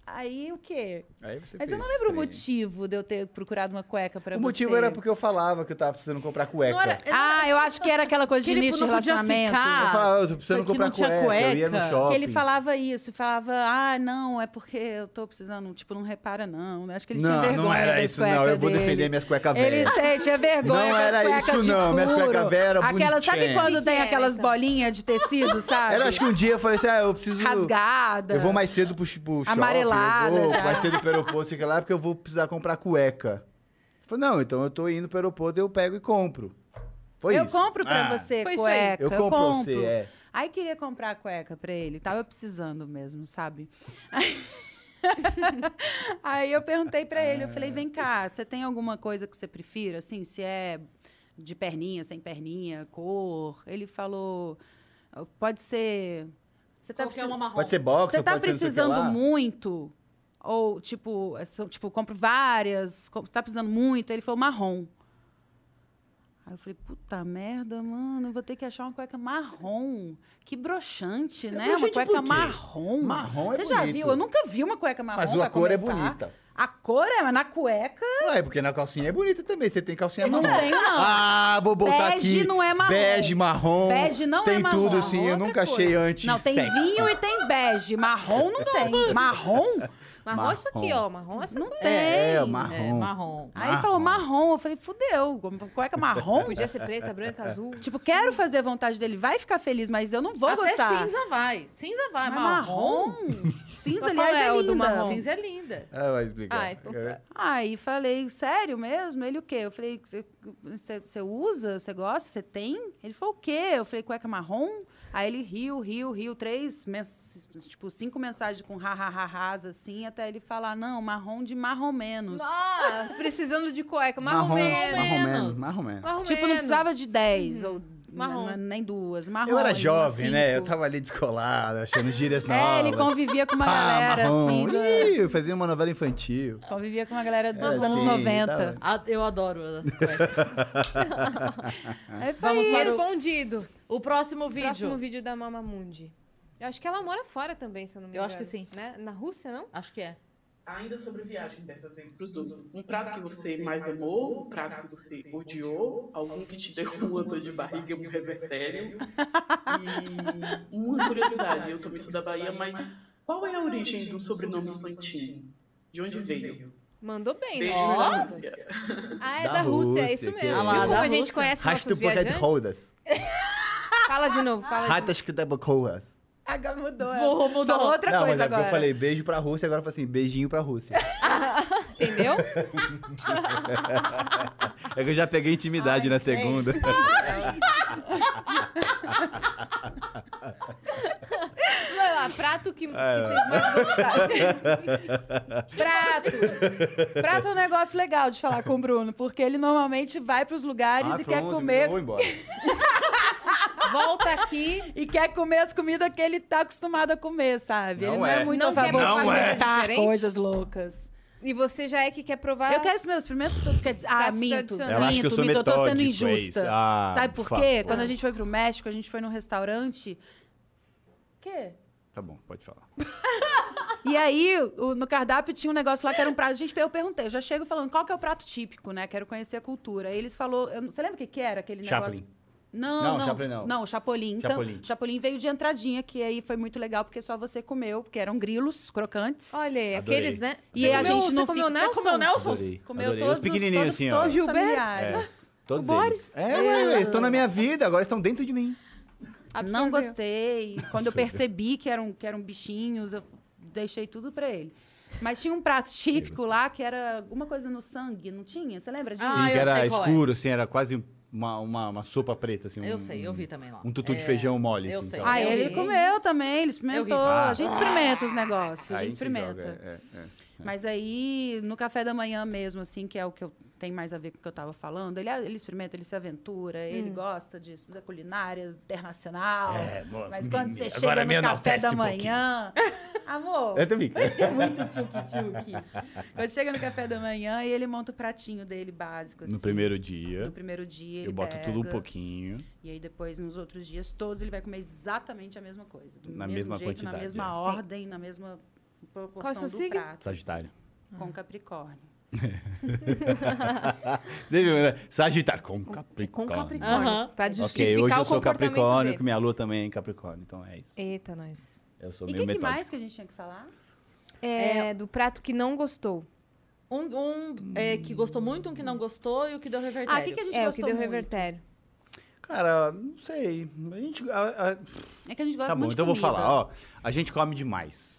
Aí o quê? Aí você Mas eu não lembro o trem. motivo de eu ter procurado uma cueca pra O você. motivo era porque eu falava que eu tava precisando comprar cueca. Não era- Ah, eu acho que era aquela coisa Que de ele início de não relacionamento. ficar. Eu falava, eu tô precisando comprar não tinha cueca. Eu ia no cueca. shopping. Que ele falava isso, falava, ah, não, é porque eu tô precisando, tipo, não repara, não. Acho que ele tinha Não, vergonha não era das isso, não. Eu vou dele. defender minhas cuecas Ele velhas. tem, tinha vergonha Não era cuecas isso, de não. Minhas furo. cuecas velhas eram Aquela, sabe quando tem que era, aquelas então? bolinhas de tecido, sabe? Era, acho que um dia eu falei assim, ah, eu preciso... Rasgada. Eu vou mais cedo pro, pro shopping, Amarelada eu vou já. mais cedo pro aeroporto, sei lá, porque eu vou precisar comprar cueca. Eu falei, não, então eu tô indo pro aeroporto, eu pego e compro. Foi eu isso. compro pra Ah, você aí. cueca. Eu compro pra compro. você, é. Aí queria comprar a cueca pra ele, tava precisando mesmo, sabe? Aí eu perguntei pra ele, eu falei, vem cá, você tem alguma coisa que você prefira, assim, se é de perninha, sem perninha, cor? Ele falou, pode ser... Você tá precisando... uma marrom. Pode ser box, Você tá pode ser não sei o que precisando muito? Ou, tipo, são, tipo, compro várias, você tá precisando muito? Ele falou, marrom. Aí eu falei, puta merda, mano, eu vou ter que achar uma cueca marrom. Que broxante, né? Uma cueca por quê? marrom. Marrom é Você já bonito. viu? Eu nunca vi uma cueca marrom Mas a cor é começar. bonita. A cor é, mas na cueca Ué, porque na calcinha é bonita também, você tem calcinha não marrom. tem, não. Ah, vou botar Bege aqui. não é marrom. Bege, marrom. Bege não tem é marrom. tudo, sim, eu outra nunca coisa. achei antes Não, tem sexy. vinho e tem bege. Marrom não tem. Marrom? Marrom é isso aqui, ó. Marrom é essa Não coisa. tem. É, marrom. É, marrom. Aí ele falou marrom, eu falei, fudeu, cueca marrom? Podia ser preta, branca, azul. Tipo, quero fazer a vontade dele, vai ficar feliz, mas eu não vou Até gostar. cinza vai. Cinza vai. Mas marrom. Cinza, aliás, é é o do linda. marrom? Cinza é linda. Ah, vai explicar. Ah, então tá. Aí falei, sério mesmo? Ele o quê? Eu falei, você usa? Você gosta? Você tem? Ele falou, o quê? Eu falei, cueca marrom? Aí ele riu, riu, riu, três, tipo, cinco mensagens com ha, ha, ha, has, assim, até ele falar, não, marrom de marrom menos. Ah, precisando de cueca. Marrom, Marrom, marrom menos. menos, marrom menos. Marrom Tipo, não precisava de dez, ou Marrom. n- nem duas, marrom. Eu era jovem, né? Eu tava ali descolado, achando gírias novas. É, ele convivia com uma Pá, galera, marrom. assim, Ih, eu fazia uma novela infantil. convivia com uma galera dos É, anos sim, 90. tava. Ah, eu adoro foi Vamos para o respondido. O próximo vídeo. Próximo vídeo da Mamamundi. Eu acho que ela mora fora também, se eu não me Eu engano. acho que sim. Né? Na Rússia, não? Acho que é. Ainda sobre viagem dessas vezes pros dois. Um prato que você mais amou, um prato que você odiou, algum que te deu uma dor de barriga, um revertério. E uma curiosidade, eu também sou da Bahia, mas qual é a origem do sobrenome Fantino? De onde veio? Mandou bem, Beijo né? na Rússia. Ah, é Da da, Rússia, é isso que mesmo. é- Ah lá, Viu como da a gente Rússia. conhece nossos viajantes? Fala de novo, fala de novo. Agora mudou. é. Vou mudar outra Não, mas coisa é porque agora. eu falei beijo pra Rússia, agora eu falei assim, beijinho pra Rússia. Entendeu? É que eu já peguei intimidade na segunda. Vai lá, prato que, que É. vocês mais gostaram. Prato. Prato é um negócio legal de falar com o Bruno, porque ele normalmente vai pros lugares Ah, e quer pronto, comer Eu vou embora. Volta aqui. e quer comer as comidas que ele tá acostumado a comer, sabe? Não ele não é. é muito Não a favor de inventar diferente? coisas loucas. E você já é que quer provar. Eu quero os meus experimentos tudo. Quer dizer, ah, minto. Ela acha que eu minto, sou minto, eu tô sendo metódico, é injusta. isso. Ah, Sabe por quê? Quando a gente foi pro México, a gente foi num restaurante. Quê? Tá bom, pode falar. E aí, o- no cardápio tinha um negócio lá que era um prato. Gente, eu perguntei, eu já chego falando qual que é o prato típico, né? Quero conhecer a cultura. Aí eles falou, eu você lembra o que, que era aquele Chaplin. negócio? Não, Não, não. Chaplin não. Não, o Chapolin. Então, Chapolin. Chapolin veio de entradinha, que aí foi muito legal, porque só você comeu, porque eram grilos crocantes. Olha Adorei. aqueles, né? E Você a comeu- gente não comeu fica- Nelson? Você comeu Nelson? Adorei. Comeu adorei. todos Os pequenininhos os, assim, todos, ó. todos os Gilberto? familiares. Todos O Boris? eles. É, ué, eles estão na minha vida, agora estão dentro de mim. Não Absorveu. gostei. Quando eu percebi que eram, que eram bichinhos, eu deixei tudo pra ele. Mas tinha um prato típico lá que era alguma coisa no sangue, não tinha? Você lembra disso? Ah, Sim, que era sei qual é. escuro, assim, era quase uma, uma, uma sopa preta, assim. Eu um- sei, eu vi também lá. Um tutu de É, feijão mole, eu assim. sei. Ah, Eu ele comeu também, ele experimentou. Ah. A gente experimenta os negócios, a Aí gente experimenta. joga, é, é, é. Mas aí, no café da manhã mesmo, assim, que é o que eu, tem mais a ver com o que eu tava falando, ele, ele experimenta, ele se aventura, ele gosta disso, da culinária internacional. É, mo- Mas quando você chega me no café da um manhã. Amor, Eu também. é muito tchuki-tchuki. Quando chega no café da manhã e ele monta o pratinho dele básico. No assim. primeiro dia, No primeiro dia, ele eu boto pega, tudo um pouquinho. E aí depois, nos outros dias, todos ele vai comer exatamente a mesma coisa. Do Na mesmo mesma jeito, quantidade, na mesma é. ordem, na mesma proporção Qual é o seu do signo? prato. Sagitário. Com Capricórnio. Você viu, né? Sagitário com Capricórnio. Com Capricórnio. Aham. Pra justificar Ok, hoje eu o sou Capricórnio, dele. que minha lua também é em Capricórnio, então é isso. Eita, nós. Eu sou E o meio que, que metódico. mais que a gente tinha que falar? É, do prato que não gostou. Um, um, é, que gostou muito, um que não gostou e o que deu revertério. Ah, o que, que a gente É, o gostou que deu muito? revertério. Cara, não sei. A gente. a- a- É que a gente gosta Tá bom, muito então de eu vou falar, ó. A gente come demais.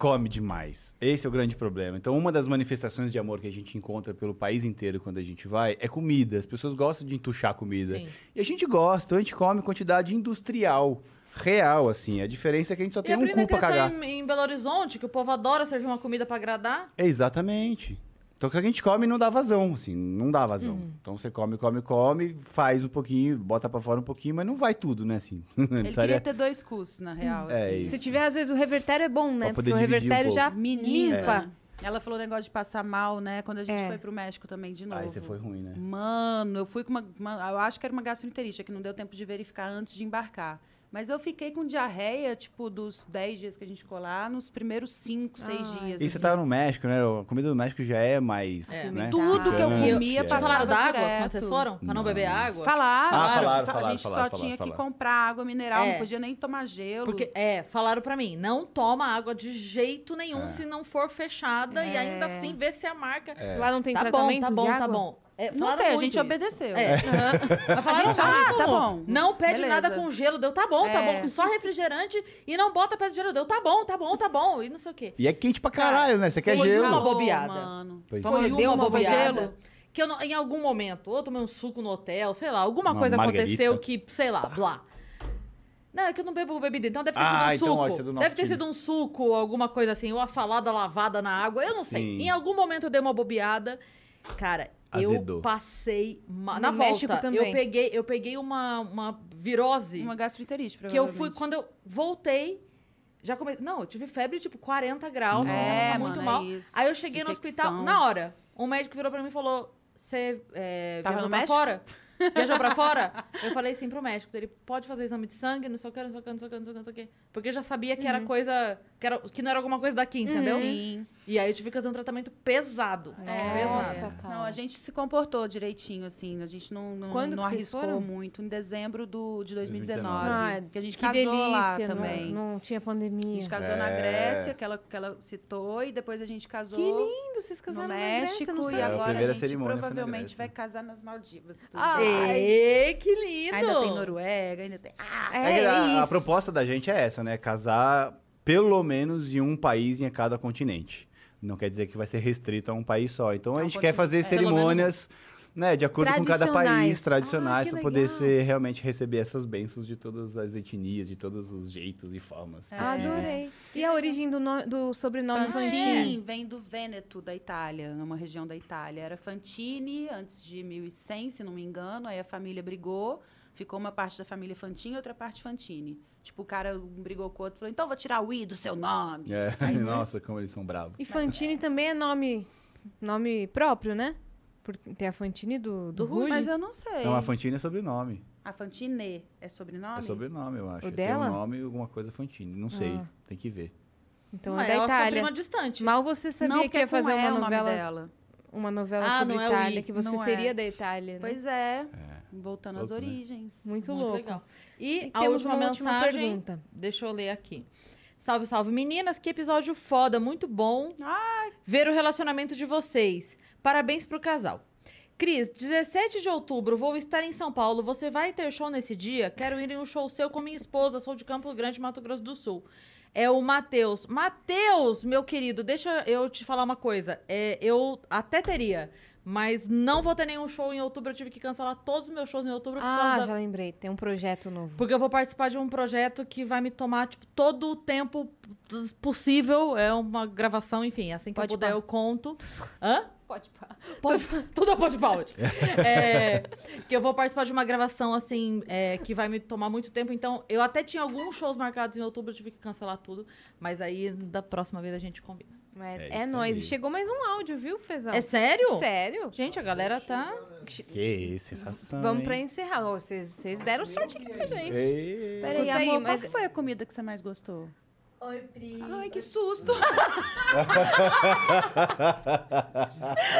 Come demais. Esse é o grande problema. Então, uma das manifestações de amor que a gente encontra pelo país inteiro quando a gente vai é comida. As pessoas gostam de entuchar comida. Sim. E a gente gosta, a gente come quantidade industrial, real, assim. A diferença é que a gente só E tem um cu pra questão cagar. em, em Belo Horizonte, que o povo adora servir uma comida pra agradar. Exatamente. Então, o que a gente come não dá vazão, assim, não dá vazão. Uhum. Então, você come, come, come, faz um pouquinho, bota pra fora um pouquinho, mas não vai tudo, né, assim. Ele queria ter dois cus, na real. É assim. Se tiver, às vezes, o revertério é bom, né? Porque o dividir um revertério já. Menina. limpa. Ela falou negócio de passar mal, né? Quando a gente É. foi pro México também de novo. Aí você foi ruim, né? Mano, eu fui com uma, uma- Eu acho que era uma gastroenterite, que não deu tempo de verificar antes de embarcar. Mas eu fiquei com diarreia, tipo, dos 10 dias que a gente ficou lá, nos primeiros 5, 6 dias. E você assim. tava no México, né? A comida do México já é mais. É. né, Tudo que eu comia é. Já falaram da água direto. quando vocês foram? Pra não, beber água? Falaram, Ah, a gente, falaram, fa- a falaram, gente falaram, só falaram, tinha que falaram. comprar água mineral, É. não podia nem tomar gelo. Porque, é, falaram pra mim, não toma água de jeito nenhum É. se não for fechada e É. ainda assim vê se a marca. Lá não tem tá bom, tratamento tá bom, tá água? bom. É, não sei, a muito gente isso. obedeceu. É. Mas falaram gente, ah, tá bom. Não pede Beleza. nada com gelo, deu tá bom, tá É. bom. Só refrigerante e não bota pé de gelo, deu tá bom, tá bom, tá bom. E não sei o quê. E é quente pra caralho, né? Você quer foi gelo? uma bobeada. mano. Pois Foi é. Deu uma uma bobeada. gelo? Que eu não- em algum momento, ou eu tomei um suco no hotel, sei lá, alguma Uma coisa margarita. aconteceu que, sei lá, blá. Não, é que eu não bebo bebida, então deve ter Ah, sido um então, suco. ó, esse é do nosso deve ter sido um suco, alguma coisa assim, ou a salada lavada na água, eu não sei. Sim. Em algum momento eu dei uma bobeada. Cara, Azedou. eu passei ma- No na México volta. também. Eu peguei, eu peguei uma, uma virose Uma gastroenterite, que eu fui quando eu voltei, já comecei, não, eu tive febre tipo 40 graus, É, passar muito mano, é mal. isso, Aí eu cheguei no hospital na hora. Um médico virou pra mim e falou: "Você é, Tava viajou no pra México? fora?" Viajou pra fora? Eu falei sim pro médico. Ele pode fazer exame de sangue, não sei o que, não sei o que, não sei o que, não sei o que, não sei o que. Porque eu já sabia que era coisa. Que, era, que não era alguma coisa daqui, entendeu? Sim. E aí eu tive que fazer um tratamento pesado. É. Pesado. Nossa, cara. Não, a gente se comportou direitinho, assim. A gente não, não, Quando não arriscou foram? muito. Em dezembro do, de 2019. 2019. que a gente Que casou delícia, lá não- também. Não, tinha A pandemia. gente casou na É. Grécia, que ela, que ela citou, e depois a gente casou Que lindo, vocês no casaram na México. Grécia, não e. A agora a primeira gente na provavelmente vai casar nas Maldivas. tudo Ah, bem. Ê, que lindo! Ainda tem Noruega, ainda tem... Ah, É que a, a proposta da gente é essa, né? Casar pelo menos em um país em cada continente. Não quer dizer que vai ser restrito a um país só. Então a É um gente quer fazer É, cerimônias, né, de acordo com cada país, tradicionais, Ah, para poder ser realmente receber essas bênçãos de todas as etnias, de todos os jeitos e formas. É. possíveis. Adorei. E a origem do, no- do sobrenome Fantini Fantini? vem do Vêneto, da Itália, é uma região da Itália. Era Fantini antes de 1100, se não me engano. Aí a família brigou, ficou uma parte da família Fantini e outra parte Fantini. Tipo, o cara brigou com o outro e falou: então vou tirar o I do seu nome. É, Aí Nossa, como eles são bravos. E Fantini também é nome, nome próprio, né? Porque tem a Fantini do, do, Do Ruge. Mas eu não sei. Não, a Fantine é sobrenome. A Fantine é sobrenome? É sobrenome, eu acho. O Tem dela? um nome e alguma coisa Fantine. Não sei, Ah. tem que ver. Então Mas é da Itália. prima distante. Mal você sabia não, que ia é fazer uma nome novela, dela. uma novela Ah, sobre não é Itália, que você não é. seria da Itália, né? Pois é. É. Voltando Louco, às né? origens. Muito, Muito louco. legal. E, E a temos última uma última mensagem. pergunta. Deixa eu ler aqui. Salve, salve, meninas. Que episódio foda, muito bom ver o relacionamento de vocês. Parabéns pro casal. Cris, 17 de outubro, vou estar em São Paulo. Você vai ter show nesse dia? Quero ir em um show seu com minha esposa. Sou de Campo Grande, Mato Grosso do Sul. É o Matheus. Matheus, meu querido, deixa eu te falar uma coisa. É, eu até teria, mas não vou ter nenhum show em outubro. Eu tive que cancelar todos os meus shows em outubro por Ah, causa da já lembrei. Tem um projeto novo. porque eu vou participar de um projeto que vai me tomar, tipo, todo o tempo possível. É uma gravação, enfim. Assim que Pode eu puder, pá. eu conto. Hã? Pode pá. Pode, tudo é pode pá hoje. É, que eu vou participar de uma gravação, assim, é, que vai me tomar muito tempo. Então, eu até tinha alguns shows marcados em outubro, eu tive que cancelar tudo. Mas aí, da próxima vez, a gente combina. É, É é nóis. aí. E chegou mais um áudio, viu, Fezão? É sério? Sério? Gente, a galera tá... Que sensação. Vamos hein? pra encerrar. Vocês vocês deram sorte aqui pra gente. Ei. Peraí, Escuta aí, amor, mas- qual que foi a comida que você mais gostou? Oi, Pri. Ai, que susto!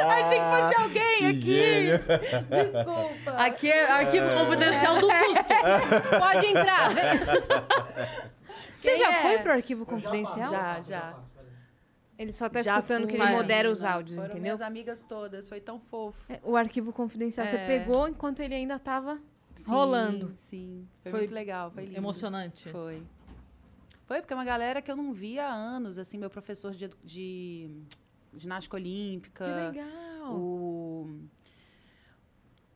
Achei que fosse alguém Que aqui. gênio. Desculpa. Aqui é arquivo confidencial do susto. Pode entrar. Você Quem já é? foi pro arquivo confidencial? Já, já. Ele só tá Já escutando que ele modera os áudios, Foram entendeu? minhas amigas todas, foi tão fofo. É, O arquivo confidencial você É. pegou enquanto ele ainda tava Sim, rolando. Sim, foi, Foi muito legal, foi lindo. Emocionante. Foi. Foi, porque é uma galera que eu não via há anos, assim, meu professor de, de ginástica olímpica. Que legal. O,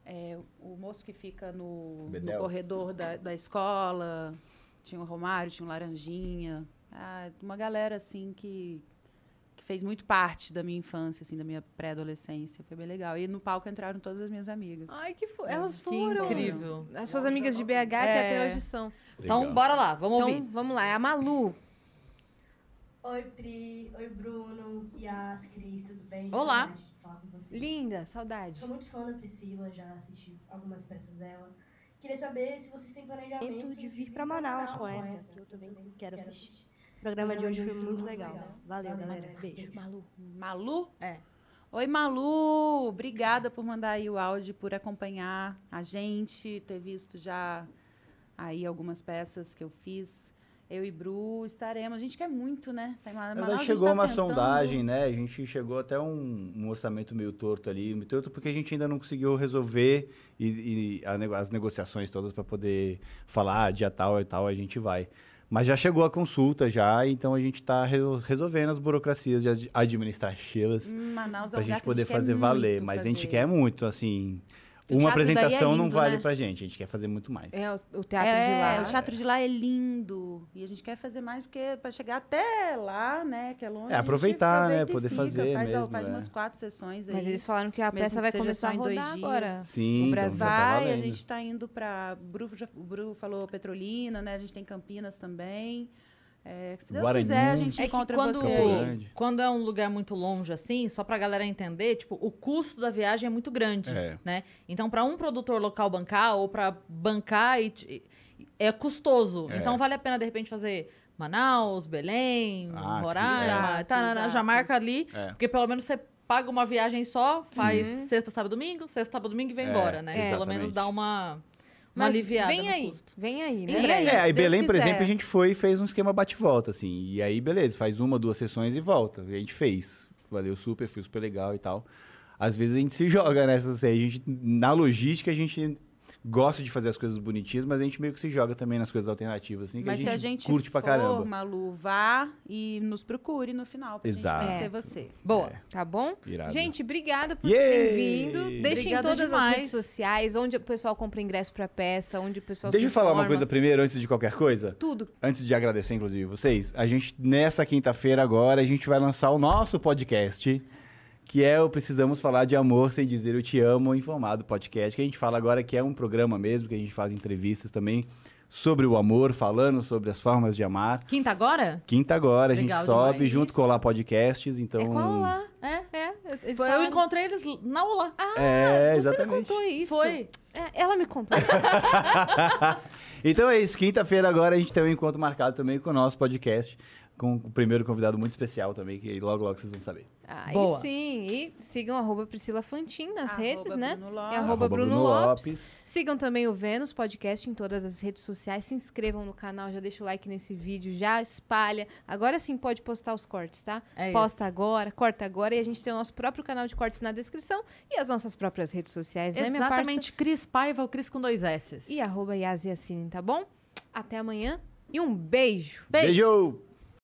é, o moço que fica no, no corredor da, da escola. Tinha o Romário, tinha o Laranjinha. Ah, uma galera, assim, que, que fez muito parte da minha infância, assim, da minha pré-adolescência. Foi bem legal. E no palco entraram todas as minhas amigas. Ai, que fo... Elas Que foram. Incrível. As suas amigas de BH que É. até hoje são. Então, Legal. bora lá, vamos Então, ouvir. vamos lá. É a Malu. Oi, Pri. Oi, Bruno. Yas, Cris, tudo bem? Olá. Linda, saudade. Sou muito fã da Priscila, já assisti algumas peças dela. queria saber se vocês têm planejamento de vir pra Manaus com essa, que eu também quero assistir. O programa de hoje foi muito legal. Valeu, galera. Beijo. Malu. Malu? É. Oi, Malu! Obrigada por mandar aí o áudio, por acompanhar a gente, ter visto já aí algumas peças que eu fiz. Eu e Bru estaremos. A gente quer muito, né? Tá em Na Manaus, a verdade, gente chegou tá uma tentando- sondagem, né? A gente chegou até um, um orçamento meio torto ali, meio torto porque a gente ainda não conseguiu resolver e, e a as negociações todas para poder falar ah, dia tal e tal, a gente vai. Mas já chegou a consulta já, então a gente está resolvendo as burocracias de ad- administrativas Hum, Manaus é para a gente poder fazer valer. Mas a gente fazer. quer muito, assim. O Uma é apresentação não lindo, vale né? pra gente, a gente quer fazer muito mais. É, o, o teatro é, de lá. o teatro de lá é lindo. E a gente quer fazer mais, porque para chegar até lá, né, que é longe. É, aproveitar, né, poder fica, fazer faz, mesmo, Faz é. umas quatro sessões aí. Mas eles falaram que a peça vai começar a em dois rodar dias. agora. Sim, então Brasil. já tá Vai, a gente está indo para Bru, já- o Bru falou Petrolina, né? A gente tem Campinas também. É, se Deus Guarani. quiser, a gente É que encontra quando, você quando é um lugar muito longe, assim, só pra galera entender, tipo, o custo da viagem é muito grande, É. né? Então, pra um produtor local bancar ou pra bancar, e é custoso. É. Então, vale a pena, de repente, fazer Manaus, Belém, Ah, Roraima, Exato, tarará, já marca ali, É. porque pelo menos você paga uma viagem só, faz sexta, sábado, domingo, sexta, sábado, domingo e vem É, embora, né? Pelo menos dá uma, uma Mas aliviada vem aí, custo. vem aí, né? É, aí se Deus Belém, por quiser. exemplo, a gente foi e fez um esquema bate-volta, assim. E aí, beleza, faz uma, duas sessões e volta. E a gente fez. Valeu super, foi super legal e tal. Às vezes a gente se joga nessas. Assim, a gente, na logística, a gente gosta de fazer as coisas bonitinhas, mas a gente meio que se joga também nas coisas alternativas, assim, que Mas a se gente, a gente curte pra for, caramba. Malu, vá e nos procure no final pra Exato. gente É. conhecer você. Boa. Tá bom? Irado. Gente, obrigada por Yay! terem vindo. Deixem Obrigada todas as demais. redes sociais, onde o pessoal compra ingresso pra peça, onde o pessoal Deixa eu falar uma coisa primeiro, antes de qualquer coisa. Tudo. Antes de agradecer, inclusive, vocês, a gente, nessa quinta-feira agora, a gente vai lançar o nosso podcast, que é o Precisamos Falar de Amor Sem Dizer Eu Te Amo Informado Podcast, que a gente fala agora que é um programa mesmo, que a gente faz entrevistas também sobre o amor, falando sobre as formas de amar. Quinta agora? Quinta agora, a gente Legal sobe demais. junto com o Olá Podcasts, então... É qual lá? É. É, eles Foi- eu encontrei eles na Olá. É, Você exatamente. me contou isso. Foi. É, ela me contou isso. Então é isso, quinta-feira agora a gente tem um encontro marcado também com o nosso podcast, com o primeiro convidado muito especial também, que logo logo vocês vão saber. Aí Boa. sim. E sigam arroba Priscila Fantin nas Arroba redes, né? Bruno E Lopes. arroba Arroba Bruno, Bruno Lopes. Lopes. Sigam também o Vênus Podcast em todas as redes sociais. Se inscrevam no canal, já deixa o like nesse vídeo, já espalha. Agora sim pode postar os cortes, tá? É Posta agora, corta agora. E a gente tem o nosso próprio canal de cortes na descrição e as nossas próprias redes sociais, né, minha? Exatamente, Cris Paiva, o Cris com dois S. E arroba Yasi Assine, tá bom? Até amanhã e um beijo! Beijo. Beijo!